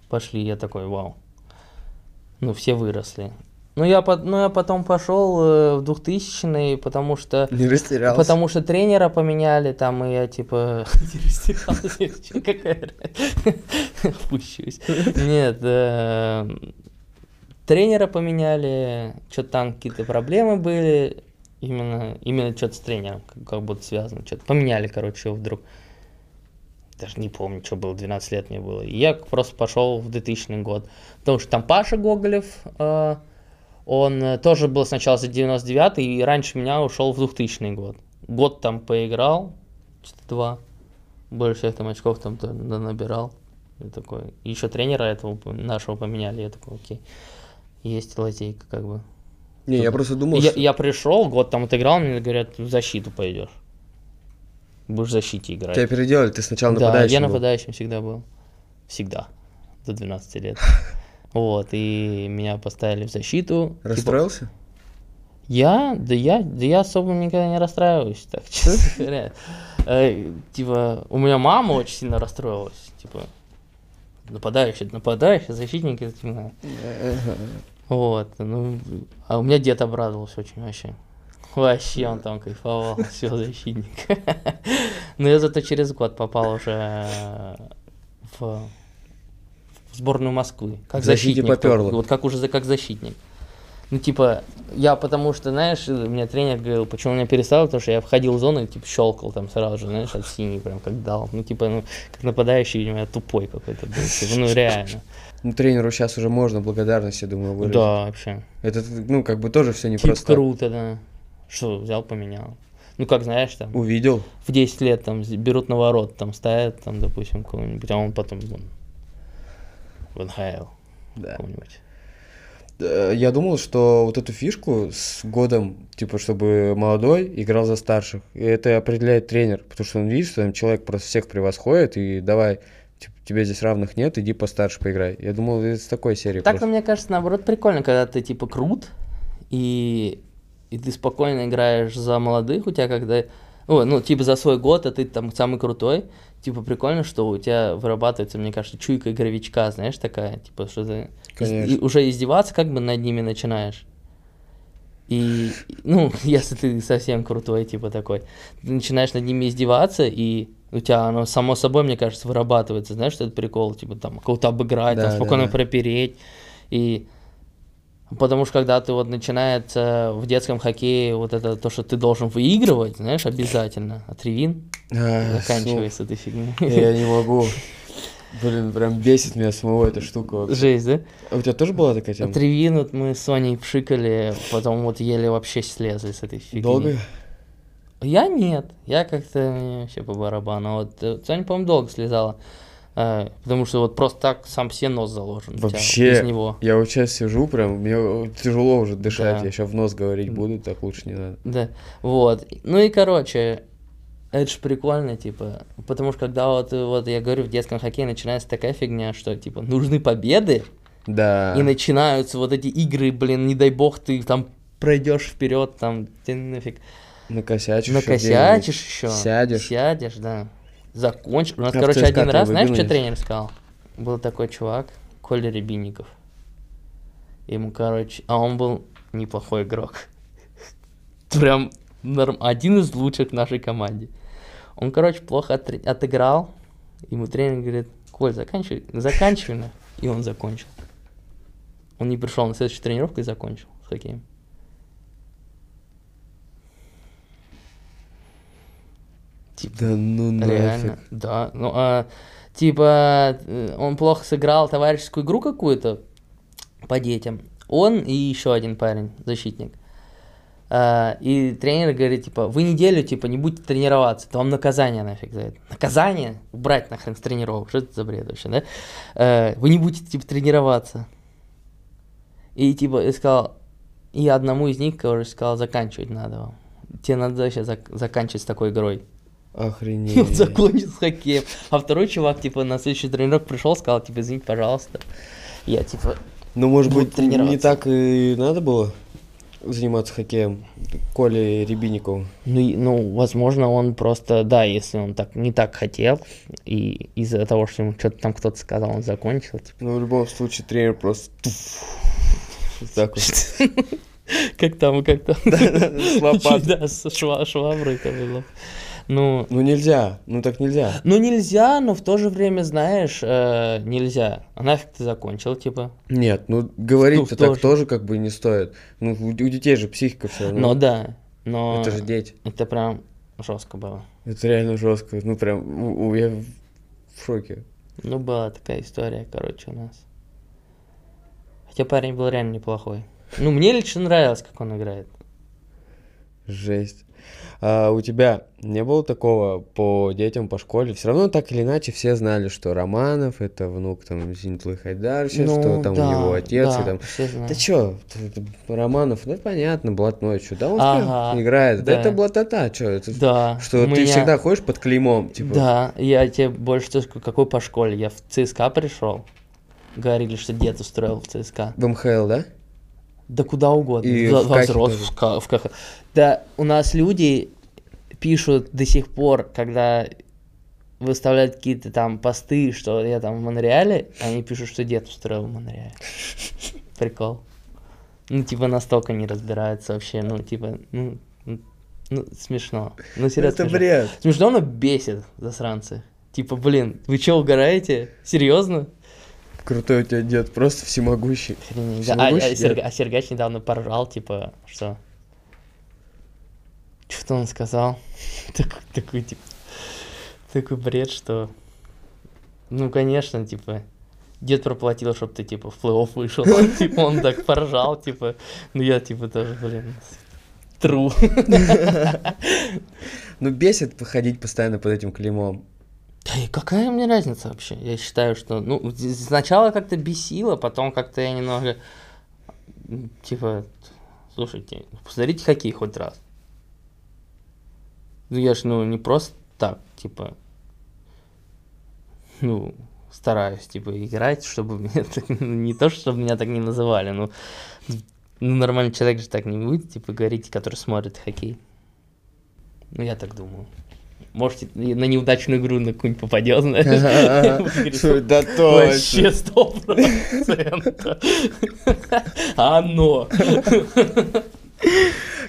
пошли. Я такой, вау. Ну, все выросли. Ну, я, по- ну, я потом пошел э, в 2000 потому что... не растерялся. Потому что тренера поменяли там, и я типа [laughs] не растерялся, [laughs] какая? Пущусь. Нет, э, тренера поменяли, что-то там какие-то проблемы были, именно, именно что-то с тренером, как, как будто связано, что-то поменяли, короче, его вдруг. Даже не помню, что было, 12 лет мне было. И я просто пошел в 2000 год. Потому что там Паша Гоголев, э, он э, тоже был сначала за 99 и раньше меня ушел в 2000 год. Год там поиграл, что-то два. Больше всех там очков там набирал. И такой. Еще тренера этого нашего поменяли. Я такой, окей. Есть лазейка, как бы. Не, я просто думал, я, что- я пришел, год там отыграл, мне говорят, в защиту пойдешь. Будешь в защите играть. тебя переделали, ты сначала Да, нападающим я был. нападающим всегда был. Всегда. До 12 лет. [laughs] Вот, и меня поставили в защиту. Типа, Расстроился? я, да я, да я особо никогда не расстраиваюсь, так, [laughs] честно говоря. Э, Типа, у меня мама очень сильно расстроилась, типа, нападающий, нападающий, защитник, это типа, вот, ну, а у меня дед обрадовался очень вообще. Вообще он там кайфовал, [laughs] все, защитник. [laughs] Но я зато через год попал уже в сборную Москвы. Как защитник. попёрло. Вот как уже как защитник. Ну, типа, я потому что, знаешь, мне тренер говорил, почему меня перестал, потому что я входил в зону и, типа, щелкал там сразу же, знаешь, от синий прям как дал. Ну, типа, ну, как нападающий, видимо, я тупой какой-то был. Типа, ну, реально. [laughs] Ну, тренеру сейчас уже можно благодарность, я думаю, выразить. Да, вообще. Это, ну, как бы тоже все не Типа, круто, да. Что, взял, поменял. Ну, как знаешь, там, Увидел. в 10 лет там берут на ворот, там ставят, там, допустим, кого-нибудь, а он потом в НХЛ Да. какого-нибудь. Э, Я думал, что вот эту фишку с годом, типа, чтобы молодой играл за старших, и это определяет тренер, потому что он видит, что там человек просто всех превосходит, и давай, типа, тебе здесь равных нет, иди постарше поиграй. Я думал, это с такой серии просто. мне кажется, наоборот, прикольно, когда ты, типа, крут, и, и ты спокойно играешь за молодых, у тебя когда... Ой, ну, типа, за свой год, а ты там самый крутой, типа, прикольно, что у тебя вырабатывается, мне кажется, чуйка игровичка, знаешь, такая, типа, что ты из- Конечно. уже издеваться как бы над ними начинаешь. И, ну, [laughs] если ты совсем крутой, типа такой, ты начинаешь над ними издеваться, и у тебя оно само собой, мне кажется, вырабатывается, знаешь, что это прикол, типа там кого-то обыграть, Да, там да, спокойно да. пропереть. И потому что когда ты вот начинается в детском хоккее вот это то, что ты должен выигрывать, знаешь, обязательно, ревин А, заканчивается этой фигней. Я не [laughs] могу. Блин, прям бесит меня самого эта штука вообще. Жесть, да? А у тебя тоже была такая тема? От ревин вот мы с Соней пшикали, потом вот еле вообще слезли с этой фигни. Долго? Я нет, я как-то вообще по барабану. А Вот э, Соня, по-моему, долго слезала, э, потому что вот просто так сам себе нос заложен. Вообще, Без него. я вот сейчас сижу, прям, мне тяжело уже дышать, Да. я сейчас в нос говорить буду, так лучше не надо. Да, вот. Ну и, короче, это ж прикольно, типа, потому что когда вот, э, вот я говорю, в детском хоккее начинается такая фигня, что, типа, нужны победы, Да. и начинаются вот эти игры, блин, не дай бог, ты там пройдешь вперед, там, ты нафиг Накосячишь. накосячишь еще. Сядешь. Сядешь, да. Закончишь. У нас, А короче, один раз, знаешь, что тренер сказал? Был такой чувак, Коля Рябинников. Ему, короче, а он был неплохой игрок. [laughs] Прям норм... один из лучших в нашей команде. Он, короче, плохо отр- отыграл. Ему тренер говорит, Коль, заканчивай, заканчивай. на». И он закончил. Он не пришел на следующую тренировку и закончил с хоккеем. Да ну нафиг. Реально, да. Ну, а, типа, э, он плохо сыграл товарищескую игру какую-то по детям. Он и еще один парень, защитник. А, и тренер говорит, типа, вы неделю, типа, не будете тренироваться, то вам наказание нафиг за это. Наказание? Убрать нахрен с тренировок, что это за бред вообще, да? Э, вы не будете, типа, тренироваться. И, типа, и сказал, и одному из них, короче, сказал, заканчивать надо вам. Тебе надо вообще зак- заканчивать с такой игрой. И он Охренеть. закончил с хоккеем. А второй чувак, типа, на следующий тренировок пришел, сказал, типа, извините, пожалуйста. Я, типа, Ну, может быть, не так и надо было заниматься хоккеем Коле Рябинникову? Ну, и- ну, возможно, он просто, да, если он так не так хотел, и из-за того, что ему что-то там кто-то сказал, он закончил. Типа. Ну, в любом случае, тренер просто... туф. Вот так вот. [laughs] Как там, как там. С лопатой. [laughs] Да, с шва- шваброй было. Ну, Ну, нельзя. Ну, так нельзя. ну нельзя, но в то же время, знаешь, э, нельзя. А нафиг ты закончил, типа. Нет, ну, говорить-то Ну, так тоже. тоже как бы не стоит. Ну, у у детей же психика все равно. Ну да, но Это же дети. это прям жестко было. Это реально жестко. Ну, прям, у- у- я в в шоке. Ну, была такая история, короче, у нас. Хотя парень был реально неплохой. Ну, мне лично нравилось, как он играет. Жесть. А у тебя не было такого по детям, по школе? Все равно так или иначе все знали, что Романов это внук там Зинтлы Хайдарыча, что там Ну да, его отец да, и там. Да чё, Романов, ну понятно, блатной, что, да он Ага, играет, да. да. это блатота, что, это Да. что у ты меня- всегда ходишь под клеймом, типа. Да, я тебе больше скажу, какой по школе. Я в ЦСКА пришел. Говорили, что дед устроил в ЦСКА. В МХЛ, да? Да куда угодно. И в во Кахе взрос- тоже. в в. Да, у нас люди пишут до сих пор, когда выставляют какие-то там посты, что я там в Монреале, они пишут, что дед устроил в Монреале. [laughs] Прикол. Ну, типа, настолько не разбираются вообще, ну, типа, ну, ну, ну, смешно. Ну, серьезно. это смешно. бред. Смешно, но бесит, засранцы. Типа, блин, вы чё, угораете? Серьезно? Крутой у тебя дед, просто всемогущий. Охренеть. А, а дед. а Сергач недавно поржал, типа, что? Что-то он сказал. [laughs] такой, такой, типа, такой бред, что... Ну, конечно, типа, дед проплатил, чтобы ты, типа, в плей-офф вышел. [laughs] типа, он так поржал, типа, ну, я, типа, тоже, блин, тру. [laughs] Ну, бесит ходить постоянно под этим клеймом. Да и какая мне разница вообще? Я считаю, что, ну, сначала как-то бесило, потом как-то я немного, типа, слушайте, посмотрите хоккей хоть раз. Ну, я ж, ну, не просто так, типа, ну, стараюсь, типа, играть, чтобы [laughs] меня так, ну, не то, чтобы меня так не называли, ну, ну, нормальный человек же так не будет, типа, говорить, который смотрит хоккей. Ну, я так думаю. Можете на неудачную игру на какую-нибудь попадет, знаешь. [laughs] Да Вообще точно. сто процентов. Оно. [laughs]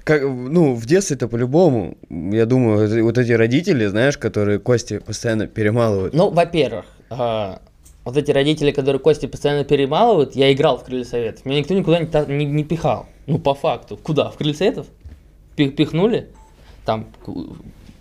Как, ну, в детстве-то по-любому, я думаю, вот- эти родители, знаешь, которые кости постоянно перемалывают. Ну, во-первых, а, вот эти родители, которые кости постоянно перемалывают, я играл в Крылья Советов. Меня никто никуда не, не, не пихал. Ну, по факту. Куда? В Крылья Советов? Пи- Пихнули? Там,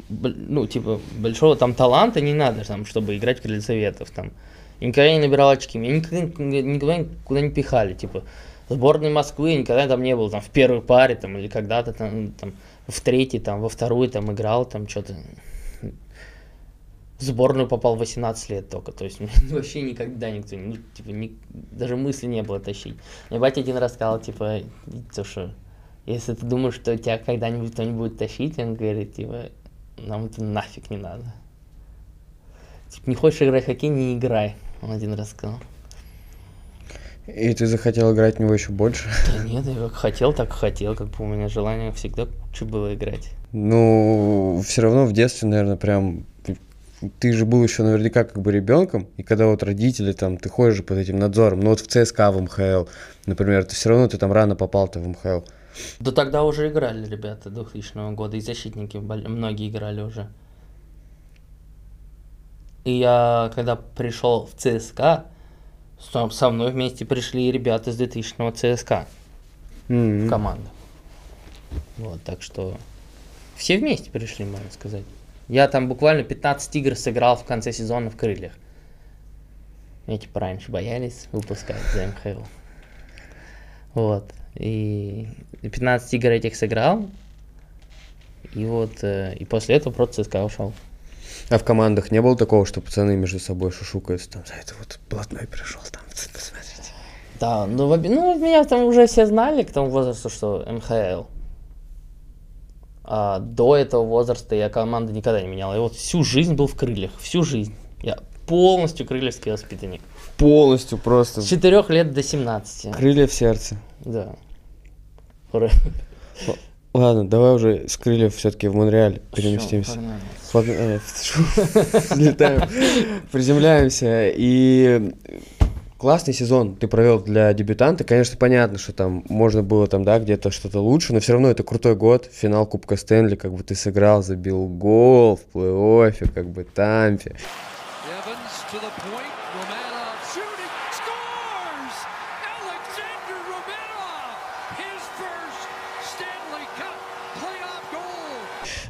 ну, типа, большого там таланта не надо, там, чтобы играть в Крылья Советов. Там. И никогда не набирал очки. Меня никогда, никогда никуда не пихали. Типа, сборной Москвы никогда там не был, там, в первой паре, там, или когда-то там, там, в третьей, там, во вторую, там, играл, там, что-то. В сборную попал в 18 лет только, то есть [laughs] вообще никогда никто, ну, типа, ни- даже мысли не было тащить. Мне батя один раз сказал, типа, то что, если ты думаешь, что тебя когда-нибудь кто-нибудь будет тащить, он говорит, типа, нам это нафиг не надо. Типа, не хочешь играть в хоккей, не играй, он один раз сказал. И ты захотел играть в него еще больше. Да нет, я как хотел, так хотел, как бы у меня желание всегда куча было играть. Ну, все равно в детстве, наверное, прям ты же был еще наверняка как бы ребенком, и когда вот родители там, ты ходишь же под этим надзором, ну вот в ЦСКА, в МХЛ, например, ты все равно ты там рано попал-то в МХЛ. Да тогда уже играли ребята 2000 года, и защитники многие играли уже. И я, когда пришел в ЦСКА, со, со мной вместе пришли ребята из 2000 ЦСКА М. в команду. Вот, так что все вместе пришли, можно сказать. Я там буквально 15 игр сыграл в конце сезона в крыльях. Меня типа раньше боялись выпускать за МХЛ. Вот. И 15 игр этих сыграл. И вот, э, и после этого просто ЦСКА ушел. А в командах не было такого, что пацаны между собой шушукаются, там, за это вот блатной пришел, там, [laughs] посмотрите. Да, ну, в ну, меня там уже все знали к тому возрасту, что МХЛ. А до этого возраста я команды никогда не менял. Я вот всю жизнь был в крыльях, всю жизнь. Я полностью крыльевский воспитанник. Полностью просто. С 4 лет до 17. Крылья в сердце. Да. Ура. Ладно, давай уже с крыльев все-таки в Монреаль переместимся. Э, Взлетаем, приземляемся. И классный сезон ты провел для дебютанта. Конечно, понятно, что там можно было там, да, где-то что-то лучше, но все равно это крутой год. Финал Кубка Стэнли, как бы ты сыграл, забил гол в плей-оффе, как бы Тампе. Evans to the point.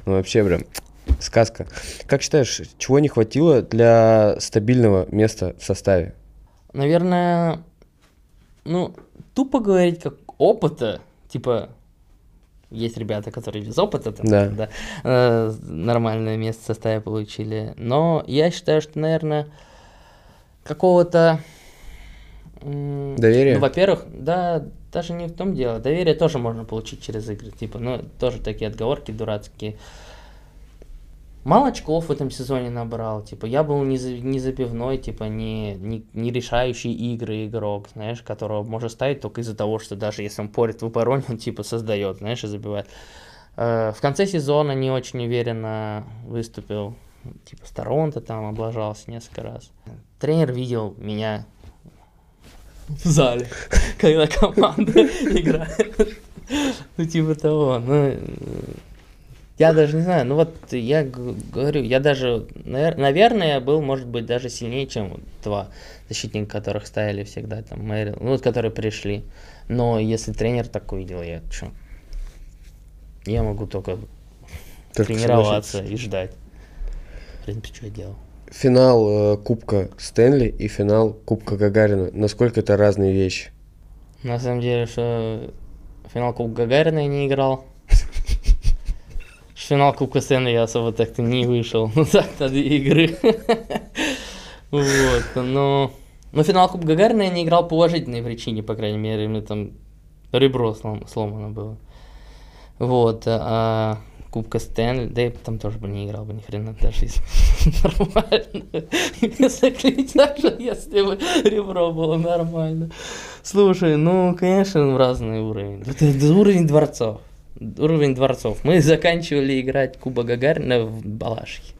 Ну, вообще прям сказка. Как считаешь, чего не хватило для стабильного места в составе? Наверное, ну, тупо говорить как опыта, типа, есть ребята, которые без опыта там, Да. э, нормальное место в составе получили. Но я считаю, что, наверное, какого-то... Доверия? Ну, во-первых, да, даже не в том дело. Доверие тоже можно получить через игры. Типа, ну, тоже такие отговорки дурацкие. Мало очков в этом сезоне набрал. Типа, я был не, за- не забивной, типа, не, не, не решающий игры игрок, знаешь, которого можно ставить только из-за того, что даже если он порит в обороне, он, типа, создает, знаешь, и забивает. Э, В конце сезона не очень уверенно выступил. Типа, с Торонто там облажался несколько раз. Тренер видел меня в зале, [laughs] когда команда [laughs] играет. Ну, типа того. Ну, э, я даже не знаю, ну вот я говорю, я даже, навер- наверное, был, может быть, даже сильнее, чем два защитника, которых ставили всегда, там, Мэрил, ну вот, которые пришли. Но если тренер так увидел, я что? Я могу только, Только тренироваться и ждать. В принципе, что я делал. Финал э, Кубка Стэнли и финал Кубка Гагарина. Насколько это разные вещи? На самом деле, что финал Кубка Гагарина я не играл. [laughs] Финал Кубка Стэнли я особо так-то не вышел. Ну так, на две игры. [laughs] Вот, но... Но финал Кубка Гагарина я не играл по уважительной причине, по крайней мере. Мне там ребро слом- сломано было. Вот, а Кубка Стэнли, да я там тоже бы не играл бы ни хрена, даже если [laughs] нормально. Если клеить так же, если бы ребро было нормально. Слушай, ну, конечно, разный уровень. Это, уровень дворцов. Уровень дворцов. Мы заканчивали играть Куба Гагарина в Балашихе.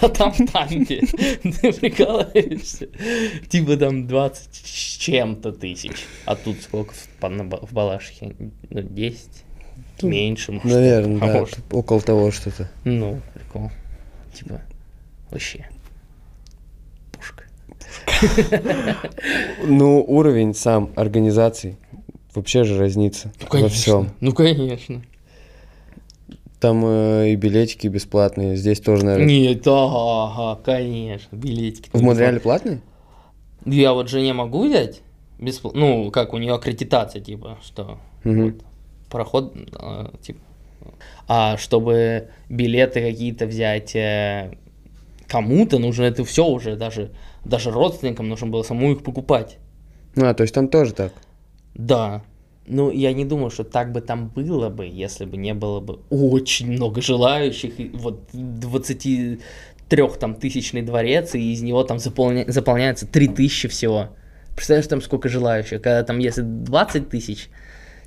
А там [laughs] в Тампе. Ты прикалываешься? Типа там 20 с чем-то тысяч. А тут сколько в, в Балашихе? Ну, 10? Меньше, может. Наверное, да, может. около того что-то. Ну, прикол. Типа, вообще. Пушка. Ну, уровень сам организации вообще же разнится во всем. Ну, конечно. Там э, и билетики бесплатные, здесь тоже, наверное. Нет, ага, конечно, билетики. В Монреале платные? Я вот жене могу взять, беспл- ну, как у нее аккредитация, типа, что Мгм. вот, проход, а, типа. А чтобы билеты какие-то взять э, кому-то, нужно это все уже, даже, даже родственникам нужно было саму их покупать. А, то есть там тоже так. Да. Ну, я не думаю, что так бы там было бы, если бы не было бы очень много желающих. И вот 23 там тысячный дворец, и из него там заполня- заполняется 3 тысячи всего. Представляешь, там сколько желающих? Когда там, если 20 тысяч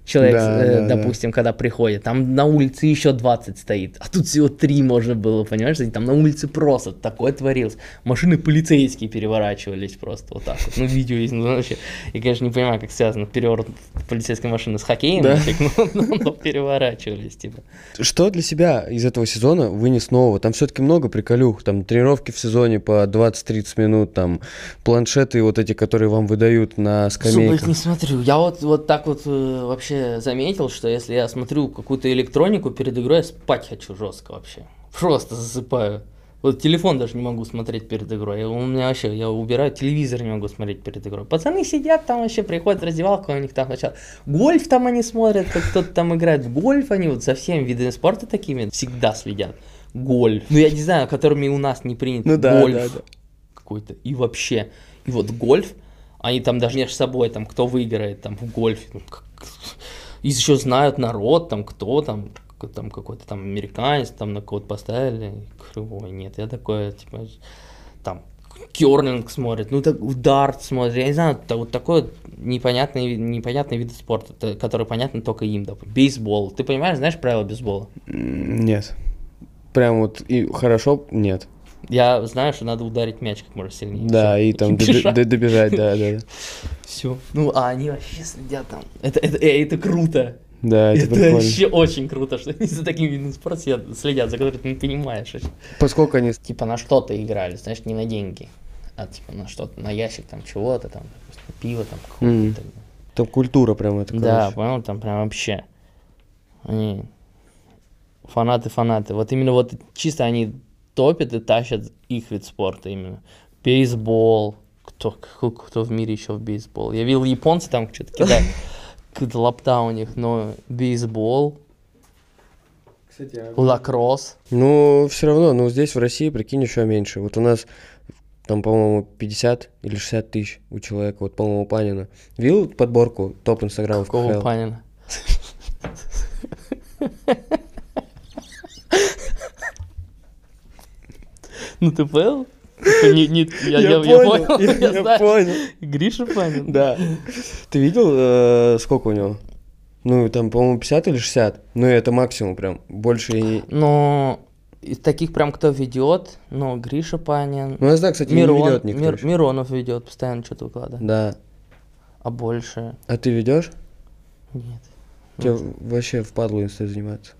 человек, Да, э, да, да. допустим, когда приходит, там на улице еще 20 стоит, а тут всего 3 можно было, понимаешь? Там на улице просто такое творилось. Машины полицейские переворачивались просто вот так вот. Ну, видео есть, ну, вообще. Я, конечно, не понимаю, как связано переворот полицейской машины с хоккеем, Да. нафиг, но, но- но переворачивались, типа. Что для себя из этого сезона вынес нового? Там все-таки много приколюх. Там тренировки в сезоне по 20-30 минут, там планшеты вот эти, которые вам выдают на их скамейках. не смотрю. Я вот, вот так вот э, вообще заметил, что если я смотрю какую-то электронику перед игрой, я спать хочу жестко вообще. Просто засыпаю. Вот телефон даже не могу смотреть перед игрой. Я- У меня вообще, я убираю телевизор, не могу смотреть перед игрой. Пацаны сидят там вообще, приходят в раздевалку, у них там сначала гольф там они смотрят, как кто-то там играет в гольф, они вот за всеми видами спорта такими всегда следят. Гольф. Ну, я не знаю, которыми у нас не принято. Ну да, гольф да, да. какой-то. И вообще. И вот гольф, они там даже между собой, там, кто выиграет там в гольфе. ну, как- И еще знают народ, там, кто там, там какой-то там американец, там на кого-то поставили. Ой, нет, я такое, типа, там, керлинг смотрит, ну так в дарт смотрит, я не знаю, это вот такой непонятный, непонятный вид спорта, который понятен только им, допустим. Бейсбол. Ты понимаешь, знаешь правила бейсбола? Нет. Прям вот и хорошо, нет. Я знаю, что надо ударить мяч как можно сильнее. Да, и там [laughs] добежать, да, да. да. Все. Ну, а они вообще следят там. Это, это, э, это круто. Да, это Это, прикольно. вообще очень круто, что они за таким видом спорта следят, за которым ты не понимаешь. Поскольку они... Типа на что-то играли, знаешь, не на деньги, а типа на что-то, на ящик там чего-то, там, допустим, пиво там какое-то. Там культура прям это, Да, короче. понял, там прям вообще. Они фанаты-фанаты. Вот именно вот чисто они топят и тащат их вид спорта именно. Бейсбол. Кто, кто, кто в мире еще в бейсбол? Я видел японцы там что-то [laughs] кидают. Какая-то лапта у них, но бейсбол, лакросс. Ну, все равно, ну, здесь в России, прикинь, еще меньше. Вот у нас там, по-моему, 50 или 60 тысяч у человека, вот, по-моему, Панина. Видел подборку топ инстаграмов Какого КХЛ? Панина? [laughs] Ну ты понял? Это не- не- Я я- я понял, я, я [laughs] я знаю. понял. Гриша Панин? Да. Ты видел, э, сколько у него? Ну, там, по-моему, 50 или 60. Ну, это максимум прям. Больше и. Но из таких прям кто ведет, ну, Гриша Панин, Ну, я знаю, кстати, Мирон, не ведет никто Мир- еще. Миронов ведет, постоянно что-то выкладывает. Да. А больше А ты ведешь? нет. Тебе вообще впадло инстой заниматься.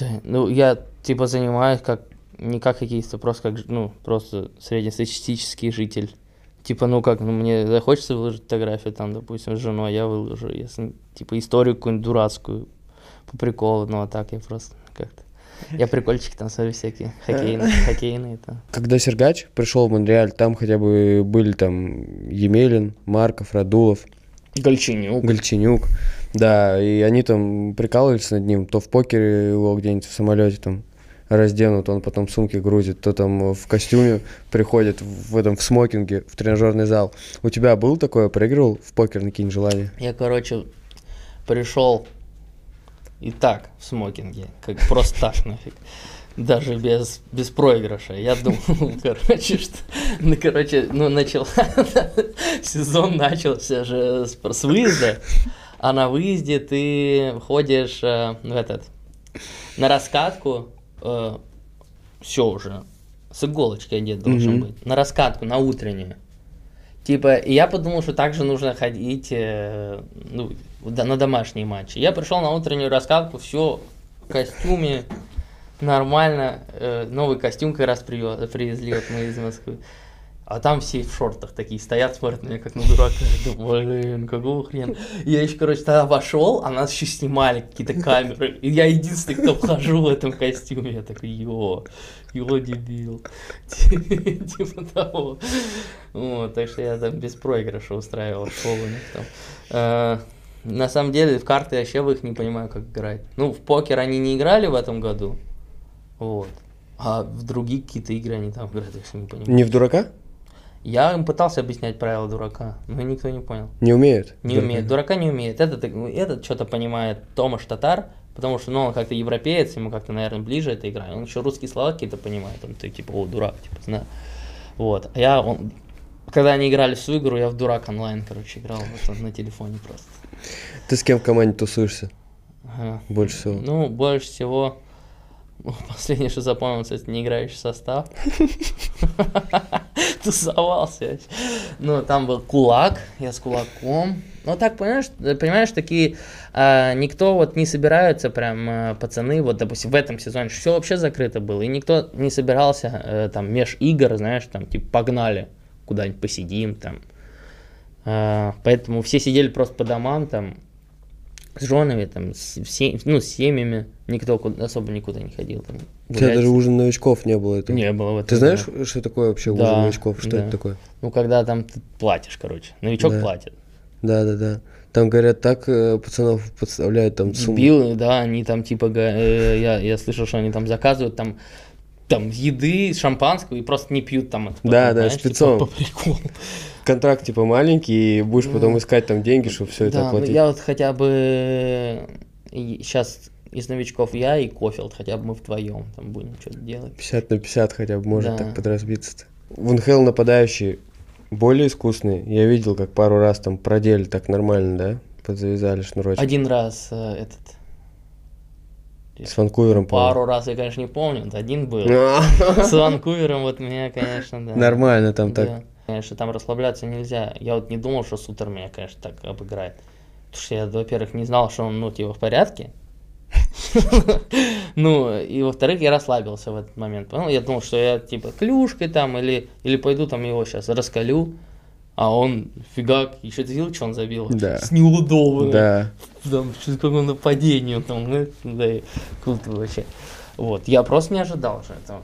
Да, ну, я типа занимаюсь как не как а просто как, ну, просто среднестатистический житель. Типа, ну как, ну мне захочется выложить фотографию там, допустим, с женой, я выложу, если, типа, историю какую-нибудь дурацкую, по приколу, ну а так я просто как-то... Я прикольчики там смотрю всякие, [laughs] хоккейные, хоккейные там. Когда Сергач пришел в Монреаль, там хотя бы были там Емелин, Марков, Радулов, Гольченюк. Гольченюк. Да, и они там прикалывались над ним, то в покере его где-нибудь в самолете там разденут, он потом сумки грузит, то там в костюме приходит в этом в смокинге в тренажерный зал. У тебя был такое, проигрывал в покер на какие-нибудь желания? Я, короче, пришел и так в смокинге, как просто так нафиг. Даже без, без проигрыша. Я думал, [laughs] короче, что... Ну, короче, ну, начал... [laughs] Сезон начался же с, с выезда, а на выезде ты ходишь э, в этот... На раскатку, все уже, с иголочкой одет должен Мгм. быть. На раскатку, на утреннюю. Типа, и я подумал, что также нужно ходить э, ну, на домашние матчи. Я пришел на утреннюю раскатку, все в костюме, нормально. э, новый костюм как раз привезли вот мы из Москвы. А там все в шортах такие стоят, смотрят на меня как на дурака. Я думаю, блин, какого хрена? Я еще, короче, тогда вошел, а нас еще снимали какие-то камеры. И я единственный, кто вхожу в этом костюме. Я такой, йо, йо, дебил. [laughs] Типа того. Вот, так что я там без проигрыша устраивал шоу у них там. Э, На самом деле, в карты вообще в их не понимаю, как играть. Ну, в покер они не играли в этом году. Вот. А в другие какие-то игры они там играют, я не понимаю. Не в дурака? Я им пытался объяснять правила дурака, но никто не понял. Не умеют? Не Дурака. умеет. Дурака не умеет. Этот, этот что-то понимает Томаш Татар, потому что, ну, он как-то европеец, ему как-то, наверное, ближе эта игра. Он еще русские слова какие-то понимает. Он ты типа, о, дурак, типа, знаю. Вот. А я, он, когда они играли в свою игру, я в дурак онлайн, короче, играл вот он на телефоне просто. Ты с кем в команде тусуешься Ага. больше всего? Ну, больше всего, [laughs] последнее, что запомнилось, это неиграющий состав. [laughs] Тусовался. Ну, там был кулак, я с кулаком. Ну, так, понимаешь, понимаешь, такие, а, никто вот не собирается, прям, а, пацаны, вот, допустим, в этом сезоне все вообще закрыто было, и никто не собирался, э, там, меж игр, знаешь, там, типа, погнали, куда-нибудь посидим, там. А, поэтому все сидели просто по домам, там, с женами, там, с, все- ну, с семьями, никто особо никуда не ходил, там, У тебя даже ужин новичков не было этого. Не было в этом. Ты знаешь, что такое вообще ужин Да, новичков? Что да. это такое? Ну, когда там ты платишь, короче. Новичок Да. платит. Да, да, да. Там говорят, так э, пацанов подставляют там сумму. Дебилы, да, они там типа, э, я, я слышал, что они там заказывают там там еды, шампанского и просто не пьют там это. потом, Да, да, знаешь, спецом. Типа, по приколу. Контракт типа маленький, и будешь потом искать там деньги, чтобы все это Да, ну оплатить. я вот хотя бы сейчас из новичков я и Кофилд, хотя бы мы вдвоем там будем что-то делать. 50 на 50 хотя бы может Да. так подразбиться-то. В НХЛ нападающие более искусные. Я видел, как пару раз там продели так нормально, да? Подзавязали шнурочек. Один раз э, этот С Ванкувером, пару раз я, конечно, не помню, один был. по-моему. С Ванкувером вот меня, конечно, да. Нормально там так. Да. Конечно, там расслабляться нельзя. Я вот не думал, что Сутер меня, конечно, так обыграет. Потому что я, во-первых, не знал, что он, ну, типа, в порядке. [laughs] Ну, и во-вторых, я расслабился в этот момент. Понял? Я думал, что я, типа, клюшкой там, или, или пойду там его сейчас раскалю. А он, фигак, еще ты видел, что он забил? Да. С неудобно. Да. Там, что какое нападение там, да, и круто вообще. Вот, я просто не ожидал же этого.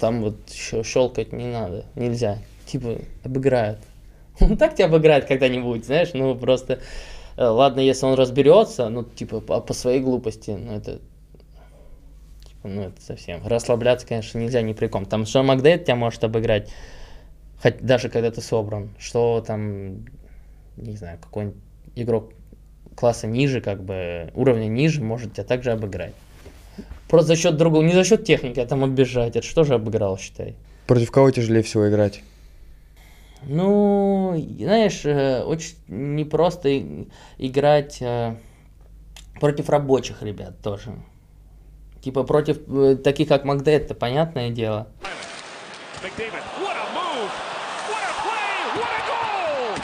Там вот щелкать не надо, нельзя. Типа, обыграют. [laughs] Он так тебя обыграет когда-нибудь, знаешь, ну просто... э, Ладно, если он разберется, ну, типа, по, по своей глупости, ну, это... Типа, ну, это совсем... Расслабляться, конечно, нельзя ни при ком. Там Шон Макдейт тебя может обыграть, хоть даже когда ты собран. Что там, не знаю, какой-нибудь игрок класса ниже, как бы, уровня ниже, может тебя также обыграть. Просто за счет другого, не за счет техники, а там оббежать. Это что же обыграл, считай? Против кого тяжелее всего играть? Ну, знаешь, э, очень непросто играть э, против рабочих ребят тоже. Типа против э, таких, как Макдейт, это понятное дело. McDavid, what a move! What a play! What a goal!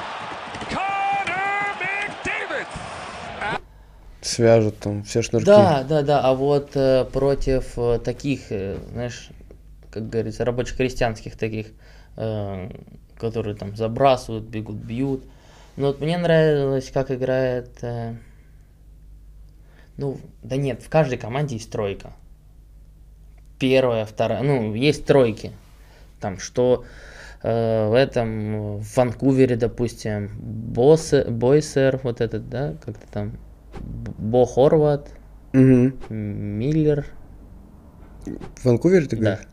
Connor McDavid! Свяжут там все шнурки. Да, да, да. А вот э, против э, таких, э, знаешь, как говорится, рабоче-крестьянских таких, э, которые там забрасывают, бегут, бьют. Ну вот мне нравилось, как играет. э, ну, да нет, в каждой команде есть тройка. Первая, вторая, ну, есть тройки. Там, что э, в этом, в Ванкувере, допустим, Боссе, Бойсер, вот этот, да, как-то там, Бо Хорват, Мгм. Миллер, В Ванкувере ты Да. говоришь?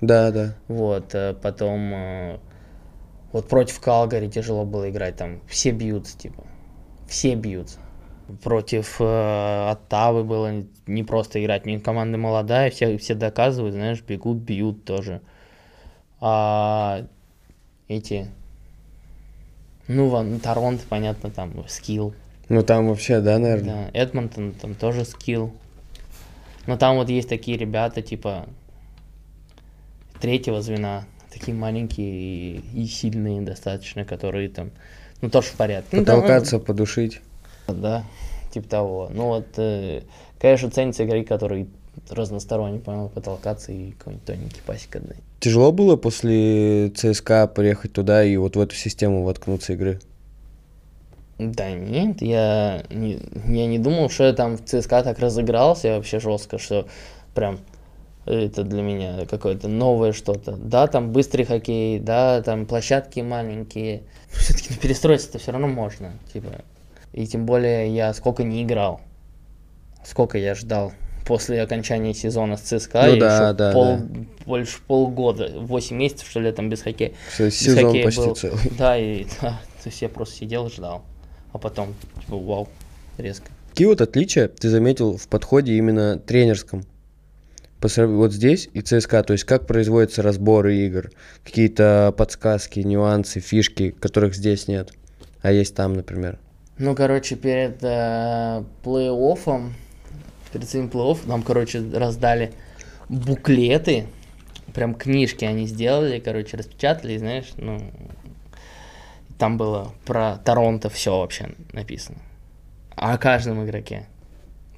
Да, да. вот, э, потом, э, вот против Калгари тяжело было играть, там все бьются, типа, все бьются. Против э, Оттавы было не просто играть, не команда молодая, все, все доказывают, знаешь, бегут, бьют тоже. А эти, ну, вон, Торонто, понятно, там скилл, Ну там вообще, да, наверное? Да, Эдмонтон там тоже скилл. Но там вот есть такие ребята, типа третьего звена, такие маленькие и, и сильные достаточно, которые там, ну тоже в порядке. Ну, там, Потолкаться, подушить. ну, да, типа того. Ну вот, э, конечно, ценятся игроки, которые разносторонне, понял, потолкаться и какой-нибудь тоненький пасик отдать. Тяжело было после ЦСКА приехать туда и вот в эту систему воткнуться игры? Да нет, я не, я не думал, что я там в ЦСКА так разыгрался вообще жестко, что прям это для меня какое-то новое что-то. Да, там быстрый хоккей, да, там площадки маленькие. [laughs] Все-таки перестроиться-то все равно можно, типа. И тем более я сколько не играл, сколько я ждал после окончания сезона с ЦСКА, Ну да, да, пол, да. больше полгода, 8 месяцев, что ли, там без хоккея. Всё, без Сезон хоккея почти был. целый. Да, и [laughs] да, то есть я просто сидел, ждал. А потом, типа, вау, резко. Какие вот отличия ты заметил в подходе именно тренерском? По срав- Вот здесь и ЦСКА, то есть как производятся разборы игр, какие-то подсказки, нюансы, фишки, которых здесь нет, а есть там, например. Ну, короче, перед э, плей-оффом, перед своим плей-оффом нам, короче, раздали буклеты, прям книжки они сделали, короче, распечатали, знаешь, ну, там было про Торонто все вообще написано. О каждом игроке.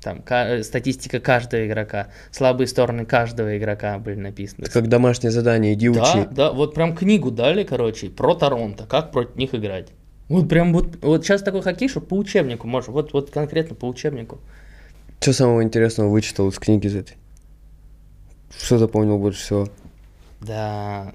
Там ка- статистика каждого игрока, слабые стороны каждого игрока были написаны. Это как домашнее задание, иди Да, учи. да, вот прям книгу дали, короче, про Торонто, как против них играть. Вот прям вот, вот сейчас такой хоккей, что по учебнику можно, вот, вот конкретно по учебнику. Что самого интересного вычитал из книги из этой? Что запомнил больше всего? Да,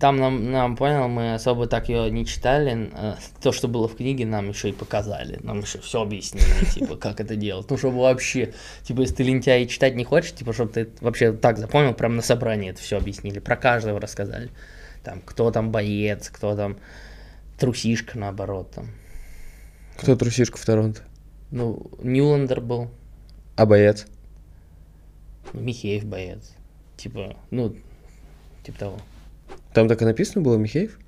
там нам, нам понял, мы особо так ее не читали. э, То, что было в книге, нам еще и показали. Нам еще все объяснили, [laughs] типа, как это делать. Ну, чтобы вообще, типа, если ты лентяй и читать не хочешь, типа, чтобы ты вообще так запомнил, прям на собрании это все объяснили. Про каждого рассказали. Там, кто там боец, кто там трусишка, наоборот, там. Кто трусишка в Торонто? Ну, Ньюландер был, А боец? Михеев боец. Типа, ну, типа того. Там так и написано было Михеев?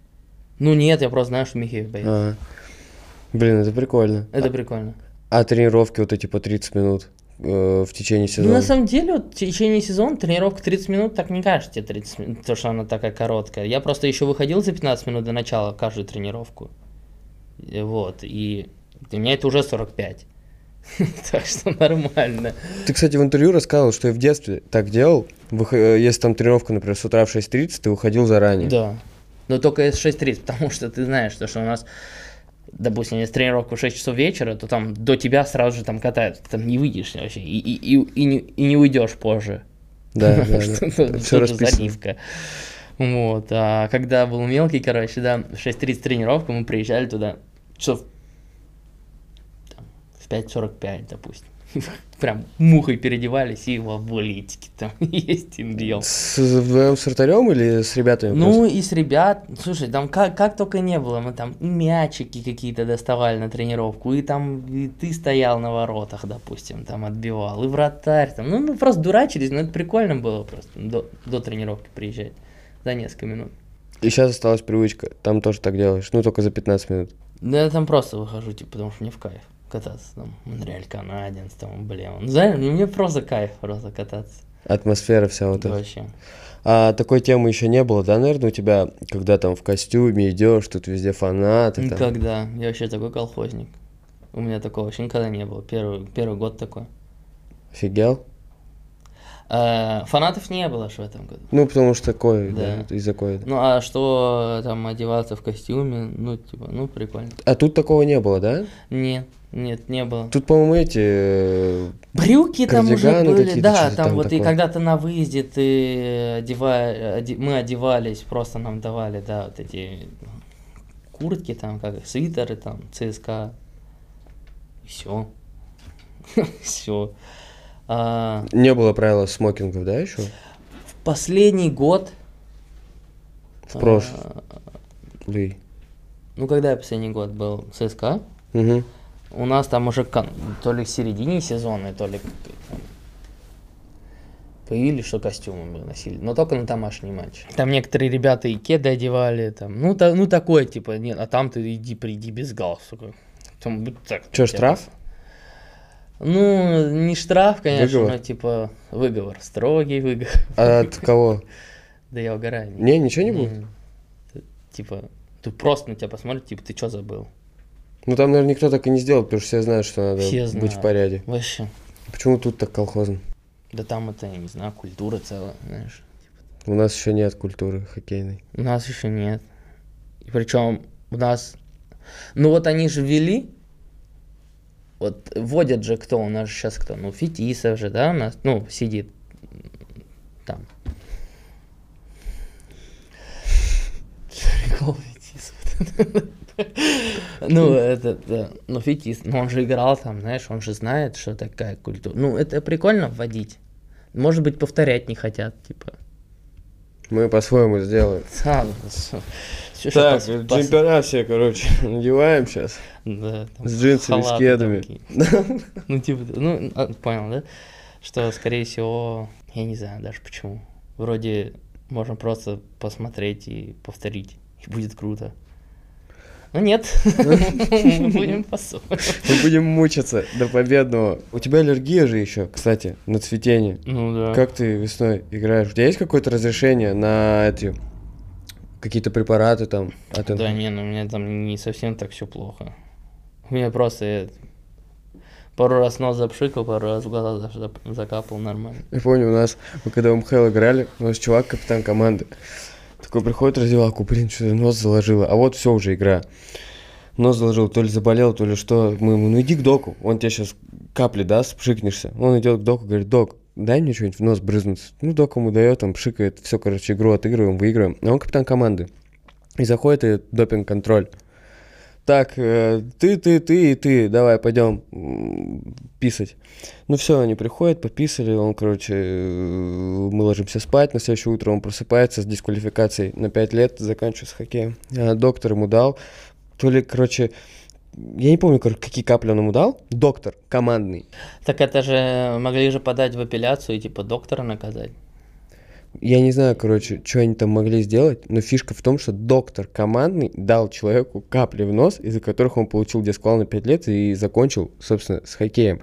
Ну, нет, я просто знаю, что Михеев боец. А. Блин, это прикольно. Это прикольно. А тренировки вот эти по 30 минут э, в течение Ну, сезона? на самом деле, вот в течение сезона тренировка 30 минут, так не кажется тебе 30 минут, то, что она такая короткая. Я просто еще выходил за 15 минут до начала каждую тренировку. И Вот, и для меня это уже 45. [laughs] Так что нормально. Ты, кстати, в интервью рассказывал, что и в детстве так делал. Э, Если там тренировка, например, с утра в 6.30, ты выходил заранее. Да. Но только из 6.30, потому что ты знаешь, то, что у нас, допустим, если тренировка в 6 часов вечера, то там до тебя сразу же там катают, ты там не выйдешь вообще, и, и, и, и не, и не уйдешь позже. Да, [laughs] да. Что тоже расписано. Вот, а когда был мелкий, короче, да, в 6.30 тренировка, мы приезжали туда часов там, в 5.45, допустим. [laughs] Прям мухой переодевались и во булитики там [laughs] есть им бьем. С, с вратарем или с ребятами? Ну и с ребят, слушай, там как, как только не было, мы там и мячики какие-то доставали на тренировку, и там и ты стоял на воротах, допустим, там отбивал, и вратарь, там, ну мы просто дурачились, но это прикольно было просто до, до тренировки приезжать за несколько минут. И сейчас осталась привычка. Там тоже так делаешь. Ну, только за 15 минут. Да я там просто выхожу, типа, потому что мне в кайф кататься, там, Монреаль Канаденс, там, блин, ну, знаешь, ну, мне просто кайф просто кататься, Атмосфера вся вот эта. вообще. А такой темы еще не было, да, наверное, у тебя, когда там в костюме идешь, тут везде фанаты. там? Никогда. Я вообще такой колхозник. У меня такого вообще никогда не было. Первый, первый год такой. Офигел? Э, фанатов не было ж в этом году. Ну, потому что такой, Да. да, из-за ковида. Ну, а что там одеваться в костюме, ну, типа, ну, прикольно. А тут такого не было, да? Нет, нет, не было. Тут, по-моему, эти... э, Брюки там уже были, да, там, там вот и такое. когда ты на выезде, ты одевая, оде- мы одевались, просто нам давали, да, вот эти куртки там, как свитеры там, ЦСКА, все, все. А, Не было правила смокингов, да, еще? в последний год, В прошлом. а, ну когда я последний год был ЦСКА, Угу. У нас там уже кон- то ли в середине сезона, то ли там появились, что костюмы мы носили, но только на домашний матч. Там некоторые ребята и кеды одевали, там, ну, та- ну такое, типа, нет, а там ты иди, приди без галстука. Там, так, Че, штраф? Ну, не штраф, конечно, Выговор? но типа выговор, строгий выговор. А от кого? [laughs] Да я угораю. Не, ничего не будет? Типа, ты просто на тебя посмотрит, типа, ты что забыл? Ну, там, наверное, никто так и не сделал, потому что все знают, что надо Все быть в знают. порядке. Вообще. Почему тут так колхозно? Да там это, я не знаю, культура целая, знаешь. У нас еще нет культуры хоккейной. У нас еще нет. И причем у нас... Ну вот они же ввели, вот вводят же кто, у нас сейчас кто? Ну, Фетисов же, да, у нас, ну, сидит там. Прикол Фетисов. [laughs] Ну, это, да, ну, Фетис, ну, он же играл там, знаешь, он же знает, что такая культура. Ну, это прикольно вводить. Может быть, повторять не хотят, типа. Мы по-своему сделаем. [laughs] Да, всё, что Так, пос- пос- джемпера все, короче, [laughs] надеваем сейчас. Да, там С джинсами, с кедами. [laughs] Ну, типа, ну, а, понял, да? Что, скорее всего, я не знаю даже почему. Вроде можно просто посмотреть и повторить, и будет круто. Но нет, [laughs] мы будем по-своему. Мы будем мучиться до победного. У тебя аллергия же еще, кстати, на цветение. Ну да. Как ты весной играешь? У тебя есть какое-то разрешение на эти какие-то препараты там? От Да не, ну у меня там не совсем так все плохо. У меня просто пару раз нос запшикал, пару раз в глаза закапал нормально. Я помню, у нас, мы когда в МХЛ играли, у нас чувак, капитан команды, такой приходит раздевалку, блин, что нос заложило, а вот все уже игра. Нос заложил, то ли заболел, то ли что. Мы ему, ну иди к доку, он тебе сейчас капли даст, пшикнешься. Он идет к доку, говорит, док, дай мне что-нибудь в нос брызнуть. Ну, док ему дает, он пшикает, все, короче, игру отыгрываем, выигрываем. А он капитан команды. И заходит и допинг-контроль. Так, э, ты, ты, ты и ты, давай, пойдем писать. Ну все, они приходят, пописали, он, короче, э, мы ложимся спать, на следующее утро он просыпается с дисквалификацией на 5 лет, заканчивает с хоккеем. А доктор ему дал, то ли, короче, я не помню, какие капли он ему дал, доктор командный. Так это же могли же подать в апелляцию и типа доктора наказать. Я не знаю, короче, что они там могли сделать, но фишка в том, что доктор командный дал человеку капли в нос, из-за которых он получил дисквал на 5 лет и закончил, собственно, с хоккеем.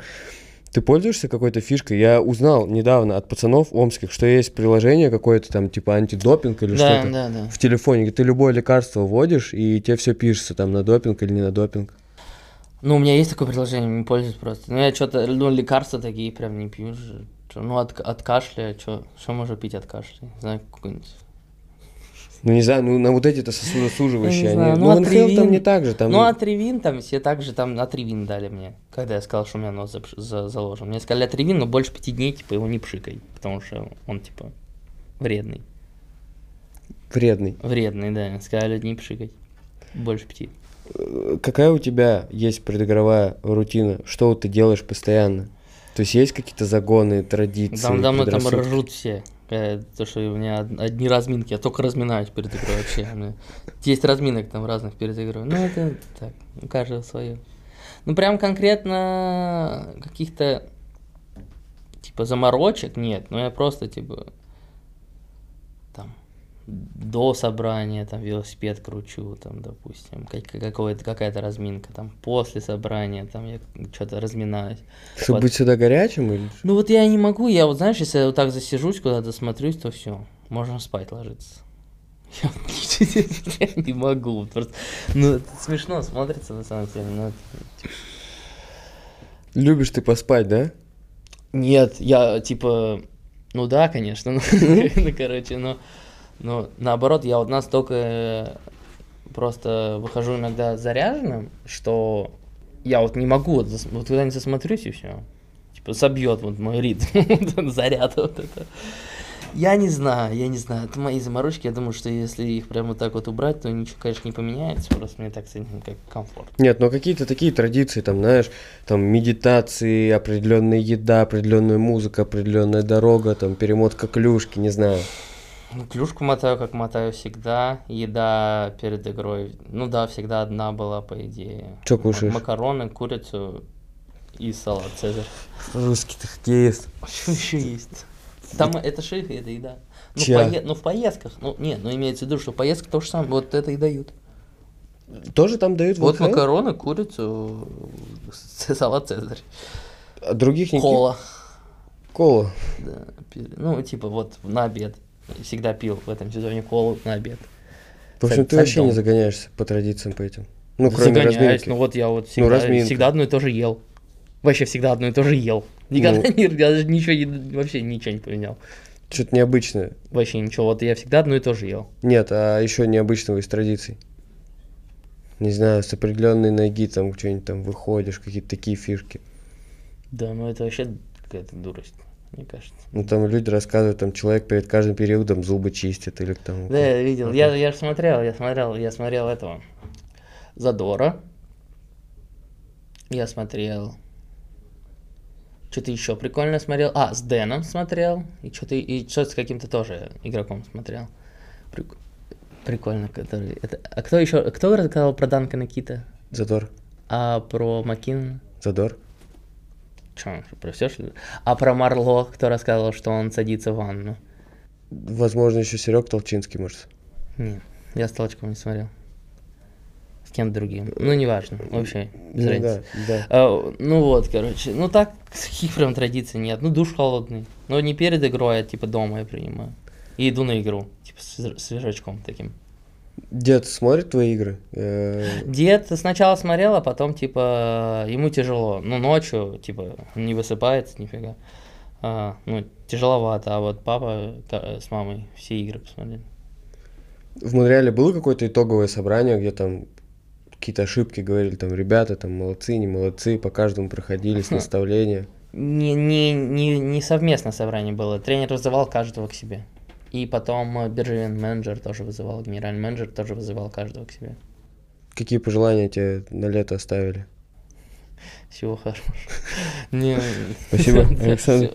Ты пользуешься какой-то фишкой? Я узнал недавно от пацанов омских, что есть приложение какое-то там, типа антидопинг или Да, что-то да, да. в телефоне, где ты любое лекарство вводишь, и тебе все пишется там на допинг или не на допинг. Ну, у меня есть такое приложение, не пользуюсь просто. Ну, я что-то, ну, лекарства такие прям не пью же. Чё, ну, от, от кашля, что можно пить от кашля? Не знаю, какой-нибудь. Ну, не знаю, ну на вот эти-то сосудосуживающие, не они... Ну, ну, НХЛ там не так же, там... Ну, Атривин там все также там Атривин дали мне, когда я сказал, что у меня нос запш- за- заложен. Мне сказали Атривин, но больше пяти дней, типа, его не пшикай, потому что он, типа, вредный. вредный. Вредный, да. Сказали не пшикать. Больше пяти. Э, Какая у тебя есть предыгровая рутина? Что ты делаешь постоянно? То есть есть какие-то загоны, традиции, Там давно там предрассудки? ржут все. Э, То, что у меня од- одни разминки, я только разминаюсь перед игрой вообще. 10 разминок там разных перед игрой. Ну, это так, у каждого свое. Ну, прям конкретно каких-то типа заморочек нет, но я просто типа там до собрания там велосипед кручу, там, допустим, как- какое-то, какая-то разминка, там, после собрания, там, я что-то разминаюсь. Чтобы Вот. быть всегда горячим? Или... Ну вот я не могу, я вот знаешь, если я вот так засижусь, куда-то смотрюсь, то все, можно спать ложиться. [laughs] [laughs] Я не могу, просто, ну смешно смотрится на самом деле, но это- Любишь ты поспать, да? Нет, я типа, ну да, конечно, [laughs] ну, ну, короче, но, но наоборот, я вот настолько э, просто выхожу иногда заряженным, что я вот не могу, вот, вот куда-нибудь засмотрюсь и все. Типа собьет вот мой ритм, [laughs] заряд вот это. Я не знаю, я не знаю, это мои заморочки, я думаю, что если их прямо вот так вот убрать, то ничего, конечно, не поменяется, просто мне так с этим как комфорт. Нет, но какие-то такие традиции, там, знаешь, там медитации, определенная еда, определенная музыка, определенная дорога, там, перемотка клюшки, не знаю. Ну, Клюшку мотаю, как мотаю всегда. Еда перед игрой. Ну да, всегда одна была, по идее. М- кушаешь? Макароны, курицу и салат Цезарь. Русский ты хоккеист. Что еще есть? Там это шейх, это еда. Ну, в Чья? пое- ну, в поездках. Ну, нет, ну имеется в виду, что в поездках то же самое. Вот это и дают. Тоже там дают Вот НХЛ? макароны, курицу, салат Цезарь. А других не Кола. Кола. Да, ну, типа вот на обед. Всегда пил в этом сезоне колу на обед. В общем, ты вообще не загоняешься по традициям по этим. Ну, кроме загоняюсь, разминки. Ну вот я вот всегда, разминка. всегда одно и то же ел. Вообще всегда одно и то же ел. Никогда Ну. [laughs] не, я даже ничего, вообще ничего не поменял. Что-то необычное. Вообще ничего. Вот я всегда одно и то же ел. Нет, а еще необычного из традиций. Не знаю, с определенной ноги там что-нибудь там выходишь, какие-то такие фишки. Да, ну это вообще какая-то дурость, мне кажется. Ну там люди рассказывают, там человек перед каждым периодом зубы чистит или там. Да, я видел. Я, я же смотрел, я смотрел, я смотрел этого. Задора. Я смотрел. Что-то еще прикольно смотрел. А, с Дэном смотрел. И что-то и что-то с каким-то тоже игроком смотрел. Прик- Прикольно, который. Это... А кто еще? Кто рассказал про Данкана Кита? Задор. А про Макин? Задор. Че, про все что ли? А про Марло, кто рассказывал, что он садится в ванну? Возможно, еще Серег Толчинский, может. Нет, я с Толчком не смотрел. С кем другим. Ну, неважно. Вообще, без Ну разницы. да, да. А, ну вот, короче. Ну так, [laughs] таких прям традиций нет. Ну, душ холодный. Но не перед игрой, а типа дома я принимаю. И иду на игру. Типа с свеж- свежачком таким. Дед смотрит твои игры? Э, Дед сначала смотрел, а потом, типа, ему тяжело. Ну, ночью, типа, не высыпается нифига. А, ну, тяжеловато. А вот папа с мамой все игры посмотрели. В Монреале было какое-то итоговое собрание, где там какие-то ошибки говорили, там, ребята, там, молодцы, не молодцы, по каждому проходились, наставления. Не, не, не, не совместное собрание было. Тренер вызывал каждого к себе. И потом э, биржевен менеджер тоже вызывал, генеральный менеджер тоже вызывал каждого к себе. Какие пожелания тебе на лето оставили? [laughs] Всего хорошего. [laughs] Спасибо, [laughs] Александр.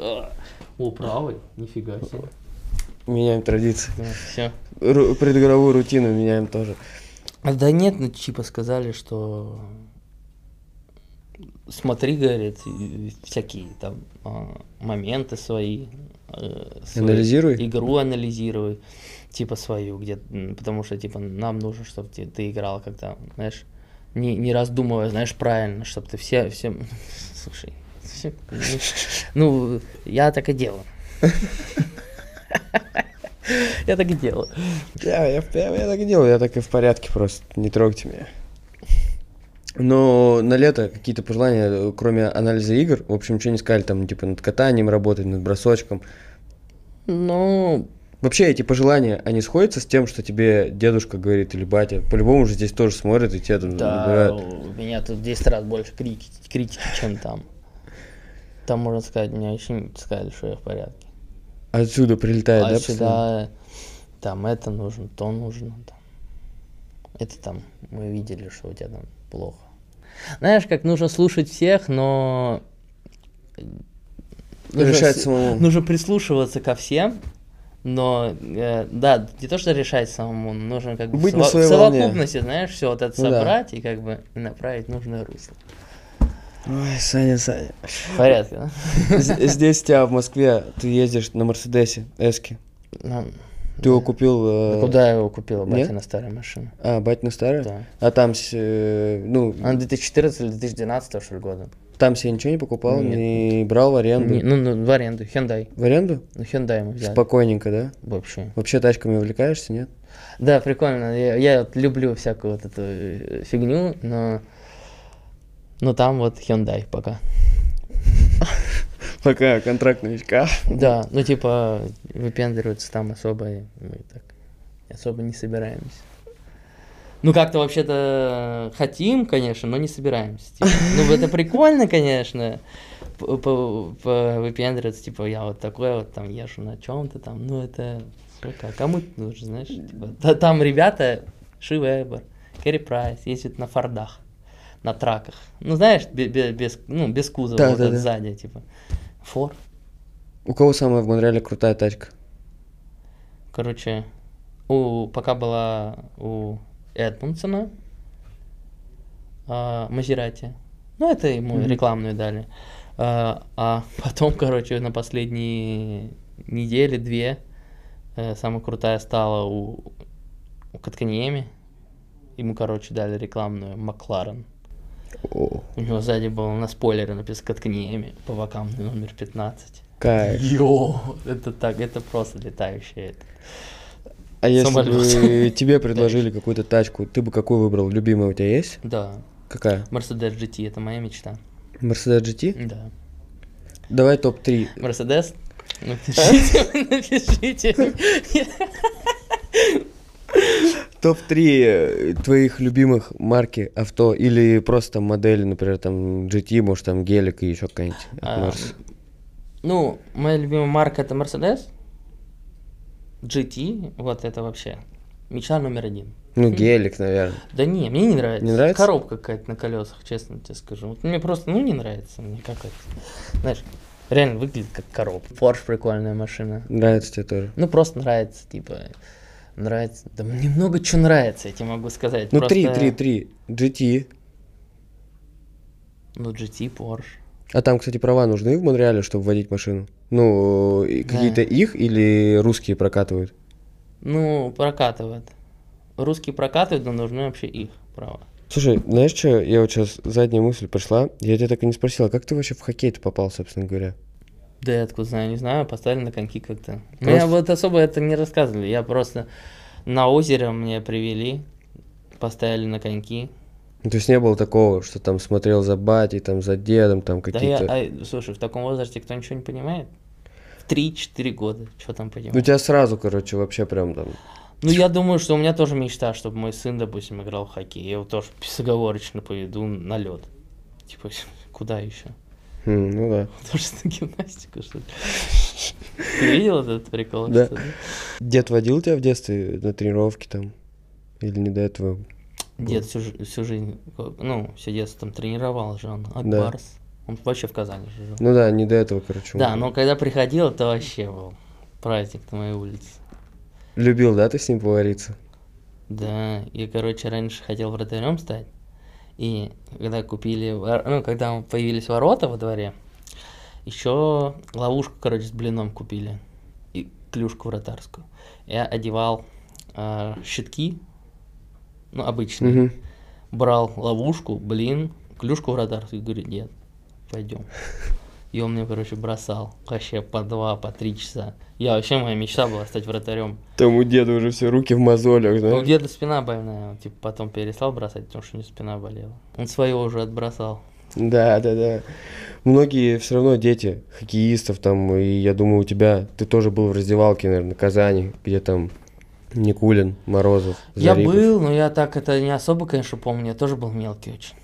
О, правый, нифига себе. Меняем традиции. Все. Предыгровую рутину меняем тоже. Да нет, ну типа сказали, что смотри, говорит, всякие там а, моменты свои. Э, Анализируй. Игру анализируй, типа свою, где, потому что типа нам нужно, чтобы ты, ты играл, когда, знаешь, не, не раздумывая, знаешь, правильно, чтобы ты все, все, [laughs] слушай, все, ну, [laughs] ну, я так и делаю. [laughs] Я так и делаю. Я, я, я- я так и делаю, я так и в порядке просто, не трогайте меня. Но на лето какие-то пожелания, э, кроме анализа игр, в общем, ничего не сказали, там, типа, над катанием работать, над бросочком. Ну, Вообще, эти пожелания, они сходятся с тем, что тебе дедушка говорит или батя? По-любому же здесь тоже смотрят и тебя там Да, набирают. у меня тут 10 раз больше критики, критики, чем там. Там, можно сказать, мне не сказали, что я в порядке. Отсюда прилетает, а да, постоянно? сюда там это нужно, то нужно. Там. Это там мы видели, что у тебя там плохо. Знаешь, как нужно слушать всех, но нужно Решать самому. Нужно прислушиваться ко всем, но э, да, не то, что решать самому, нужно как бы Быть в своей в волне. совокупности, знаешь, все вот это Ну да. собрать и как бы направить нужное русло. Ой, Саня, Саня. В порядке, да? Здесь тебя в Москве, ты ездишь на Мерседесе, Эске. Ты его купил... э, а Куда я его купила? нет? Батя на старой машине. А, батя старая? Да. А там, э, ну, Она 2014 или 2012 что ли года? там себе ничего не покупал, Нет. не брал в аренду? Не, ну, ну, в аренду. Hyundai. В аренду? Ну, Hyundai мы взяли. Спокойненько, да? Вообще. Вообще тачками увлекаешься, нет? Да, прикольно. Я, я вот люблю всякую вот эту э, фигню, но... Но там вот Hyundai пока. [laughs] Пока контракт новичка. Да, ну типа выпендриваться там особо мы так особо не собираемся. Ну как-то вообще-то хотим, конечно, но не собираемся. типа. Ну это прикольно, конечно, выпендриваться, типа я вот такой вот там езжу на чем-то там, ну это сука, а кому это нужно, знаешь? типа. Та- там ребята, Ши Вебер, Керри Прайс ездят на фордах, на траках. Ну знаешь, бе- бе- без, ну, без кузова, Да, вот да, да. сзади, типа. Фор. У кого самая в Монреале крутая тачка? Короче, у, пока была у Эдмунсона а, Мазерати. Ну, это ему Мгм. рекламную дали. А, а потом, короче, на последние недели, две, э, самая крутая стала у, у Катканиеми. Ему, короче, дали рекламную Макларен. О, У него сзади был на спойлере написано Катканиеми по бокам номер 15. кайф. Йо, это так, это просто летающее. это. А если бы тебе предложили какую-то тачку, ты бы какую выбрал? Любимая у тебя есть? Да, Какая? Mercedes GT, это моя мечта. Мерседес GT? Да. Давай топ-3. Мерседес? Напишите, напишите. [laughs] Топ-3 э, твоих любимых марки авто или просто модели, например, там GT, может там гелик и еще какая-нибудь. А. Ну, моя любимая марка это Mercedes. GT, вот это вообще мечта номер один. Ну, гелик, наверное. Да не, мне не нравится. Не нравится? Коробка какая-то на колесах, честно тебе скажу. Вот мне просто, ну, не нравится. Мне как это, знаешь, реально выглядит как коробка. Porsche прикольная машина. Нравится тебе тоже. Ну, просто нравится, типа, нравится. Да мне много чего нравится, я тебе могу сказать. Ну, Просто- три, три, три. GT. Ну, GT, Porsche. А там, кстати, права нужны в Монреале, чтобы водить машину? Ну, Да. какие-то их или русские прокатывают? Ну, прокатывают. Русские прокатывают, но нужны вообще их права. Слушай, знаешь что, я вот сейчас задняя мысль пришла, я тебя так и не спросил, а как ты вообще в хоккей-то попал, собственно говоря? Да я откуда знаю, не знаю, поставили на коньки как-то. Просто- Меня вот особо это не рассказывали. Я просто на озеро мне привели, поставили на коньки. Ну, то есть не было такого, что там смотрел за батей, там за дедом, там Да я, какие-то... а, слушай, в таком возрасте кто ничего не понимает? В 3-4 года, что там понимать? Ну, тебя сразу, короче, вообще прям там... Ну, я думаю, что у меня тоже мечта, чтобы мой сын, допустим, играл в хоккей. Я его тоже безоговорочно поведу на лед. Типа, [laughs] куда еще? Хм, ну да. [laughs] Что гимнастику, что ли? [laughs] Ты видел этот прикол? Да. Дед водил тебя в детстве на тренировки там? Или не до этого? Дед всю, всю жизнь, ну, все детство там тренировал же он, Акбарс. Он вообще в Казани же жил. Ну да, не до этого, короче. Да, но когда приходил, это вообще был праздник на моей улице. Любил, да, ты с ним повариться? Да, и, короче, раньше хотел вратарем стать. И когда купили, ну, когда появились ворота во дворе, еще ловушку, короче, с блином купили. И клюшку вратарскую. Я одевал а, щитки, ну, обычные. Мгм. Брал ловушку, блин, клюшку вратарскую и говорю, нет, пойдем. И он мне, короче, бросал вообще по два, по три часа. Я вообще, моя мечта была стать вратарем. Там у деда уже все руки в мозолях, Ну, знаешь? где-то спина больная, он, типа, потом перестал бросать, потому что у него спина болела. Он своего уже отбросал. Да, да, да. Многие все равно дети хоккеистов там, и я думаю, у тебя, ты тоже был в раздевалке, наверное, Казани, где там Никулин, Морозов, Я Зарипов. был, но я так это не особо, конечно, помню. Я тоже был мелкий очень.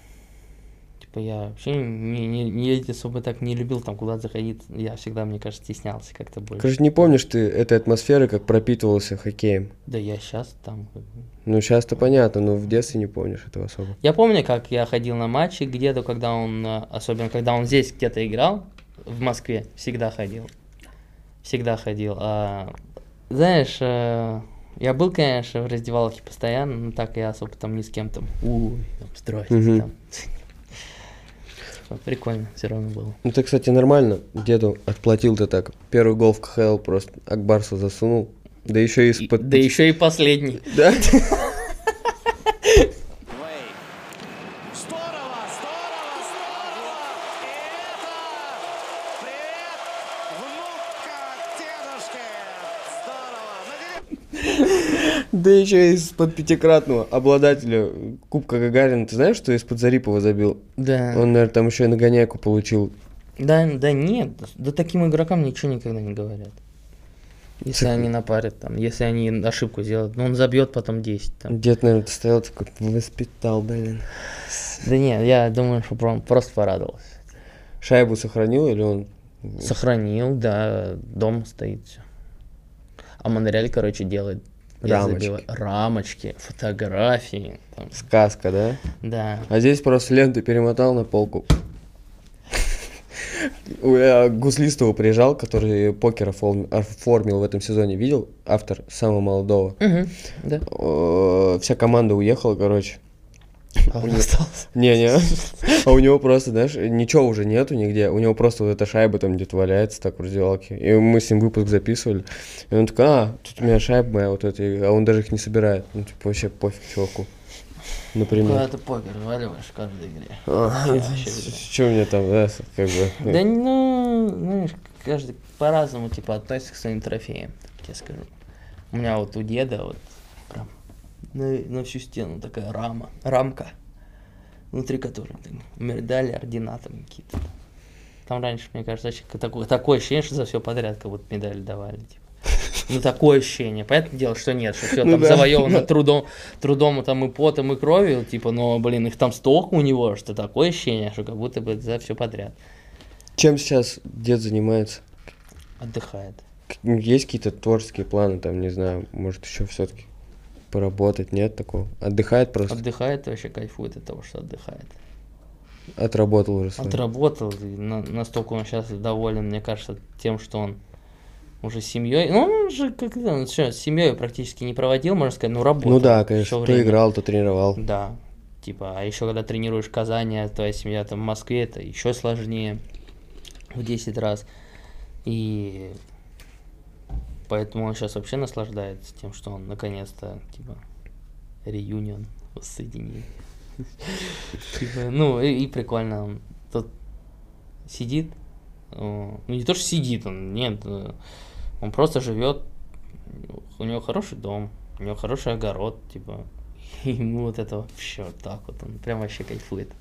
Типа я вообще не, не, не особо так не любил там куда заходить. Я всегда, мне кажется, стеснялся как-то больше. Короче, не помнишь ты этой атмосферы, как пропитывался хоккеем? Да я сейчас там. Ну, сейчас-то понятно, но в детстве не помнишь этого особо. Я помню, как я ходил на матчи где-то, когда он, э, особенно когда он здесь где-то играл, в Москве, всегда ходил. Всегда ходил. А, знаешь, э, я был, конечно, в раздевалке постоянно, но так я особо там ни с кем там, ой, там, здрасте, Мгм. там. Типа, Прикольно все равно было. Ну, ты, кстати, нормально деду отплатил ты так. Первый гол в КХЛ просто Акбарсу засунул. Да еще и И- из-под... да еще и последний. Да? Лей. Здорово, здорово, здорово! И это привет, внука дедушки! Здорово! Наконец- Да еще из-под пятикратного обладателя Кубка Гагарина. Ты знаешь, что из-под Зарипова забил? Да. Он, наверное, там еще и нагоняйку получил. Да, да нет, да таким игрокам ничего никогда не говорят. Если Так- они напарят там, если они ошибку сделают, ну он забьет потом 10 там. Дед, наверное, стоял такой, воспитал, блин. Да нет, я думаю, что прям просто порадовался. Шайбу сохранил или он... Сохранил, да, дом стоит все. А Монреаль, короче, делает Рамочки. забиваю- рамочки, фотографии. там, Сказка, да? да. А здесь просто ленту перемотал на полку. У- Я Гуслистова приезжал, который покер оформ- оформил в этом сезоне. Видел? Автор самого молодого. Да. Э, Вся команда уехала, короче. А он остался. Не-не. А у него просто, знаешь, ничего уже нету нигде. У него просто вот эта шайба там где-то валяется так в раздевалке. И мы с ним выпуск записывали. И он такой, а, тут у меня шайба моя вот эта. А он даже их не собирает. Ну, типа, вообще пофиг чуваку. Например. Куда ты покер валиваешь в каждой игре. А, вообще Что мне там, да, как бы. Да ну, знаешь, каждый по-разному типа относится к своим трофеям, так тебе скажу. У меня вот у деда вот прям на, на всю стену такая рама, рамка, внутри которой так, медали, ордена там какие-то. Там раньше, мне кажется, вообще такое, такое ощущение, что за все подряд как будто медали давали. Типа. [laughs] Ну, такое ощущение. Понятное дело, что нет, что все Ну там да, завоевано да. [laughs] трудом, трудом там и потом, и кровью, типа, но, блин, их там столько у него, что такое ощущение, что как будто бы за все подряд. Чем сейчас дед занимается? Отдыхает. К- Есть какие-то творческие планы, там, не знаю, может еще все-таки поработать, нет такого? Отдыхает просто? Отдыхает вообще кайфует от того, что отдыхает. Отработал уже свой. Отработал, и на- настолько он сейчас доволен, мне кажется, тем, что он уже семьей. Ну, он же как-то, он что, с семьей практически не проводил, можно сказать, ну, работал. Ну да, конечно, то время. играл, то тренировал. Да. Типа, а еще когда тренируешь в Казани, а твоя семья там в Москве, это еще сложнее в 10 раз. И поэтому он сейчас вообще наслаждается тем, что он наконец-то, типа, реюнион, воссоединение. Типа, ну, и, прикольно, он тут сидит, ну не то, что сидит, он, нет, э, он просто живет, у него хороший дом, у него хороший огород, типа, [laughs] ему вот это все так вот, он прям вообще кайфует.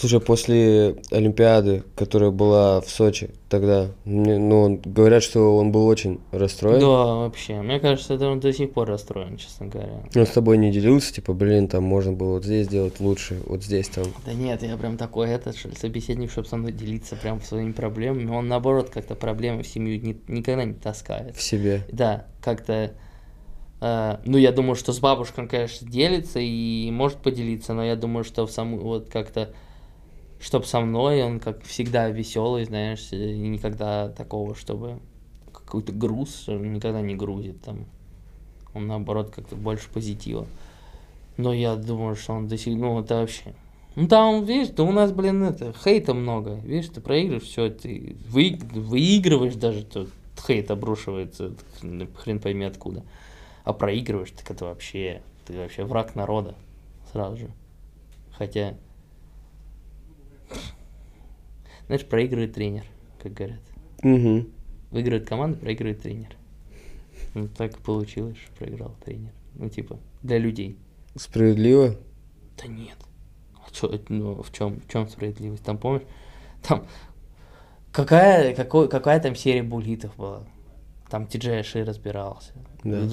Слушай, после Олимпиады, которая была в Сочи тогда, мне- ну, говорят, что он был очень расстроен. Да, вообще. Мне кажется, это он до сих пор расстроен, честно говоря. Он с тобой не делился, типа, блин, там можно было вот здесь сделать лучше, вот здесь там. Да нет, я прям такой этот, что ли, собеседник, чтобы со мной делиться прям своими проблемами. Он, наоборот, как-то проблемы в семью ни- никогда не таскает. в себе. Да, как-то... э, ну, я думаю, что с бабушкой, он, конечно, делится и может поделиться, но я думаю, что в саму вот как-то, чтоб со мной, он как всегда веселый, знаешь, и никогда такого, чтобы какой-то груз никогда не грузит там. Он, наоборот, как-то больше позитива. Но я думаю, что он до сих ну, это вообще... Ну, там, видишь, да у нас, блин, это, хейта много. Видишь, ты проигрываешь, все, ты вы, выигрываешь даже, то хейт обрушивается, хрен пойми откуда. А проигрываешь, так это вообще, ты вообще враг народа сразу же. Хотя, знаешь, проигрывает тренер, как говорят. Угу. Выигрывает команда, проигрывает тренер. Ну, так получилось, что проиграл тренер. Ну, типа, для людей. Справедливо? Да нет. А чё, ну, в чем, в чем справедливость? Там, помнишь, там какая, какой, какая там серия булитов была? Там Ти-Джей Аши разбирался. Да.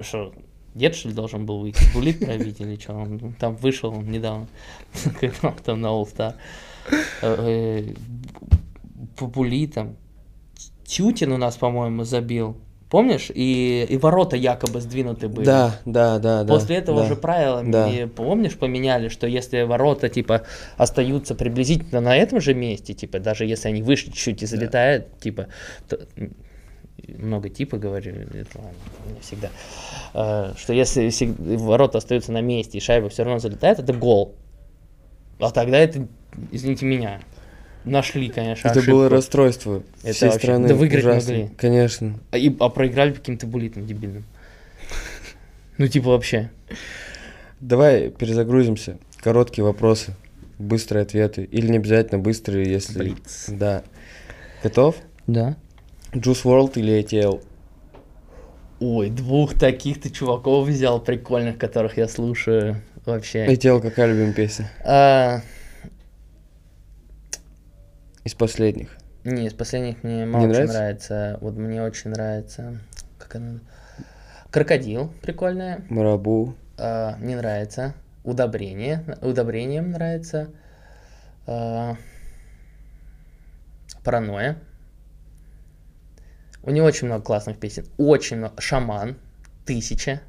Что, дед, что ли, должен был выйти? Булит пробить или что? Он там вышел он недавно, [laughs] когда он там на All Star. Э, э, По булитам. Тютин у нас, по-моему, забил. Помнишь? И, и ворота якобы сдвинуты были. Да, да, да, да. После этого да. же правила, Да. помнишь, поменяли, что если ворота, типа, остаются приблизительно на этом же месте, типа, даже если они выше чуть-чуть и залетают, типа, то- много типа говорю, это ладно, не всегда, э, что если ворота остаются на месте и шайба все равно залетает, это гол. А тогда это, извините меня, нашли, конечно, Это ошибку. было расстройство Это всей вообще- страны. да выиграть ужасно. могли. Конечно. А, и- а проиграли каким-то булитам дебильным. [laughs] Ну, типа, вообще. Давай перезагрузимся. Короткие вопросы, быстрые ответы. Или не обязательно быстрые, если... Блиц. Да. Готов? Да. Juice World или ATL? Ой, двух таких ты чуваков взял прикольных, которых я слушаю вообще. ATL какая любимая песня? А, Из последних. не, из последних мне мало Не нравится? нравится. Вот мне очень нравится. Как она? Крокодил, прикольная. Марабу. А, не нравится. Удобрение. Удобрением нравится. А, паранойя. У него очень много классных песен. Очень много. Шаман. Тысяча.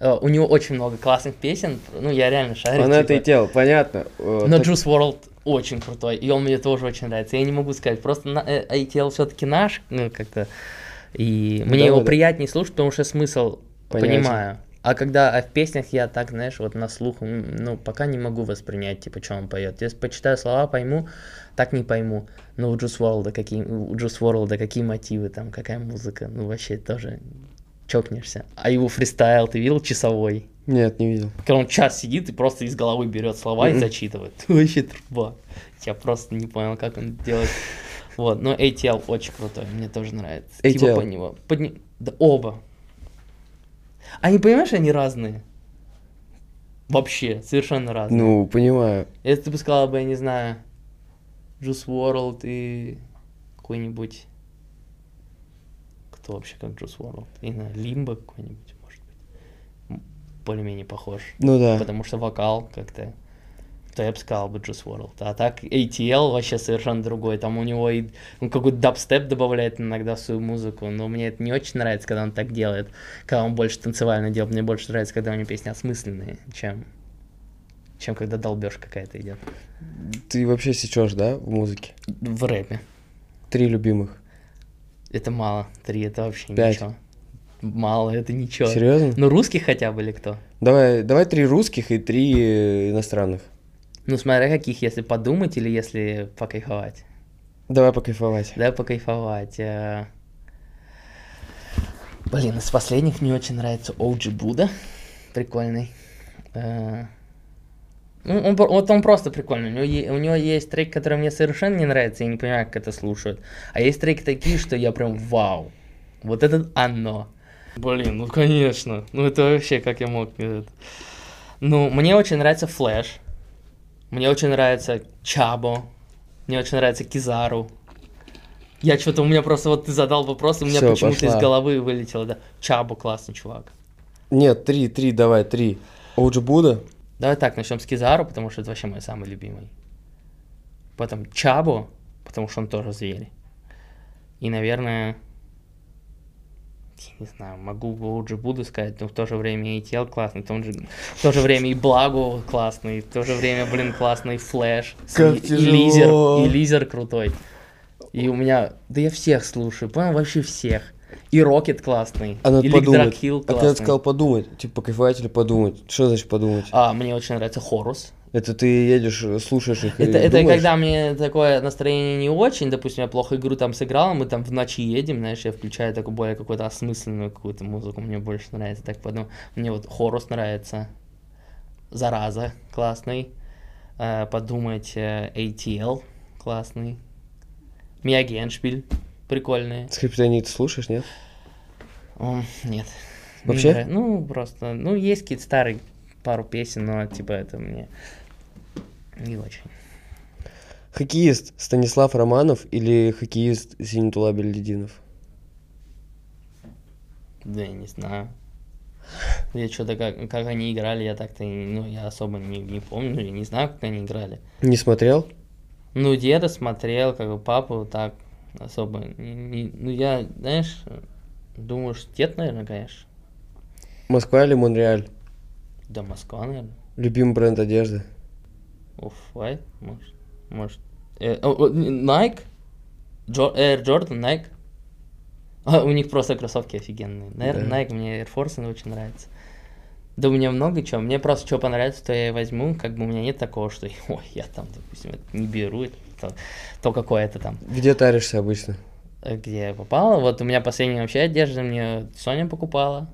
А, у него очень много классных песен. Ну, я реально шарю. Фанат типа. ATL, понятно. Э, Но так- Juice World очень крутой, и он мне тоже очень нравится. Я не могу сказать, просто на, э, ATL все-таки наш, ну, как-то, и мне да, его да. приятнее слушать, потому что смысл Понятен. понимаю. А когда а в песнях я так, знаешь, вот на слух, ну, пока не могу воспринять, типа, что он поет. Если почитаю слова, пойму, так не пойму. Но у Juice WRLD какие, у Juice WRLD какие мотивы там, какая музыка, ну, вообще тоже чокнешься. А его фристайл ты видел часовой? Нет, не видел. Когда он час сидит и просто из головы берет слова и зачитывает. [laughs] Вообще труба. Я просто не понял, как он делает. Вот, но ATL очень крутой, мне тоже нравится. Типа ATL. под него. под Да оба. Они, понимаешь, они разные. Вообще, совершенно разные. Ну, понимаю. Если ты бы сказала бы, я не знаю, Juice WRLD и какой-нибудь... Кто вообще как Juice WRLD? Не знаю, Лимбо какой-нибудь, может быть. Более-менее похож Ну да. потому что вокал как-то, то я бы сказал бы Juice WRLD. А так ATL вообще совершенно другой. Там у него и он какой-то дабстеп добавляет иногда в свою музыку, но мне это не очень нравится, когда он так делает, когда он больше танцевально делает. Мне больше нравится, когда у него песни осмысленные, чем чем когда долбеж какая-то идет. Ты вообще сечешь, да, в музыке? В рэпе. Три любимых. Это мало. Три это вообще Пять. ничего. Мало, это ничего. Серьезно? Ну, русских хотя бы или кто? Давай, давай три русских и три иностранных. Ну, смотря каких, если подумать или если покайфовать. Давай покайфовать. Да, покайфовать. э. Блин, из последних мне очень нравится OG Буда. Прикольный. Э, Ну, он, вот он просто прикольный. У него, у него есть трек, который мне совершенно не нравится, я не понимаю, как это слушают. А есть треки такие, что я прям вау. Вот это оно. Блин, ну конечно. Ну это вообще, как я мог... Ну, мне очень нравится Флэш. Мне очень нравится Чабо. Мне очень нравится Кизару. Я что-то, у меня просто вот ты задал вопрос, и у меня почему-то из головы вылетело, да. Чабо классный чувак. Нет, три, три, давай, три. Оуджи Буда? Давай так, начнем с Кизару, потому что это вообще мой самый любимый. Потом Чабо, потому что он тоже зверь. И, наверное, я не знаю, могу Оуджи Буду сказать, но в то же время и Тел классный, в, том же, в то же время и Благо классный, в то же время, блин, классный Флэш. Как и, тяжело. и Лизер, и Лизер крутой. И у меня, да я всех слушаю, понял, вообще всех. И Рокет классный, А надо и подумать. Ликдракхилл А когда ты классный. сказал подумать, типа покайфовать или подумать? Что значит подумать? А, мне очень нравится Хорус. Это ты едешь, слушаешь их и Это, это думаешь? когда мне такое настроение не очень, допустим, я плохо игру там сыграл, мы там в ночи едем, знаешь, я включаю такую более какую-то осмысленную какую-то музыку, мне больше нравится, так подумал. Мне вот Хорус нравится, Зараза классный, Э, подумать э, ATL классный, Мияги Эншпиль прикольные. Скриптонит слушаешь, нет? М, Нет. Не Вообще? Ну, просто, ну, есть какие-то старые пару песен, но типа это мне не очень. Хоккеист Станислав Романов или хоккеист Зенитула Бельдинов? Да, я не знаю. Я что-то как, как они играли, я так-то, ну, я особо не, не помню, я не знаю, как они играли. Не смотрел? Ну, деда смотрел, как бы папу так особо, не- не- ну, я, знаешь, думаю, что дед, наверное, конечно. Москва или Монреаль? Да, Москва, наверное. Любимый бренд одежды? Off-White, может. Может. Э, о, Nike? Джо- Air Jordan, Nike? А, у них просто кроссовки офигенные. Наверное, Да. Nike мне Air Force очень нравится. Да у меня много чего. Мне просто что понравится, то я и возьму. Как бы у меня нет такого, что [laughs] ой, я там, допустим, это не беру, это, то, то какое-то там. Где таришься обычно? Э, Где я попала. Вот у меня последняя вообще одежда мне Соня покупала.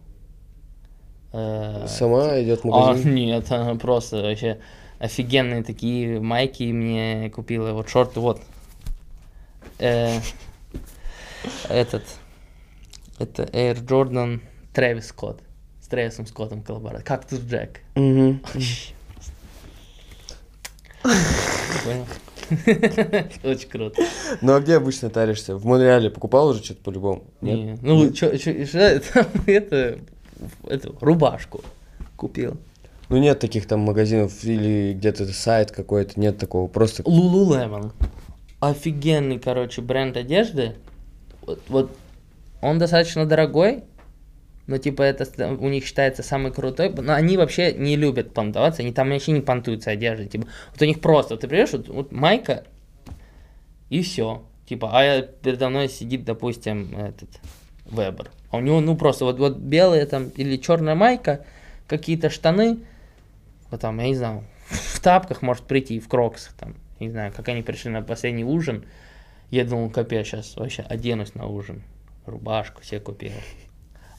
Э, Сама идет в а, магазин? нет, она просто вообще офигенные такие майки мне купила. Вот шорты, вот. Э, [laughs] этот. Это Air Jordan Travis Scott. С Трэвисом Скоттом коллаборация. Кактус Джек. [laughs] Понял? [laughs] Очень круто. Ну а где обычно таришься? В Монреале покупал уже что-то по-любому? Не, Ну, что это? [laughs] Это, рубашку купил. Ну нет таких там магазинов или где-то сайт какой-то, нет такого. Просто Lululemon. Офигенный, короче, бренд одежды. Вот, вот он достаточно дорогой, но типа это у них считается самый крутой. Но они вообще не любят понтоваться, они там вообще не понтуются одеждой. Типа, вот у них просто, ты приедешь, вот, вот майка и все. Типа, а я- передо мной сидит, допустим, этот Вебер. А у него, ну, просто вот, вот белая там или черная майка, какие-то штаны, вот там, я не знаю, в тапках может прийти, в кроксах там. Не знаю, как они пришли на последний ужин. Я думал, капец, сейчас вообще оденусь на ужин. Рубашку себе купил.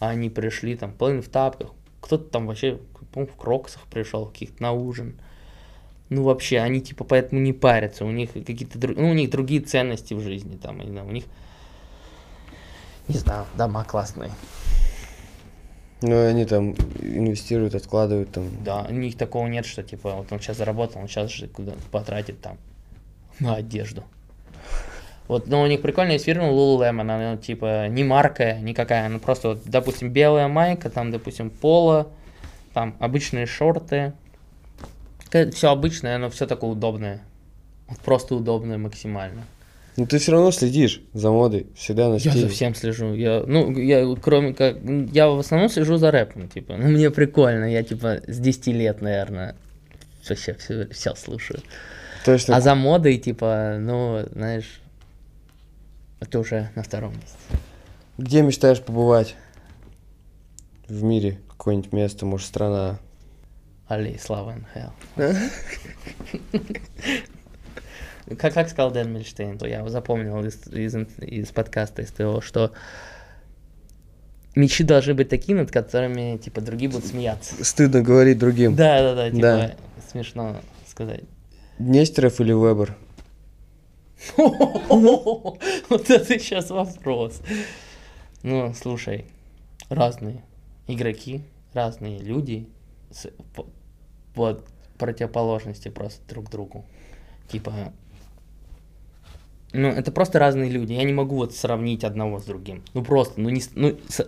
А они пришли там, половина в тапках. Кто-то там вообще, по-моему, в кроксах пришел, каких-то на ужин. Ну, вообще, они типа поэтому не парятся. У них какие-то ну, у них другие ценности в жизни. Там, не знаю, у них, не знаю, дома классные. Ну, они там инвестируют, откладывают там. Да, у них такого нет, что типа вот он сейчас заработал, он сейчас же куда потратит там на одежду. Вот, но у них прикольная есть фирма Lululemon, она типа не марка никакая, она просто, вот, допустим, белая майка, там, допустим, поло, там обычные шорты. Все обычное, но все такое удобное. Вот просто удобное максимально. Ну ты все равно следишь за модой, всегда на Я стиле. за всем слежу. Я, ну, я кроме как, я в основном слежу за рэпом, типа. Ну, мне прикольно, я типа с 10 лет, наверное, вообще все, все слушаю. Точно. А за модой, типа, ну, знаешь, это уже на втором месте. Где мечтаешь побывать? В мире какое-нибудь место, может, страна. Али, слава НХЛ. Как, как сказал Дэн Мильштейн, то я запомнил из, из, из подкаста, из того, что мечты должны быть такими, над которыми, типа, другие будут смеяться. Стыдно говорить другим. Да, да, да, типа, Да. смешно сказать. Нестеров или Вебер? [laughs] Вот это сейчас вопрос. Ну, слушай, разные игроки, разные люди. С- по- Вот противоположности просто друг другу. Типа, ну, это просто разные люди. Я не могу вот сравнить одного с другим. Ну, просто, ну, не, ну, с-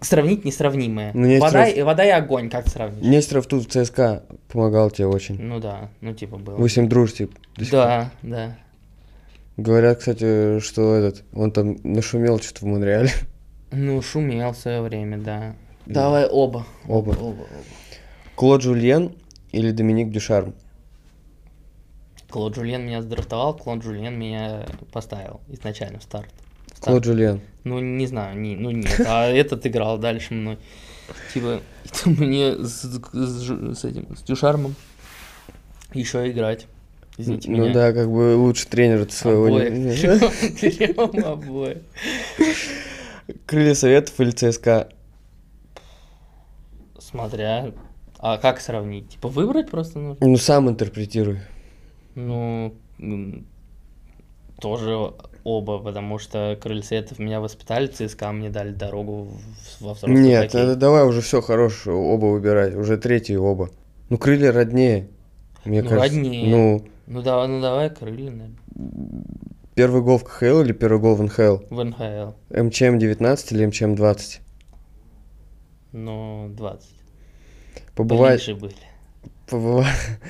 сравнить несравнимое. Ну, Нестеров- вода, и, вода и огонь, как сравнить? Нестеров тут в ЦСКА помогал тебе очень. Ну да, ну типа было. Вы с ним дружите. Да, да. Говорят, кстати, что этот, он там нашумел что-то в Монреале. Ну, шумел в свое время, да. Давай оба. Оба. Оба, оба. Клод Жульен или Доминик Дюшарм? Клод Жульен меня сдрафтовал, Клод Жульен меня поставил изначально в старт. В старт. Клод Жульен. Ну, не знаю, не, ну нет, а этот играл дальше мной. Типа, это [laughs] мне с, с с этим, с Дюшармом еще играть. Извините ну меня. да, как бы лучше тренера своего Обоих. не- Берем [laughs] обоих. Крылья Советов или ЦСКА? Смотря, а как сравнить? Типа выбрать просто нужно? Ну, сам интерпретируй. Ну, тоже оба, потому что Крыльцетов меня воспитали, ЦСКА мне дали дорогу во взрослый Нет, хоккей. давай уже все хорошее, оба выбирать. Уже третий оба. Ну, крылья роднее. Мне Ну, кажется. роднее. Ну, Ну давай, ну давай крылья, наверное, первый гол в КХЛ или первый гол в НХЛ? в НХЛ. МЧМ 19 или МЧМ 20? Ну, 20. Побывать, Ближе были. побывать.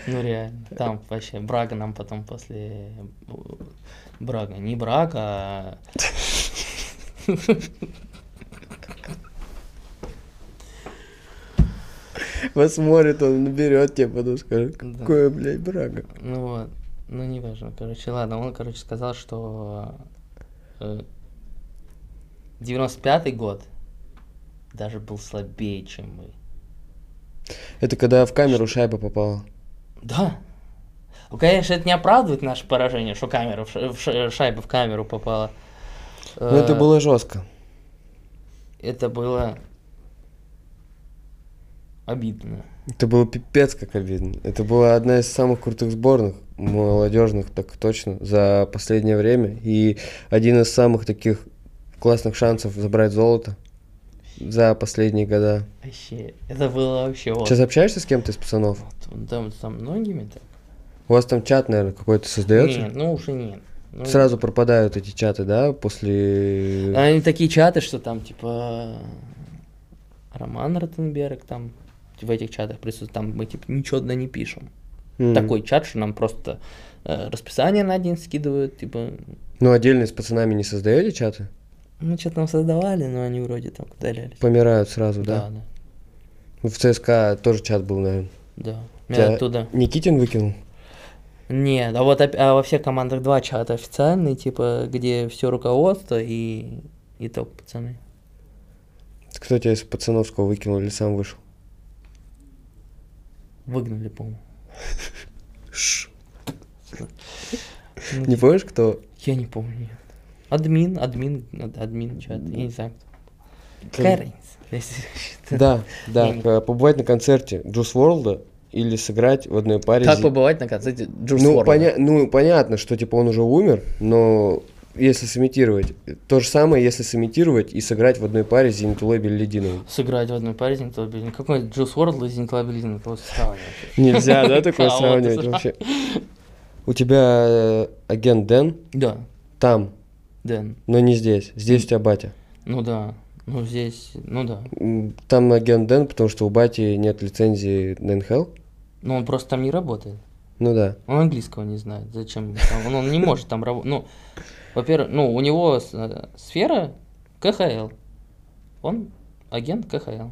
Ну реально. Там вообще Брага нам потом после э, Брага. Не Брага, а [laughs] Посмотрит, он наберет тебе, потом скажет, Да. какое, блядь, брага. Ну вот, ну не важно, короче, ладно, он, короче, сказал, что э, 95-й год даже был слабее, чем мы. Это когда в камеру шайба попала. Да. Ну, конечно, это не оправдывает наше поражение, что камера, в ш- в ш- шайба в камеру попала. Но это Э, было жестко. Это было обидно. Это было пипец как обидно. Это была одна из самых крутых сборных, молодежных, так точно, за последнее время. И один из самых таких классных шансов забрать золото за последние года. Вообще, это было вообще вот. Сейчас общаешься с кем-то из пацанов? Вот, Там, там многими так. У вас там чат, наверное, какой-то создается? Нет, ну уже нет. Ну, Сразу пропадают эти чаты, да, после... Они такие чаты, что там, типа, Роман Ротенберг там в этих чатах присутствует, там мы, типа, ничего туда не пишем. М. Такой чат, что нам просто э, расписание на день скидывают, типа, Ну, отдельно с пацанами не создаете чаты? ну, что там создавали, но они вроде там удалялись. Помирают сразу, Да, да? да, В ЦСКА тоже чат был, наверное. да. Тебя оттуда... Никитин выкинул? Нет, а вот а во всех командах два чата официальные, типа, где все руководство и, и топ пацаны. Кто тебя из пацановского выкинул или сам вышел? Выгнали, по-моему. Ну, [laughs] Не помнишь, кто? Я не помню, нет. Админ, админ, ад- админ чат, я не знаю. кто. Какая разница? [laughs] Если это- Да, да, э, побывать на концерте Juice WRLD а или сыграть в одной паре. Как зи- побывать на концерте Juice ну, WRLD а? поня- ну, понятно, что типа он уже умер, но если сымитировать, то же самое, если сымитировать и сыграть в одной паре с Зинэтулой Билялетдиновым. Сыграть в одной паре с Зинэтула Билялетдинов. Какой Juice WRLD и Зинэтула Билялетдинов? Кого сравнивать? Нельзя, да, [laughs] такое сравнивать вообще? У тебя э, агент Дэн Да, там, Дэн. но не здесь. Здесь у тебя батя. Ну да, ну здесь, ну да. Там агент Дэн, потому что у бати нет лицензии на НХЛ. Ну он просто там не работает. Ну да. Он английского не знает. Зачем? Он, он не может там работать. Ну, во-первых, ну, у него э, сфера КХЛ. Он агент КХЛ.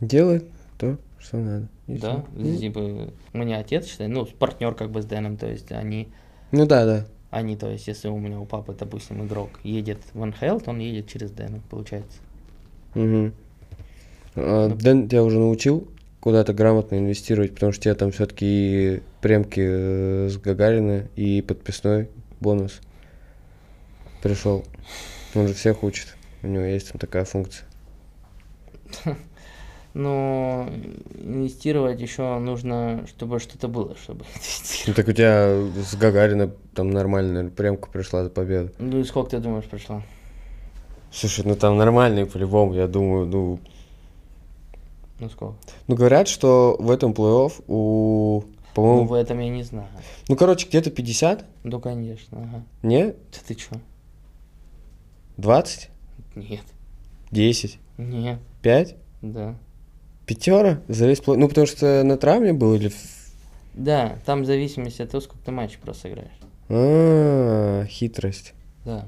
Делает то, что надо. И Да, всё. типа, у меня отец, считай, ну, партнер как бы с Дэном, то есть они, Ну да, да. они, то есть, если у меня у папы, допустим, игрок едет в НХЛ, то он едет через Дэна, получается. Мгм. А, Дэн тебя уже научил куда-то грамотно инвестировать, потому что у тебя там все-таки и премки э, с Гагарина и подписной бонус пришел. Он же всех учит. У него есть там такая функция. [laughs] Но инвестировать еще нужно, чтобы что-то было, чтобы Ну инвестировать. так у тебя с Гагарина там нормальная премка пришла за победу. Ну и сколько ты думаешь пришло? Слушай, ну там нормальные по-любому, я думаю, ну... Ну сколько? Ну говорят, что в этом плей-офф у Ну, По-моему, в этом я не знаю. ну, короче, где-то 50? Ну, конечно, ага. Не? Да ты чё? 20? Нет. 10? Нет. 5? Да. Пятера? За весь плей- Ну, потому что на травме был или... Да, там в зависимости от того, сколько ты матчей просто сыграешь. А, хитрость. Да.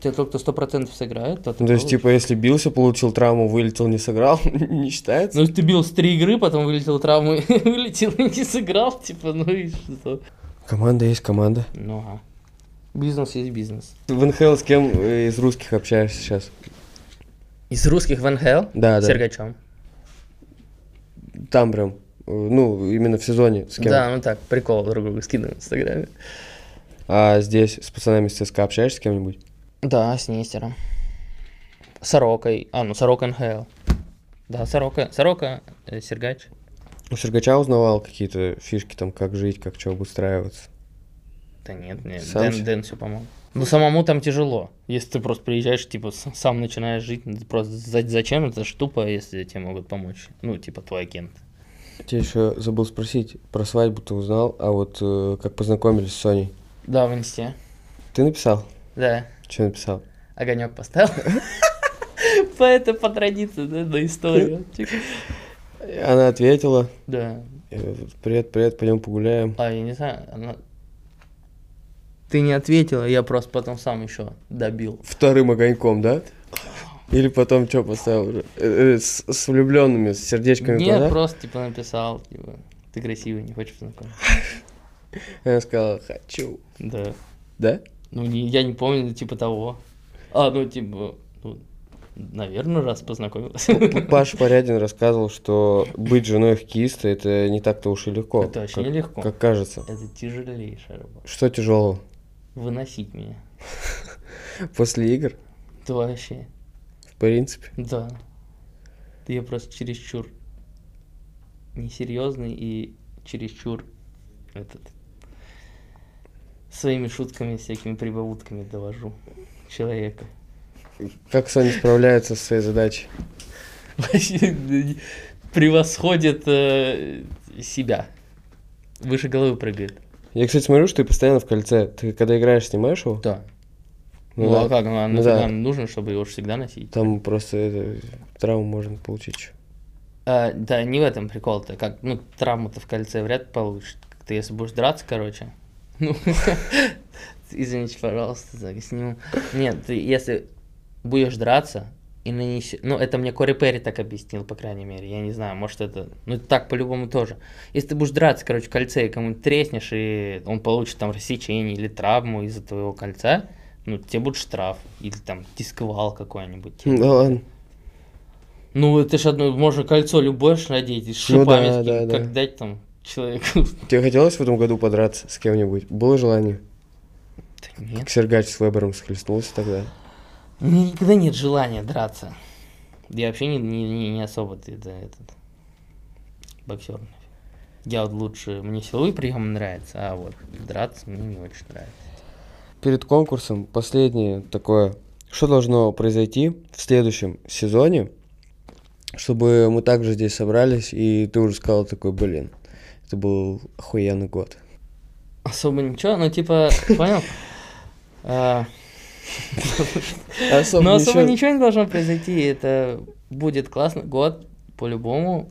Те, тот, кто сто процентов сыграет, тот и Ну, то есть, типа, если бился, получил травму, вылетел, не сыграл, [laughs] не считается? Ну, если ты бил с три игры, потом вылетел травму, [laughs] вылетел и не сыграл, типа, ну и что? Команда есть команда. Ну, ага. Бизнес есть бизнес. В НХЛ с кем э, из русских общаешься сейчас? Из русских в НХЛ? Да, да. Сергачом. Там прям, э, ну, именно в сезоне с кем? Да, ну так, прикол друг другу скидываем в Инстаграме. А здесь с пацанами с ЦСКА общаешься с кем-нибудь? Да, с Нестером. Сорокой. А, ну Сорока НХЛ. Да, Сорока. Сорока, э, Сергач. У Сергача узнавал какие-то фишки, там, как жить, как что обустраиваться. Да нет, нет, Сам Дэн, Дэн все помог. Ну, самому там тяжело. Если ты просто приезжаешь, типа, сам начинаешь жить, просто за- зачем это тупо, если тебе могут помочь? Ну, типа, твой агент. Тебе еще забыл спросить, про свадьбу ты узнал, а вот э, как познакомились с Соней? Да, в инсте. Ты написал? Да. Что написал? Огонек поставил. [laughs] По это по традиции, да, на историю. Она ответила, Да. привет, привет, пойдем погуляем. А, я не знаю, она... Ты не ответила, я просто потом сам еще добил. Вторым огоньком, да? Или потом что поставил? Э, э, С, с влюбленными, с сердечками Нет, глазах? просто типа написал, типа, ты красивый, не хочешь познакомиться? [laughs] Она сказала, хочу. Да. Да? Ну, не, я не помню, типа того. А, ну, типа, ну, наверное, раз познакомился. Паша [laughs] Порядин рассказывал, что быть женой хоккеиста это не так-то уж и легко. Это вообще как, нелегко. Как кажется. Это тяжелейшая работа. Что тяжелого? Выносить меня. После игр? Да вообще. В принципе. Да. Я просто чересчур несерьезный и чересчур этот своими шутками, всякими прибаутками довожу человека. Как Соня справляется со своей задачей? Вообще превосходит э, себя. Выше головы прыгает. Я, кстати, смотрю, что ты постоянно в кольце. Ты когда играешь, снимаешь его? Да. Ну Ну, да. а как? Ну, а Ну да. нужно, чтобы его всегда носить? Там просто это, травму можно получить. А, да, не в этом прикол-то. Как, ну, травму-то в кольце вряд ли получишь. Ты если будешь драться, короче. [laughs] Ну, [laughs] извините, пожалуйста, так сниму. Нет, ты если будешь драться и нанесешь... Ну, это мне Кори Перри так объяснил, по крайней мере. Я не знаю, может это... Ну, так по-любому тоже. Если ты будешь драться, короче, в кольце и кому-нибудь треснешь, и он получит там рассечение или травму из-за твоего кольца, ну, тебе будет штраф. Или там дисквал какой-нибудь. Да ладно. Ну, это ж одно, можно кольцо любое ж надеть, и с Ну шипами, да, с да, да. как дать там человеку. [laughs] Тебе хотелось в этом году подраться с кем-нибудь? Было желание? Да нет. Как Сергач с Вебером схлестнулся тогда? У меня никогда нет желания драться. Я вообще не, не, не, особо да, этот боксер. Я вот лучше, мне силовые приемы нравятся, а вот драться мне не очень нравится. Перед конкурсом последнее такое. Что должно произойти в следующем сезоне, чтобы мы также здесь собрались, и ты уже сказал такой, блин, это был охуенный год. Особо ничего, ну типа, [laughs] понял? [laughs] Особо Но особо ничего- ничего не должно произойти. Это будет классный год, по-любому.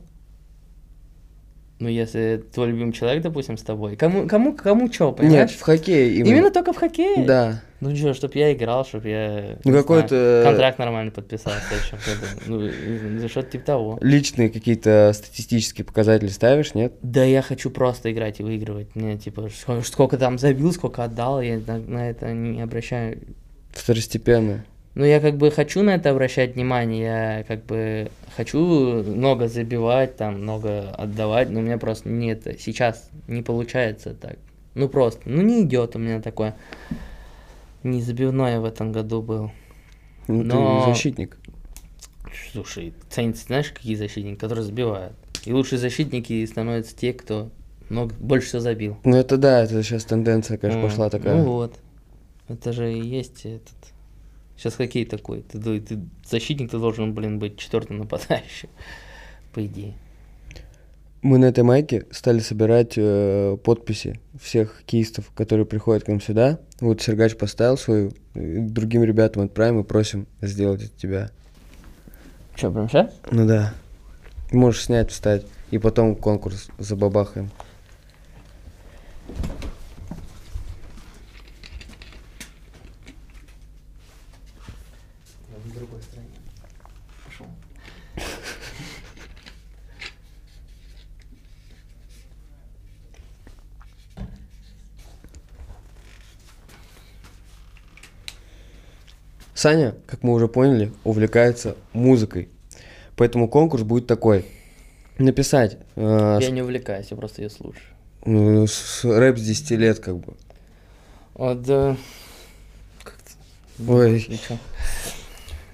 Ну, если твой любимый человек, допустим, с тобой. Кому, кому, кому что, Нет, понимаешь? в хоккее именно. Именно только в хоккее? Да. Ну что, чтоб я играл, чтоб я... Ну, какой-то, Контракт нормально подписал в следующем году. Ну, и что-то типа того. Личные какие-то статистические показатели ставишь, нет? Да я хочу просто играть и выигрывать. Мне, типа, ск- сколько там забил, сколько отдал, я на, на это не обращаю Второстепенно. Ну, я как бы хочу на это обращать внимание, я как бы хочу много забивать, там, много отдавать, но у меня просто не это, сейчас не получается так. Ну, просто, ну, не идет у меня такое. Не забивной я в этом году был. Ну, Но- ты защитник. Слушай, ценятся, знаешь, какие защитники, которые забивают. И лучшие защитники становятся те, кто много, больше всего забил. Ну, это да, это сейчас тенденция, конечно, М, пошла такая. Ну вот. Это же и есть этот. Сейчас хоккей такой. Ты, ду- ты защитник, ты должен, блин, быть четвертым нападающим. [laughs] По идее. Мы на этой майке стали собирать э, подписи всех хоккеистов, которые приходят к нам сюда. Вот Сергач поставил свою, другим ребятам отправим и просим сделать от тебя. Что, прям сейчас? Ну да. Можешь снять, встать. И потом конкурс забабахаем. Саня, как мы уже поняли, увлекается музыкой. Поэтому конкурс будет такой. Написать э, Я не увлекаюсь, я просто ее слушаю. ну, с- рэп с 10 лет как бы. Вот, да. Как-то. Ой. Чё?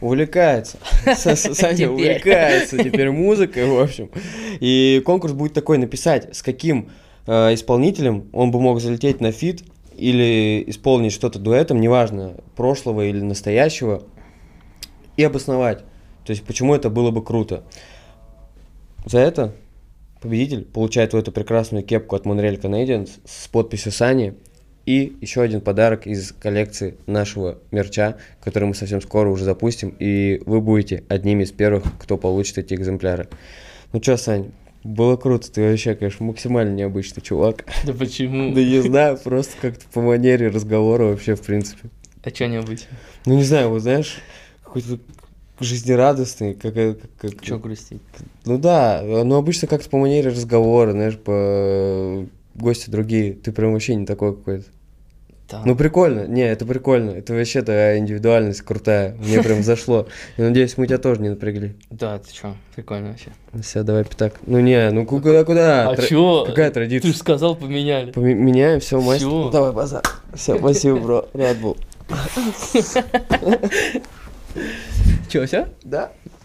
Увлекается. [laughs] Саня увлекается теперь музыкой, в общем. И конкурс будет такой, написать, с каким э, исполнителем он бы мог залететь на feat или исполнить что-то дуэтом, неважно, прошлого или настоящего, и обосновать. То есть, почему это было бы круто. За это победитель получает вот эту прекрасную кепку от Montreal Canadiens с подписью Сани и еще один подарок из коллекции нашего мерча, который мы совсем скоро уже запустим, и вы будете одними из первых, кто получит эти экземпляры. Ну чё, Сань, было круто, ты вообще, конечно, максимально необычный чувак. [laughs] Да почему? Да не знаю, просто как-то по манере разговора вообще, в принципе. А чё необычно? Ну не знаю, вот знаешь, какой-то жизнерадостный, как, как, как- Чё грустить? ну да, ну обычно как-то по манере разговора, знаешь, по гости другие, ты прям вообще не такой какой-то. Да. Ну прикольно, не, это прикольно, это вообще такая индивидуальность крутая, мне прям [laughs] зашло. Я надеюсь, мы тебя тоже не напрягли. Да, ты чё? Прикольно вообще. Все, давай пятак. Ну не, ну куда, куда? А Тра- чё? Какая Ты традиция? же сказал, поменяли. Поме- Меняем, все, мастер. Ну, давай, базар. Все, спасибо, бро. Рад был. [laughs] [laughs] Чё, все? Да.